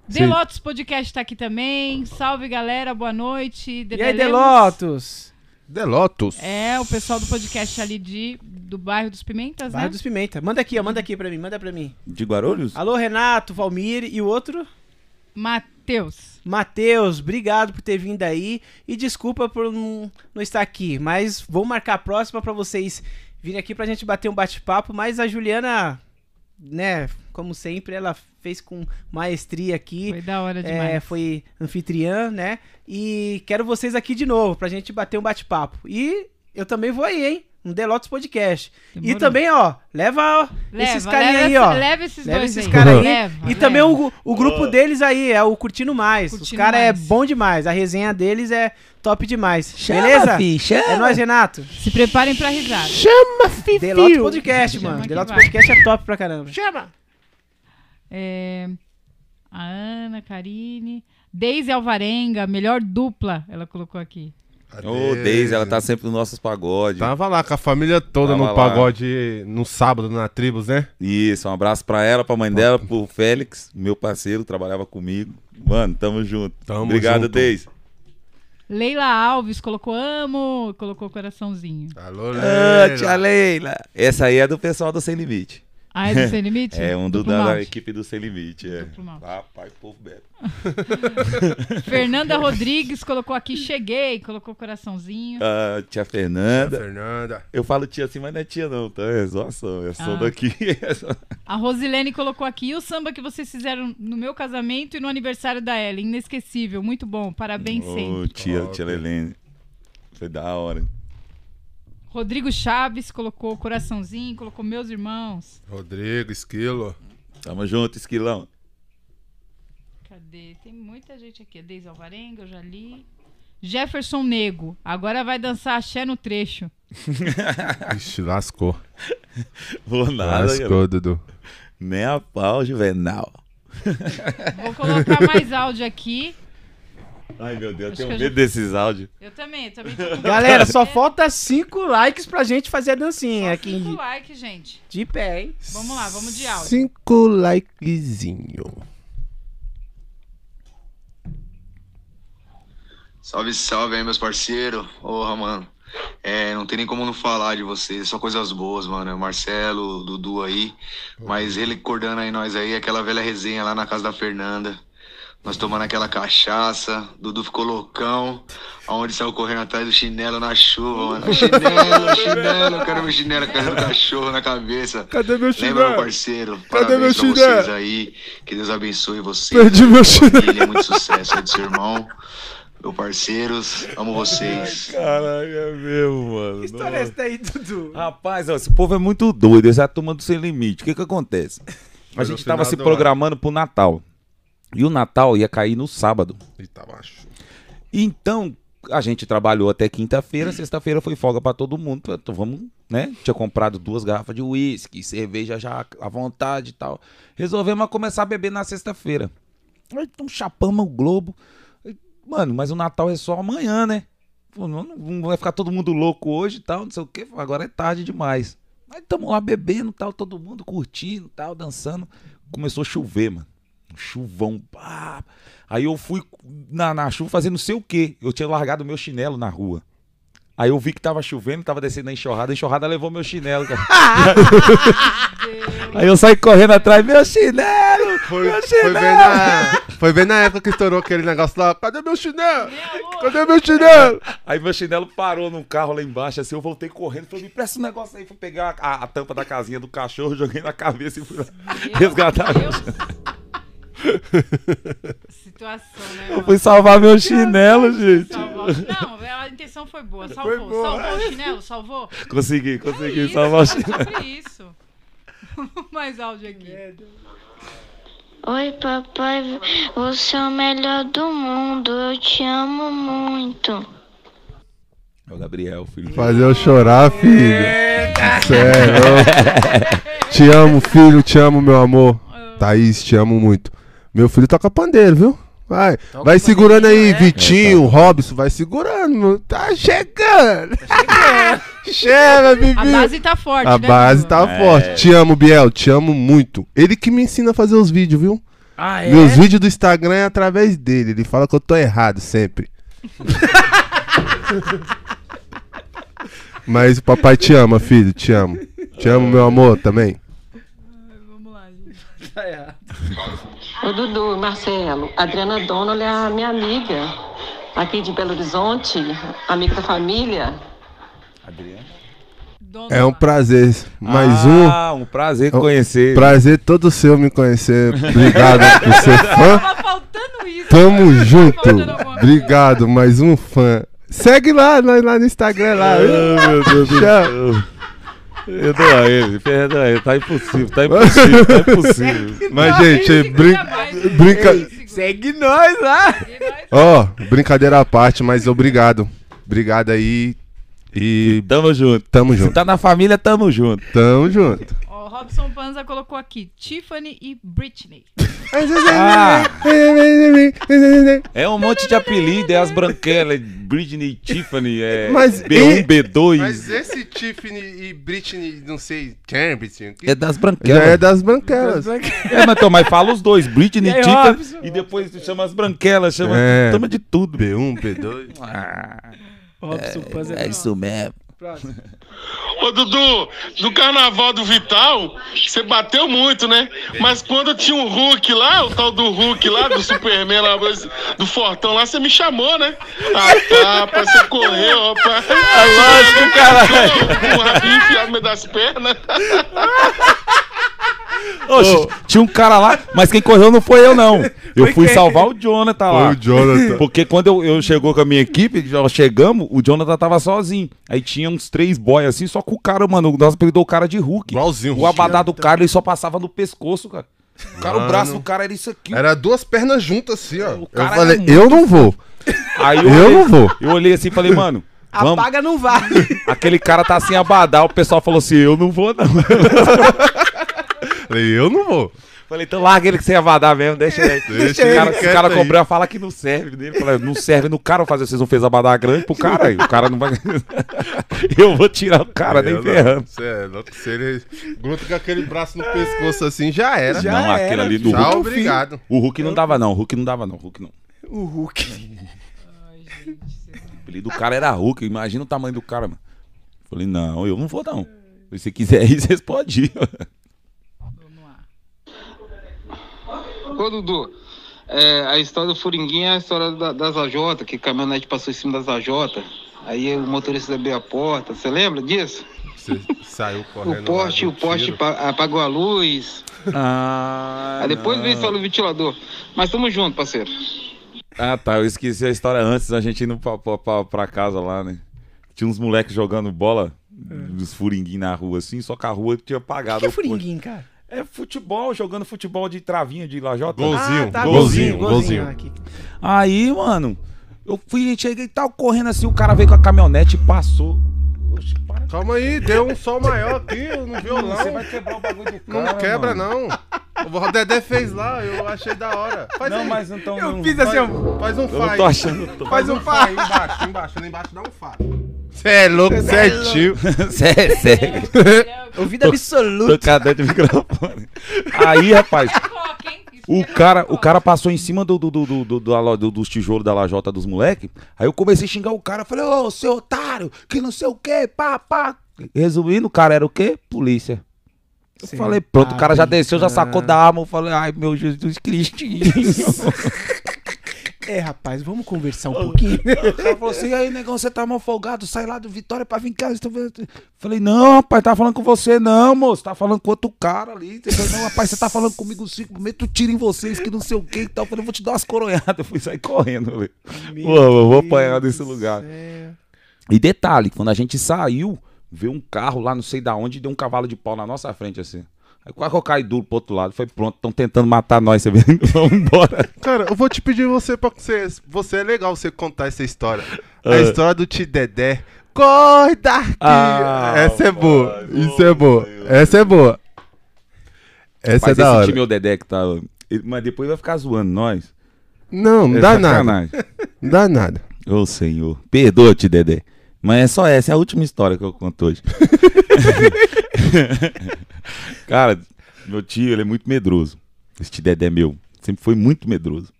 Delotos Podcast tá aqui também. Salve, galera. Boa noite. E aí, Dedelemos. Delotos? É, o pessoal do podcast ali de, do bairro dos Pimentas, Bairro né? dos Pimenta. Manda aqui, ó. Manda aqui pra mim. Manda pra mim. De Guarulhos? Alô, Renato, Valmir e o outro? Matheus. Matheus, obrigado por ter vindo aí. E desculpa por não, não estar aqui. Mas vou marcar a próxima pra vocês virem aqui pra gente bater um bate-papo. Mas a Juliana né, como sempre, ela fez com maestria aqui. Foi da hora É, demais. foi anfitriã, né? E quero vocês aqui de novo pra gente bater um bate-papo. E eu também vou aí, hein? Um Delotes Podcast. E Demorou. também, ó, leva, Leva, esses carinha leva aí, ó. leva esses dois esses aí. caras aí. Leva, e leva. também o, o grupo deles aí, é o Curtindo Mais. Os Curtindo caras é bom demais. A resenha deles é top demais. Chama, Beleza? fi, chama. É nóis, Renato. Se preparem pra risada. Chama, Fifi. Delotes Podcast, Chama mano. Delotes vai. Podcast é top pra caramba. Chama! É, a Ana, Karine. Deise Alvarenga, melhor dupla, ela colocou aqui. Ô, Deise, ela tá sempre nos nossos pagodes. Tava lá com a família toda Tava no lá. pagode no sábado na Tribos, né? Isso, um abraço pra ela, pra mãe dela, pro Félix, meu parceiro, trabalhava comigo. Mano, tamo junto. Tamo Obrigado, junto. Deise. Leila Alves colocou amo, colocou coraçãozinho. Alô, Ah, tia Leila. Essa aí é do pessoal do Sem Limite. Ah, é do Sem Limite? [LAUGHS] é, um do, da, da equipe do Sem Limite. É. Rapaz, povo bebe. [LAUGHS] Fernanda [LAUGHS] Rodrigues colocou aqui, cheguei, colocou coraçãozinho. Ah, tia Fernanda. Tia Fernanda. Eu falo tia assim, mas não é tia não, tá? É zoação, é só Ah. daqui. É só- A Rosilene colocou aqui, e o samba que vocês fizeram no meu casamento e no aniversário da Ellen, inesquecível, muito bom, parabéns Ô, sempre. tia, tia Lelene. Foi da hora. Rodrigo Chaves colocou coraçãozinho, colocou meus irmãos. Rodrigo, Esquilo. Tamo junto, esquilão. Cadê? Tem muita gente aqui. Deise Alvarenga, eu já li. Jefferson Nego, agora vai dançar axé no trecho. [LAUGHS] Ixi, lascou. Vou nada. Lascou, cara. Dudu. Nem a pau, Juvenal. Vou colocar mais áudio aqui. Ai, meu Deus, eu Acho tenho eu medo já- desses áudios. Eu também, eu também tô com [LAUGHS] Galera, só falta 5 likes pra gente fazer a dancinha aqui. Cinco likes, gente. De pé, hein? Vamos lá, vamos de áudio. Cinco likezinho. Salve, salve aí, meus parceiros. Porra, mano. É, não tem nem como não falar de vocês, só coisas boas, mano. É o Marcelo, Dudu aí. Mas ele acordando aí nós aí, aquela velha resenha lá na casa da Fernanda. Nós tomando aquela cachaça, Dudu ficou loucão. Aonde saiu correndo atrás do chinelo na chuva, mano. [LAUGHS] Chinelo, chinelo, eu quero meu chinelo, quero meu cachorro na cabeça. Cadê meu Lembra, chinelo? meu parceiro? Cadê Parabéns meu pra vocês chinelo? aí. Que Deus abençoe vocês. Perdi meu sua chinelo. família, muito sucesso aí do seu irmão. Meu parceiros, amo vocês. Caralho, é mesmo, mano. Que história é essa aí, Dudu? Rapaz, ó, esse povo é muito doido, essa é a turma do Sem Limite. O que que acontece? A gente tava se do programando pro Natal. E o Natal ia cair no sábado. Eita, macho. Então, a gente trabalhou até quinta-feira, sexta-feira foi folga pra todo mundo. Então, vamos, né? Tinha comprado duas garrafas de uísque, cerveja já à vontade e tal. Resolvemos começar a beber na sexta-feira. Então, chapamos o Globo. Mano, mas o Natal é só amanhã, né? Não vai ficar todo mundo louco hoje e tal, não sei o quê. Agora é tarde demais. Mas estamos lá bebendo tal, todo mundo curtindo tal, dançando. Começou a chover, mano. Um chuvão. pá. Aí eu fui na, na chuva fazer não sei o quê. Eu tinha largado meu chinelo na rua. Aí eu vi que tava chovendo, tava descendo a enxurrada, a enxurrada levou meu chinelo, cara. [LAUGHS] Aí eu saí correndo atrás, meu chinelo! Foi, meu foi, chinelo! bem na, foi bem na época que estourou aquele negócio lá. Cadê meu chinelo? Cadê meu chinelo? Aí meu chinelo parou num carro lá embaixo, assim, eu voltei correndo, falei, me presta um negócio aí, fui pegar a, a tampa da casinha do cachorro, joguei na cabeça e fui lá resgatar meu chinelo. Situação, né? Eu fui salvar meu chinelo, gente. Salvou. Não, a intenção foi boa. Salvou. boa. Salvou o chinelo? Salvou? Consegui, consegui isso, salvar o foi chinelo. sobre isso. Mais áudio aqui. Oi, papai, você é o melhor do mundo, eu te amo muito. É o Gabriel, filho. Fazer eu chorar, filho. Sério. [LAUGHS] te amo, filho, te amo, meu amor. Thaís, te amo muito. Meu filho toca pandeiro, viu? Vai, vai segurando aí, Vitinho, Robson, vai segurando, meu. Tá chegando. [LAUGHS] Chega, Bibi. A base tá forte, A né, base Bibi? tá É. forte. Te amo, Biel, te amo muito. Ele que me ensina a fazer os vídeos, viu? Ah, é? Meus vídeos do Instagram é através dele. Ele fala que eu tô errado sempre. [LAUGHS] Mas o papai te ama, filho, te amo. Te amo, meu amor, também. Tá errado. Ô Dudu, Marcelo, Adriana Donald é a minha amiga, aqui de Belo Horizonte, amiga da família. É um prazer. Mais um. Ah, um prazer conhecer. Prazer todo seu me conhecer. Obrigado por ser [LAUGHS] fã. Tava faltando isso. Tamo junto. Obrigado, mais um fã. Segue lá, lá, lá no Instagram lá. Ah, meu Deus do céu. Perdoa ele, perdoa ele. Tá impossível, tá impossível, tá impossível. [LAUGHS] Mas, gente, brin [LAUGHS] brinca... Segue nós lá. Ó, brincadeira à parte, mas obrigado. Obrigado aí. E. Tamo junto. Tamo Se junto. tá na família, tamo junto. Tamo junto. Robson Panza colocou aqui Tiffany e Britney. Ah, é um monte de apelido, é as branquelas, Britney, Tiffany, é Mas B1, e- B2. Mas esse Tiffany e Britney, não sei, Cambridge. É das Já branquelas. é das branquelas. É, mas, então, mas fala os dois, Britney, E aí, Tiffany, Robson? e depois tu chama as branquelas, chama, É. chama de tudo. B1, B2. Robson Panza É isso mesmo. [LAUGHS] Ô Dudu, no carnaval do Vital, você bateu muito, né? Mas quando tinha um Hulk lá, o tal do Hulk lá, do Superman lá, do Fortão lá, você me chamou, né? Ah, rapaz, você correu, rapaz. Ah, lógico, caralho. Com o rabinho enfiado no meio das pernas. [LAUGHS] Oxe, tinha um cara lá, mas quem correu não foi eu, não. Eu Foi fui quem? salvar o Jonathan lá. Foi o Jonathan. Porque quando eu, eu chegou com a minha equipe, já chegamos, o Jonathan tava sozinho. Aí tinha uns três boys assim, só com o cara, mano. Nós apelidou o cara de Hulk. Igualzinho. O abadá do cara, ele só passava no pescoço, cara. O cara, o braço do cara era isso aqui. Era duas pernas juntas assim, ó. Eu cara falei, eu não vou. [LAUGHS] Aí Eu olhei- não vou. Eu olhei assim e falei, mano, vamos. Apaga não vale. Aquele cara tá sem abadá, o pessoal falou assim, eu não vou, não. [LAUGHS] Falei, eu não vou. Falei, então larga ele que sem abadá mesmo, deixa ele aí. Deixa Se o cara, ele se o quieto cara comprar, fala que não serve dele. Falei, não serve no cara, fazer vocês não fez abadá grande pro cara aí. O cara não vai. [LAUGHS] eu vou tirar o cara, nem não. ferrando. Cê é louco, se ele gruda com aquele braço no pescoço assim, já era. não, aquele ali do Tchau, Hulk. obrigado. O Hulk não dava, não. O Hulk não dava, não. O Hulk não. O Hulk. O apelido do cara era Hulk. Imagina o tamanho do cara, mano. Falei, não, eu não vou, não. Se você quiser ir, [LAUGHS] vocês podem ir. Ô, Dudu, é, a história do Furinguinha é a história da- das AJ, que a caminhonete passou em cima das AJ. Aí o motorista abriu a porta, você lembra disso? Você saiu correndo. O poste, o poste apagou a luz. Ah, Aí depois não. veio só o ventilador. Mas tamo junto, parceiro. Ah, tá. Eu esqueci a história antes da gente indo pra, pra, pra, casa lá, né? Tinha uns moleques jogando bola, dos furinguinhos na rua, assim, só que a rua tinha O apagado. que é furinguinho, cara? É futebol, jogando futebol de travinha de lajota. Golzinho, Ah, tá, golzinho, golzinho, golzinho. aqui. Aí, mano, eu fui, cheguei e tal, correndo assim, o cara veio com a caminhonete e passou. Oxe, para. Calma aí, deu um sol maior aqui no violão. Você vai quebrar o bagulho do Não cara, quebra, mano. não. O Dedé fez lá, eu achei da hora. Faz Não, aí. mas então Eu não. fiz assim, ó. Faz um Eu fá não aí. tô achando. Tô... Faz um fá aí embaixo, embaixo. Lá embaixo dá um fá. Cê é louco, cê é tio. Sé- [LAUGHS] Sério. Ouvido Tô absoluto. cadê do microfone? Aí, rapaz, o cara, o cara passou em cima do, do, do, do, do- dos tijolos da lajota dos moleque. Aí eu comecei a xingar o cara. Falei, ô, seu otário, que não sei o quê, pá, pá. Resumindo, o cara era o quê? Polícia. Eu Sim. falei, pronto, o cara já desceu, já sacou da arma. Eu falei, ai, meu Jesus Cristinho. [LAUGHS] É, rapaz, vamos conversar um pouquinho. [LAUGHS] O cara falou assim, aí, negão, você tá mal folgado, sai lá do Vitória pra vir em casa. Vendo- Falei, não, rapaz, tá falando com você não, moço. Tá falando com outro cara ali. Falei, não, rapaz, você tá falando comigo cinco, meto tiro em vocês, que não sei o que e tal. Eu falei, vou te dar umas coronhadas. Eu fui sair correndo. Falei, Pô, eu vou apanhar desse lugar. E detalhe, quando a gente saiu, veio um carro lá, não sei da onde, e deu um cavalo de pau na nossa frente, assim. Aí quase que eu caí duro pro outro lado. Foi pronto, estão tentando matar nós, você vê? [LAUGHS] Vamos embora. Cara, eu vou te pedir você pra você. Você é legal você contar essa história. A Ah. história do Ti Dedé. Corre daqui! Ah, essa é boa. Isso é boa. Essa é boa. Essa Mas é da esse hora. time é o Dedé que tá. Mas depois vai ficar zoando nós. Não, não É dá nada. sacanagem. Não dá nada. Ô senhor, perdoa-te, Dedé. Mas é só essa, é a última história que eu conto hoje. [LAUGHS] Cara, meu tio, ele é muito medroso. Esse Dedé meu. Sempre foi muito medroso.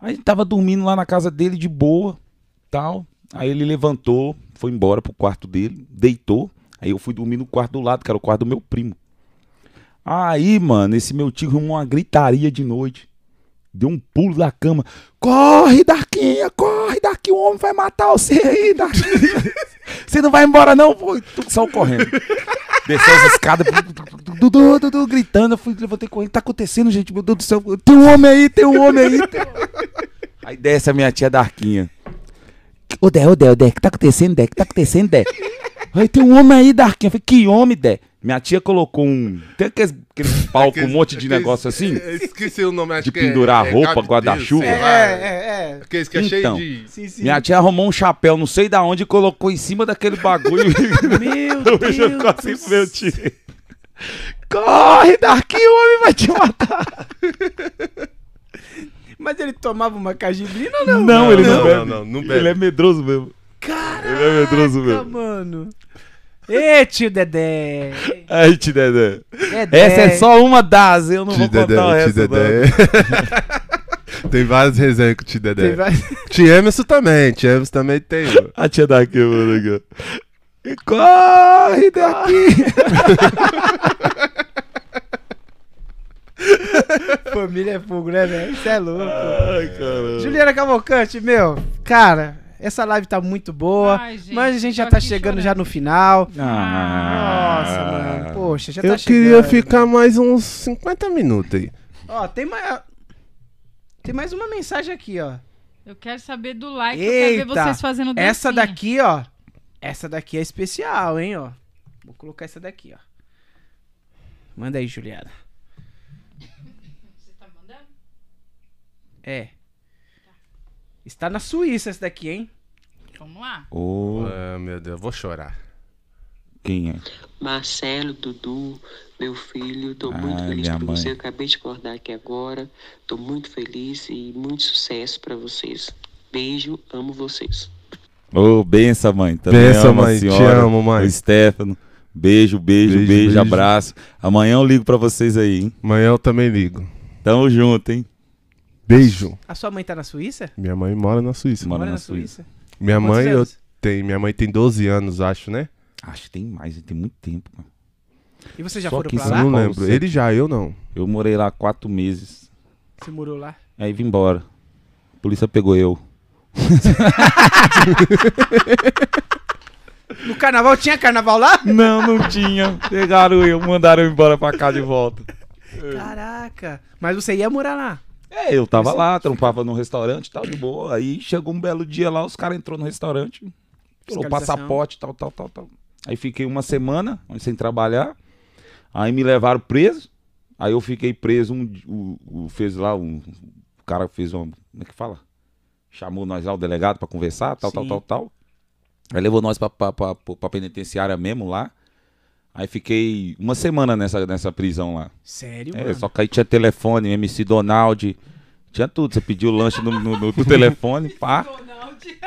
Aí tava dormindo lá na casa dele de boa, tal. Aí ele levantou, foi embora pro quarto dele, deitou. Aí eu fui dormir no quarto do lado, que era o quarto do meu primo. Aí, mano, esse meu tio arrumou uma gritaria de noite. Deu um pulo da cama. Corre, Darquinha, corre, daqui o homem vai matar você aí, Darquinha. [LAUGHS] Você não vai embora, não? Tu saiu correndo. Desceu as escadas, gritando. Eu fui, levantei correndo. Tá acontecendo, gente? Meu Deus do céu. Tem um homem aí, tem um homem aí. Tem um... Aí desce a minha tia Darquinha. Ô, Dé, ô, Dé, ô, Dé, que tá acontecendo, Dé? Que tá acontecendo, Dé? Aí tem um homem aí, Darquinha. Eu falei, que homem, Dé? Minha tia colocou um. Tem aqueles, aqueles pau com um monte de negócio assim? Eu Esqueci o nome, acho De que é- pendurar é roupa, guarda-chuva. É, é, é. Aqueles que é cheio Então, de. Sim, sim. Minha tia arrumou um chapéu, não sei da onde, e colocou em cima daquele bagulho. [LAUGHS] Meu [LAUGHS] Eu Deus. jogou assim pro meu tio. Corre, Darquinho, o homem vai te matar. [LAUGHS] Mas ele tomava uma cajibrina ou não? Não, ele não, Não, bebe. não, não, não bebe. Ele é medroso mesmo. Caraca, Ele é medroso mesmo. mano. Ê, tio Dedé. Aí, tio Dedé. Dedé. Essa é só uma das, eu não vou Tio contar o Dedé, resto. tio Dedé. tem várias resenhas com o tio Dedé. Tem várias- Tio Emerson também, tio Emerson também tem. A tia daqui, mano. Aqui, corre daqui. Família é fogo, né, velho? Isso é louco. Ai. Juliana Cavalcante, meu, cara, essa live tá muito boa. Ai, gente, mas a gente já tá chegando chorando. já no final. Ah. Nossa, mano. Poxa, já Eu tá queria chegando. ficar mais uns 50 minutos aí. Ó, tem mais. Tem mais uma mensagem aqui, ó. Eu quero saber do like, eu quero ver Eita, vocês fazendo dancinha. essa daqui, ó. Essa daqui é especial, hein, ó. Vou colocar essa daqui, ó. Manda aí, Juliana. Você tá mandando? É. Está na Suíça essa daqui, hein? Vamos lá. Ô, Ah, meu Deus, vou chorar. quem é? Marcelo, Dudu, meu filho, tô Ah, muito feliz por mãe. você. Eu acabei de acordar aqui agora. Tô muito feliz e muito sucesso pra vocês. Beijo, amo vocês. Ô, benção, mãe. Também Benção, amo a mãe. Te senhora, amo, mãe. O Stefano. Beijo, beijo, beijo, Beijo, beijo. abraço. Amanhã eu ligo pra vocês aí, hein? Amanhã eu também ligo. Tamo junto, hein? Beijo. A sua mãe tá na Suíça? Minha mãe mora na Suíça. Mora Mora na na Suíça? Minha Quantos mãe, eu anos? tenho, minha mãe tem 12 anos, acho, né? Acho que tem mais, tem muito tempo, mano. E vocês já Só foram que pra lá? Eu não lembro. Ele já, eu não. Eu morei lá quatro meses. Você morou lá? Aí vim embora. A polícia pegou eu. [LAUGHS] No carnaval tinha carnaval lá? Não, não tinha. Pegaram eu, mandaram eu embora pra cá de volta. Caraca. Mas você ia morar lá? É, eu tava lá, trampava no restaurante e tal, de boa. Aí chegou um belo dia lá, os caras entrou no restaurante, tirou passaporte, tal, tal, tal, tal. Aí fiquei uma semana sem trabalhar. Aí me levaram preso. Aí eu fiquei preso, um, o, o- fez lá, um, o cara fez um, como é que fala? Chamou nós lá, o delegado, pra conversar, tal, tal, Sim. tal, tal. Aí levou nós pra, pra, pra, pra penitenciária mesmo lá. Aí fiquei uma semana nessa, nessa prisão lá. Sério, É, mano? só que aí tinha telefone, MC Donald, tinha tudo. Você pediu o lanche no, no- no- no telefone, [LAUGHS] pá.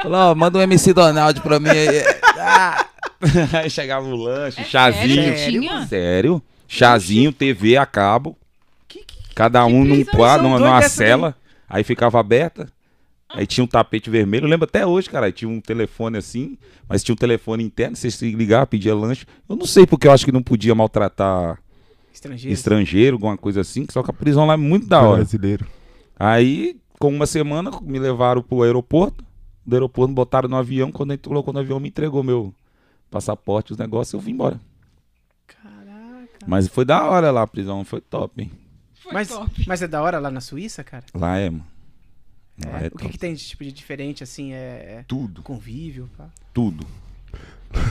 Falou, ó, manda um MC Donald pra mim aí. Ah. [LAUGHS] Aí chegava o lanche, chazinho. sério? Tinha? Sério? Chazinho, TV a cabo. Cada um num quarto, numa, numa cela. Aí ficava aberta. Aí tinha um tapete vermelho. Eu lembro até hoje, cara. Aí tinha um telefone assim, mas tinha um telefone interno. Você se ligava, pedia lanche. Eu não sei porque eu acho que não podia maltratar Estrangeiro. estrangeiro, alguma coisa assim, só que a prisão lá é muito da hora. Brasileiro. Aí, com uma semana, me levaram pro aeroporto. Do aeroporto me botaram no avião. Quando ele colocou no avião, me entregou meu passaporte, os negócios, eu vim embora. Caraca. Mas foi da hora lá a prisão, foi top, hein? Mas, mas é da hora lá na Suíça, cara? Lá é, mano. É. é o que, top. que tem de tipo de diferente, assim? É, é Tudo. convívio, pá. Tudo.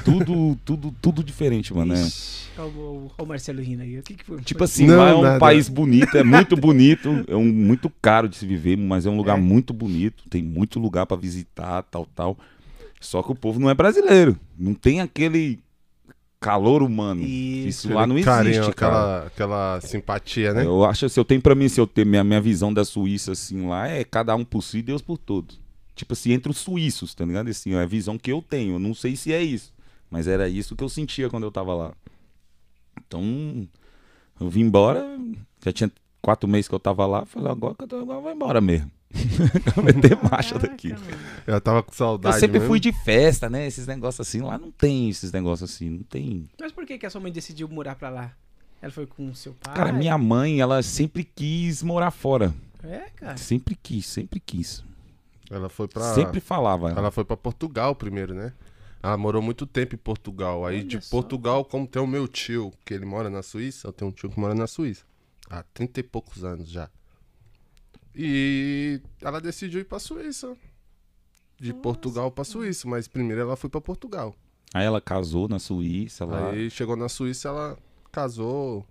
Tudo, tudo, tudo diferente, mano. É. Ixi, Olha o, o Marcelo rindo aí. O que, que foi? Tipo assim, Não, lá é um nada. país bonito, é muito bonito, é um muito caro de se viver, mas é um lugar É. muito bonito, tem muito lugar pra visitar, tal, tal. Só que o povo não é brasileiro, não tem aquele calor humano. Isso, lá não existe, carinho, cara. Aquela, aquela simpatia, né? Eu acho, se eu tenho pra mim, se eu ter minha, minha visão da Suíça assim lá, é cada um por si, Deus por todos. Tipo assim, entre os suíços, tá ligado? Assim, é a visão que eu tenho. Eu não sei se é isso, mas era isso que eu sentia quando eu tava lá. Então, eu vim embora, já tinha quatro meses que eu tava lá, falei, agora, que eu tô- agora eu vou embora mesmo. [LAUGHS] Meter marcha daqui. Eu tava com Eu saudade. sempre mesmo. fui de festa, né? Esses negócios assim, lá não tem esses negócios assim, não tem. Mas por que, que a sua mãe decidiu morar pra lá? Ela foi com o seu pai? Cara, minha mãe, ela sempre quis morar fora. É, cara. Sempre quis, sempre quis. Ela foi pra. Sempre falava. Ela foi pra Portugal primeiro, né? Ela morou muito tempo em Portugal. Aí de Portugal, como tem o meu tio, que ele mora na Suíça, eu tenho um tio que mora na Suíça. Há 30 e poucos anos já. E ela decidiu ir pra Suíça. De Portugal pra Suíça, mas primeiro ela foi pra Portugal. Aí ela casou na Suíça lá. Aí chegou na Suíça, ela casou.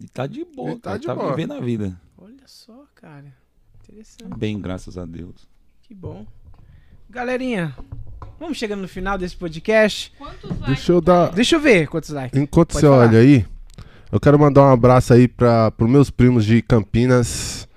E tá de boa, E tá cara, de tá boa. vivendo a vida. Olha só, cara. Interessante. Bem, graças a Deus. Que bom. Galerinha, vamos chegando no final desse podcast. Deixa eu dar. Deixa eu ver quantos likes. Enquanto Pode você falar. olha aí, eu quero mandar um abraço aí para os meus primos de Campinas.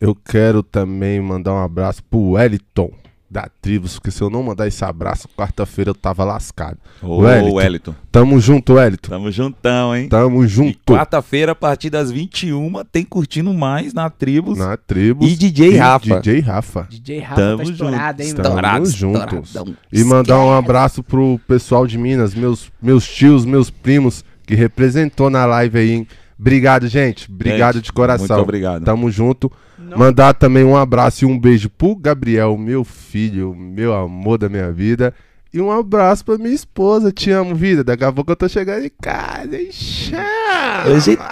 Eu quero também mandar um abraço pro Wellington da Tribos, porque se eu não mandar esse abraço, quarta-feira eu tava lascado. Ô, Wellington. Tamo junto, Wellington. Tamo juntão, hein? Tamo junto. Quarta-feira, a partir das 21, tem curtindo mais na Tribos. Na Tribos. E DJ Rafa. DJ Rafa. DJ Rafa Tamo tá estourado, hein, junto. mano? Tamo Estourado, juntos. estouradão. E mandar um abraço pro pessoal de Minas, meus, meus tios, meus primos, que representou na live aí, hein? Obrigado, gente. Obrigado Gente, de coração. muito obrigado. Tamo junto. Mandar também um abraço e um beijo pro Gabriel, meu filho, meu amor da minha vida. E um abraço pra minha esposa. Te amo, vida. Daqui a pouco eu tô chegando em casa. hein? Tchau. Hoje [LAUGHS]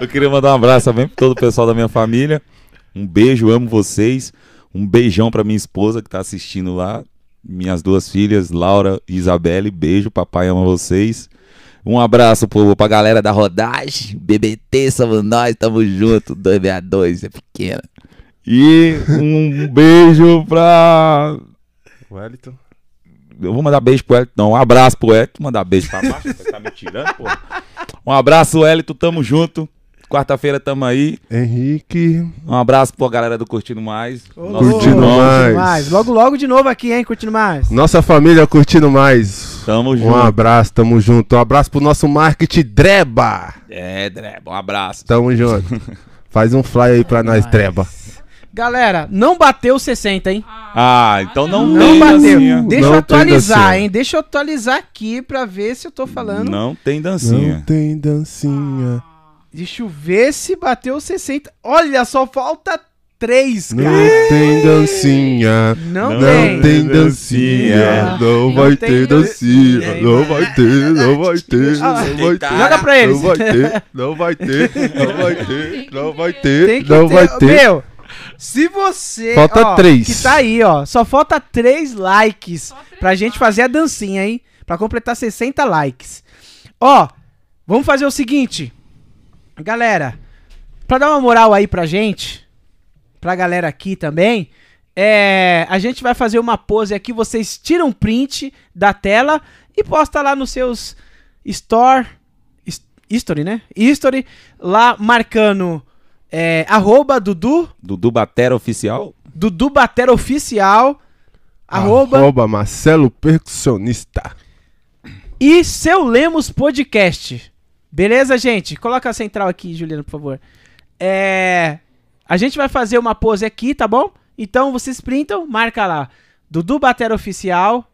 Eu queria mandar um abraço também para todo o pessoal da minha família. Um beijo, amo vocês. Um beijão para minha esposa que tá assistindo lá. Minhas duas filhas, Laura e Isabelle. Beijo, papai ama vocês. Um abraço pro, pra galera da rodagem. BBT, somos nós, tamo junto. 262, é pequena. E um beijo pra. Wellington. Eu vou mandar beijo pro Elton. Não, um abraço pro Elton. Mandar beijo pra baixo. Você tá me tirando, pô. Um abraço, Elton. Tamo junto. Quarta-feira tamo aí. Henrique. Um abraço pra galera do Curtindo Mais. Curtindo mais. Logo, logo de novo aqui, hein? Curtindo mais. Nossa família curtindo mais. Tamo Um junto. abraço, tamo junto. Um abraço pro nosso marketing Dreba. É, Dreba, um abraço. Tamo junto. [LAUGHS] Faz um fly aí pra nós, Dreba. Galera, não bateu 60, hein? Ah, então não, Não tem bateu. dancinha. Deixa Não eu atualizar, hein? Deixa eu atualizar aqui pra ver se eu tô falando. Não tem dancinha. Não tem dancinha. Deixa eu ver se bateu 60. Olha, só falta 3, Não cara. tem dancinha. Não Não tem. tem dancinha. Não vai tem ter dan- dancinha. Não vai ter, não vai ter, Ah, não vai ter. Joga pra eles. Não vai ter, não vai ter, não vai ter, não vai [LAUGHS] ter, Tem que não ter. vai ter. Meu, se você. Falta ó, três. Que tá aí, ó. Só falta 3 likes pra gente fazer a dancinha, hein? Pra completar 60 likes. Ó, vamos fazer o seguinte. Galera, pra dar uma moral aí pra gente, pra galera aqui também, é, a gente vai fazer uma pose aqui. Vocês tiram print da tela e posta lá nos seus store. his- History, né? History, lá marcando é, arroba Dudu, Dudu Batera Oficial. Dudu Batera Oficial, arroba, Arroba Marcelo Percussionista. e seu Lemos Podcast. Beleza, gente? Coloca a central aqui, Juliano, por favor. É, a gente vai fazer uma pose aqui, tá bom? Então vocês printam, marca lá. Dudu Batera Oficial,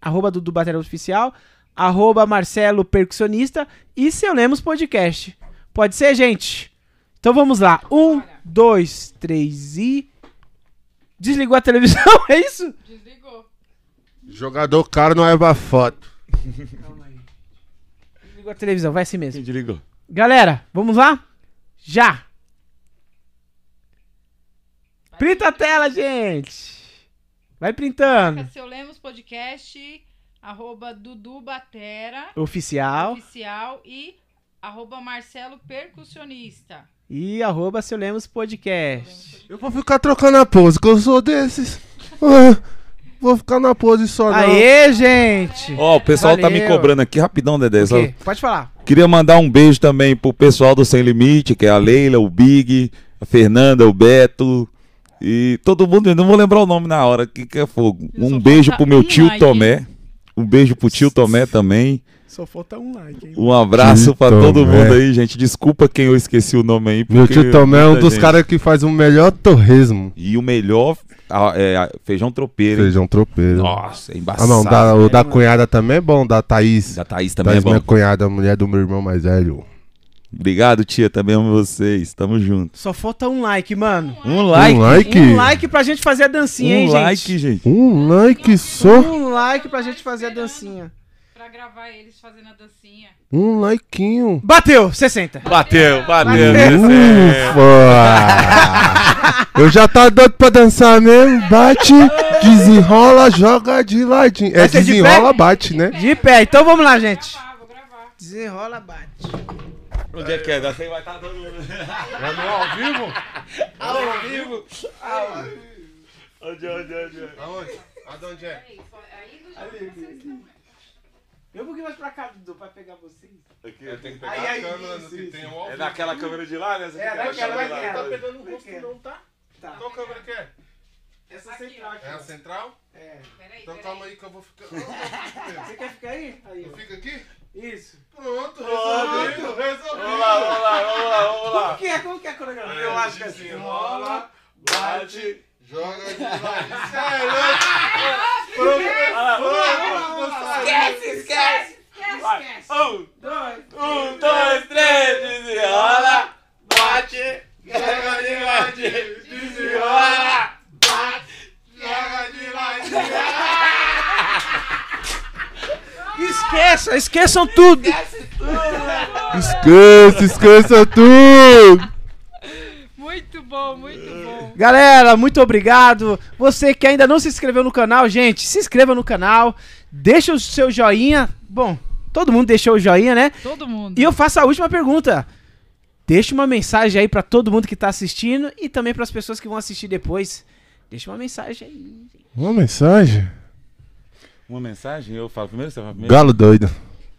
arroba Dudu Batera Oficial, arroba Marcelo Percussionista e seu Lemos Podcast. Pode ser, gente? Então vamos lá. Um, dois, três e. Desligou a televisão, [LAUGHS] é isso? Jogador caro não leva foto. [LAUGHS] Desligou a televisão, vai assim mesmo. Desligou. Galera, vamos lá? Já! Printa a tela, gente! Vai printando. Seu Lemos Podcast, arroba Dudu Batera. Oficial. Oficial e arroba Marcelo Percussionista. E arroba seu Lemos Podcast. Eu vou ficar trocando a pose, que eu sou desses. Vou ficar na pose só não. Aê, gente! Ó, o pessoal tá me Valeu. cobrando aqui rapidão, Dedé. Só-? Pode falar. Queria mandar um beijo também pro pessoal do Sem Limite, que é a Leila, o Big, a Fernanda, o Beto e todo mundo. Eu não vou lembrar o nome na hora, que, que é fogo. Um beijo pro meu tio Tomé. Um beijo pro tio Tomé também. Só falta um like, hein? Um abraço pra todo mundo aí, gente. Desculpa quem eu esqueci o nome aí. Meu tio Tomé é um dos gente- caras que faz o melhor torresmo. E o melhor ah, é, feijão tropeiro. hein? Feijão tropeiro. Nossa, é Ah, embaçado. não, da- o né, da mano? cunhada também é bom, da Thaís. Da Thaís também é bom. minha cunhada, a mulher do meu irmão mais velho. Obrigado, tia. Também amo vocês. Tamo junto. Só falta um like, mano. Um like. Um like? Um like pra gente fazer a dancinha, Um hein, like, gente. Um like só. Um like pra gente fazer a dancinha. Pra gravar eles fazendo a dancinha. Um likeinho. Bateu, 60. Bateu, bateu. Ufa! [LAUGHS] Eu já tá doido pra dançar mesmo. Bate, desenrola, joga de ladinho. É Vai ser de desenrola, pé? bate, né? De pé, então vamos lá, gente. Desenrola, bate. Onde é que é? Você vai estar dando. [LAUGHS] É no ao vivo? Ao vivo? Ao vivo. Onde, onde, onde? Aonde? Aonde é? Vem um pouquinho mais pra cá, Dudu, pra pegar vocês. Aqui, eu tenho que pegar aí, a câmera isso, que isso. tem o ao É naquela câmera de lá, né? Você É, naquela baixando daquela. lá. Tá pegando o rosto não, tá? Tá. Qual câmera que é? Essa central aqui. É a central? É. Então calma aí que eu vou ficar. Você quer ficar aí? Aí. Eu fico aqui? Isso. Pronto, Pronto. resolvido, resolvido. Vamos lá, vamos lá, vamos lá, vamos lá. Como que é? Como que é a coreografia? Eu acho que assim, rola, bate, joga de. Sério? [LAUGHS] Esquece, esquece. Vai. Um, dois, um, dois, três, desenrola, bate, joga de ladinho, desenrola, bate, joga de ladinho. Esqueça, esqueçam tudo. Esqueça, esqueça tudo. Muito bom, muito bom. Galera, muito obrigado. Você que ainda não se inscreveu no canal, gente, se inscreva no canal. Deixa o seu joinha. Bom, todo mundo deixou o joinha, né? Todo mundo. E eu faço a última pergunta. Deixa uma mensagem aí pra todo mundo que tá assistindo e também pras pessoas que vão assistir depois. Deixa uma mensagem aí. Uma mensagem? Uma mensagem? Eu falo primeiro, você fala primeiro? Galo doido.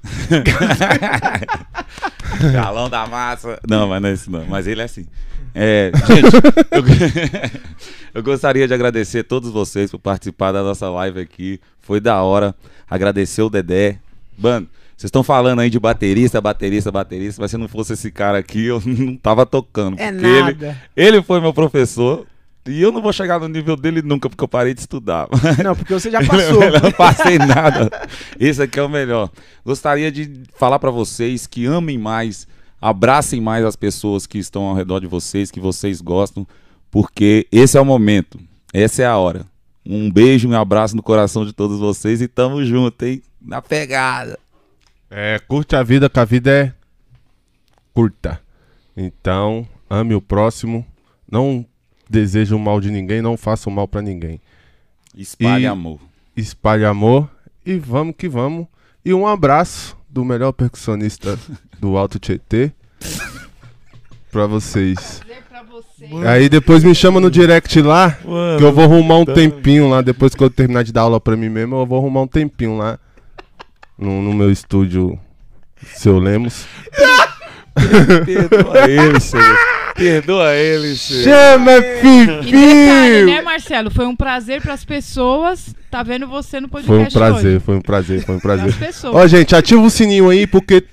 [LAUGHS] Galão da massa. Não, mas não é isso não. Mas ele é assim. É, gente, eu, [LAUGHS] [LAUGHS] eu gostaria de agradecer a todos vocês por participar da nossa live aqui. Foi da hora. Agradecer o Dedé. Mano, vocês estão falando aí de baterista, baterista, baterista, mas se não fosse esse cara aqui, eu [LAUGHS] não tava tocando. É nada. Ele, ele foi meu professor. E eu não vou chegar no nível dele nunca, porque eu parei de estudar. Não, porque você já passou. eu não passei nada. Esse aqui é o melhor. Gostaria de falar pra vocês que amem mais, abracem mais as pessoas que estão ao redor de vocês, que vocês gostam, porque esse é o momento. Essa é a hora. Um beijo, um abraço no coração de todos vocês e tamo junto, hein? Na pegada. É, curte a vida, que a vida é curta. Então, ame o próximo. Não deseje o mal de ninguém, não faça o mal pra ninguém. Espalhe E amor. Espalhe amor e vamos que vamos. E um abraço do melhor percussionista [LAUGHS] do Alto Tietê pra vocês. Aí depois me chama no direct lá, Mano, que eu vou arrumar um tá- tempinho lá, depois que eu terminar de dar aula pra mim mesmo, eu vou arrumar um tempinho lá no, no meu estúdio Seu Lemos. Perdoa ele, senhor. Perdoa ele, senhor. Chama, E detalhe, Fifi! né, Marcelo? Foi um prazer pras pessoas tá vendo você no Foi um podcast prazer, hoje. foi um prazer, foi um prazer. Ó, gente, ativa o sininho aí, porque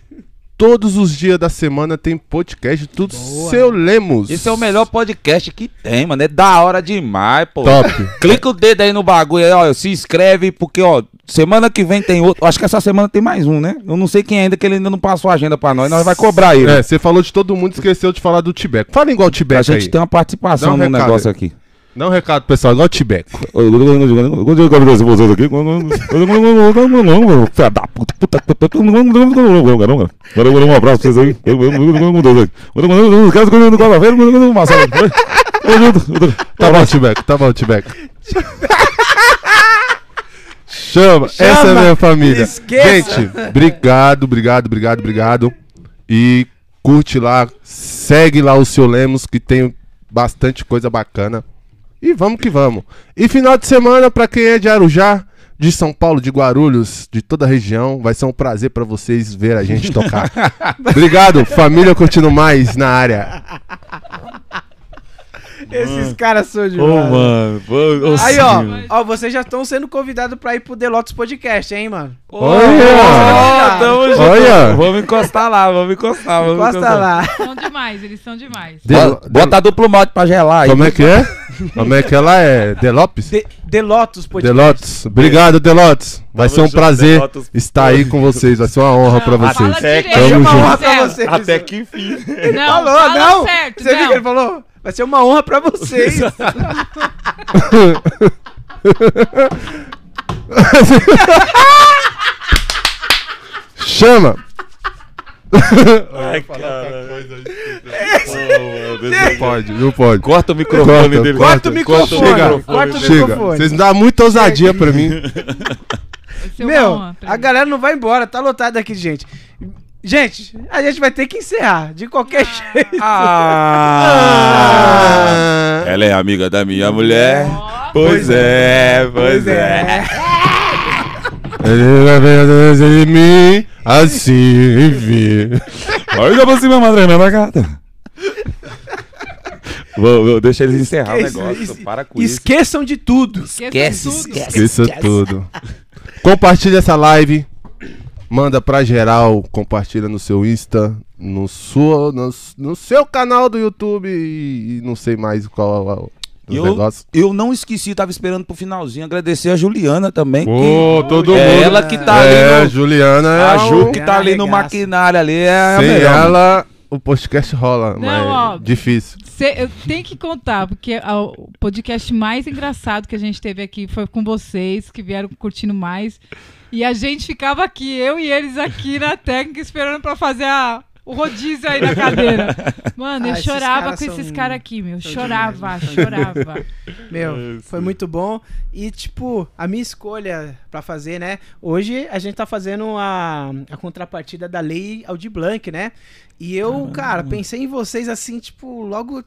todos os dias da semana tem podcast tudo Seu Lemos. Esse é o melhor podcast que tem, mano. É da hora demais, pô. Top. Clica o dedo aí no bagulho aí, ó. Se inscreve, porque, ó, semana que vem tem outro. Acho que essa semana tem mais um, né? Eu não sei quem ainda, que ele ainda não passou a agenda pra nós. Nós vai cobrar ele. É, você falou de todo mundo, esqueceu de falar do Tibeco. Fala igual o Tibeco A gente aí. tem uma participação um no recado negócio aí. aqui. Dá um recado, pessoal, igual o Tibeco. vocês aqui. Filha da puta, puta, puta. Um abraço pra vocês aí. Tá bom, Tibeco, tá bom, Tibeco. Chama, essa é a minha família. esqueça. Gente, obrigado, obrigado, obrigado, obrigado. E curte lá, segue lá o seu Lemos, que tem bastante coisa bacana. E vamos que vamos. E final de semana, pra quem é de Arujá, de São Paulo, de Guarulhos, de toda a região, vai ser um prazer pra vocês ver a gente tocar. [LAUGHS] obrigado, família curtindo mais na área. Esses caras são de Ô, mano. ô, Aí, ó, ó, vocês já estão sendo convidados pra ir pro The Lotus Podcast, hein, mano? Olha! Tamo junto. Olha! Vamos encostar lá, vamos encostar. Vamos Encosta encostar. lá. São demais, eles são demais. De- Bota, duplo mote pra gelar aí. Como é que é? Como é que ela é? Delopes? De, Delotos Podcast. Delotes. Obrigado, Delotes. Vai Tamo ser um junto, prazer Delotos. estar aí com vocês. Vai ser uma honra pra vocês. fala direito. Tamo uma honra junto. pra vocês. Até que enfim. Ele Não, falou, fala não. certo, Você viu não. que ele falou? Vai ser uma honra pra vocês. [LAUGHS] Chama! [LAUGHS] Ai, cara. Não pode, não pode. Corta o microfone dele. Corta o microfone, Chega, corta o chega. microfone. Vocês dão muita ousadia pra mim. Meu, honra a galera não vai embora, tá lotado aqui de gente. Gente, a gente vai ter que encerrar, de qualquer jeito. Ah. Ela é amiga da minha mulher. Pois é, pois é. Ele mim, assim, enfim. Olha pra cima, madrinha da gata. Vou, vou, deixa eles encerrar o Esqueça, negócio. es- Para com isso. Esqueçam de tudo. Esquece, esquece. Isso tudo. Compartilha essa live. Manda pra geral. Compartilha no seu Insta. No, sua, no, no seu canal do YouTube. E, e não sei mais qual o E eu, negócios. eu não esqueci, tava esperando pro finalzinho agradecer a Juliana também. Ô, que todo é mundo. ela que tá É, ali. No, Juliana é a Ju um- que tá ali no maquinário ali. É a Sem melhor. ela, o podcast rola. mas ó. difícil. Cê- eu tenho que contar, porque a- o podcast mais engraçado que a gente teve aqui foi com vocês, que vieram curtindo mais. E a gente ficava aqui, eu e eles aqui na técnica, esperando pra fazer a- o rodízio aí na cadeira. Mano, eu Ah, esses chorava caras com esses são- caras aqui, meu. são Chorava, demais, são chorava. [LAUGHS] Meu, foi muito bom. E, tipo, a minha escolha pra fazer, né? Hoje a gente tá fazendo a, a contrapartida da lei Aldir Blanc, né? E eu, cara, pensei em vocês assim, tipo, logo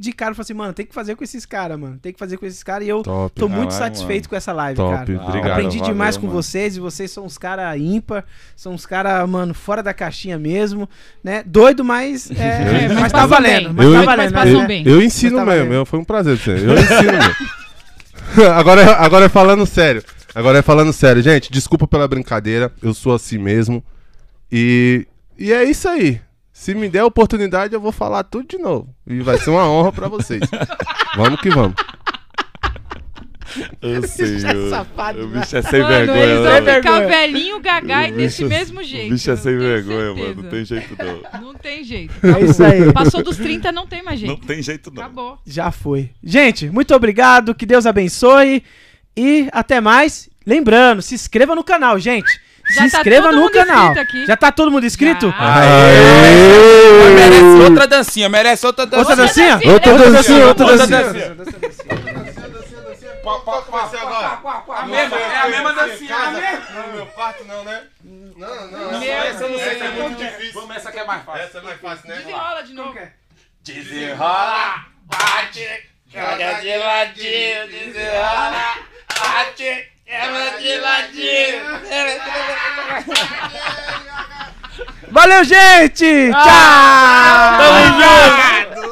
de cara, eu falei assim, mano, tem que fazer com esses caras, mano. Tem que fazer com esses caras. E eu Top. tô muito satisfeito mano. com essa live, Top, cara. obrigado. Aprendi Valeu, demais com mano. vocês e vocês são uns caras ímpar, são uns caras, mano, fora da caixinha mesmo, né? Doido, mas. É, É, mas, tá valendo. Mas Eu- tá Mas valendo. passam né? Eu ensino Mas tá mesmo, valendo. eu, foi um prazer pra você. Eu ensino mesmo. [LAUGHS] agora, é- agora é falando sério. Agora é falando sério. Gente, desculpa pela brincadeira. Eu sou assim mesmo. E, e é isso aí. Se me der a oportunidade, eu vou falar tudo de novo. E vai ser uma honra pra vocês. vamos que vamos. Eu sei, bicho é safado o demais. bicho é sem Mano, vergonha. eles não. vão Sem ficar velhinho, gagá e O desse mesmo jeito. O bicho é sem eu tenho vergonha, certeza. mano. Não tem jeito não. Não tem jeito. É isso aí. Passou dos 30, não tem mais Não jeito. tem jeito não. Acabou. Já foi. Gente, muito obrigado, que Deus abençoe e até mais. Lembrando, se inscreva no canal, gente. Já se tá inscreva no canal. Já tá todo mundo inscrito? Merece outra dancinha, merece outra dancinha. Outra dancinha? dancinha, Outra dancinha, outra dancinha. A mesma, é a mesma dancinha. Não, meu quarto não, né? Não, não. Não, essa eu não sei, é muito muito difícil. Vamos essa que é mais fácil. Essa é mais fácil, né? Desenrola de novo. Desenrola, bate, joga de ladinho, desenrola, bate, é, Ela. Valeu, gente! Ah, Tchau! Tamo junto!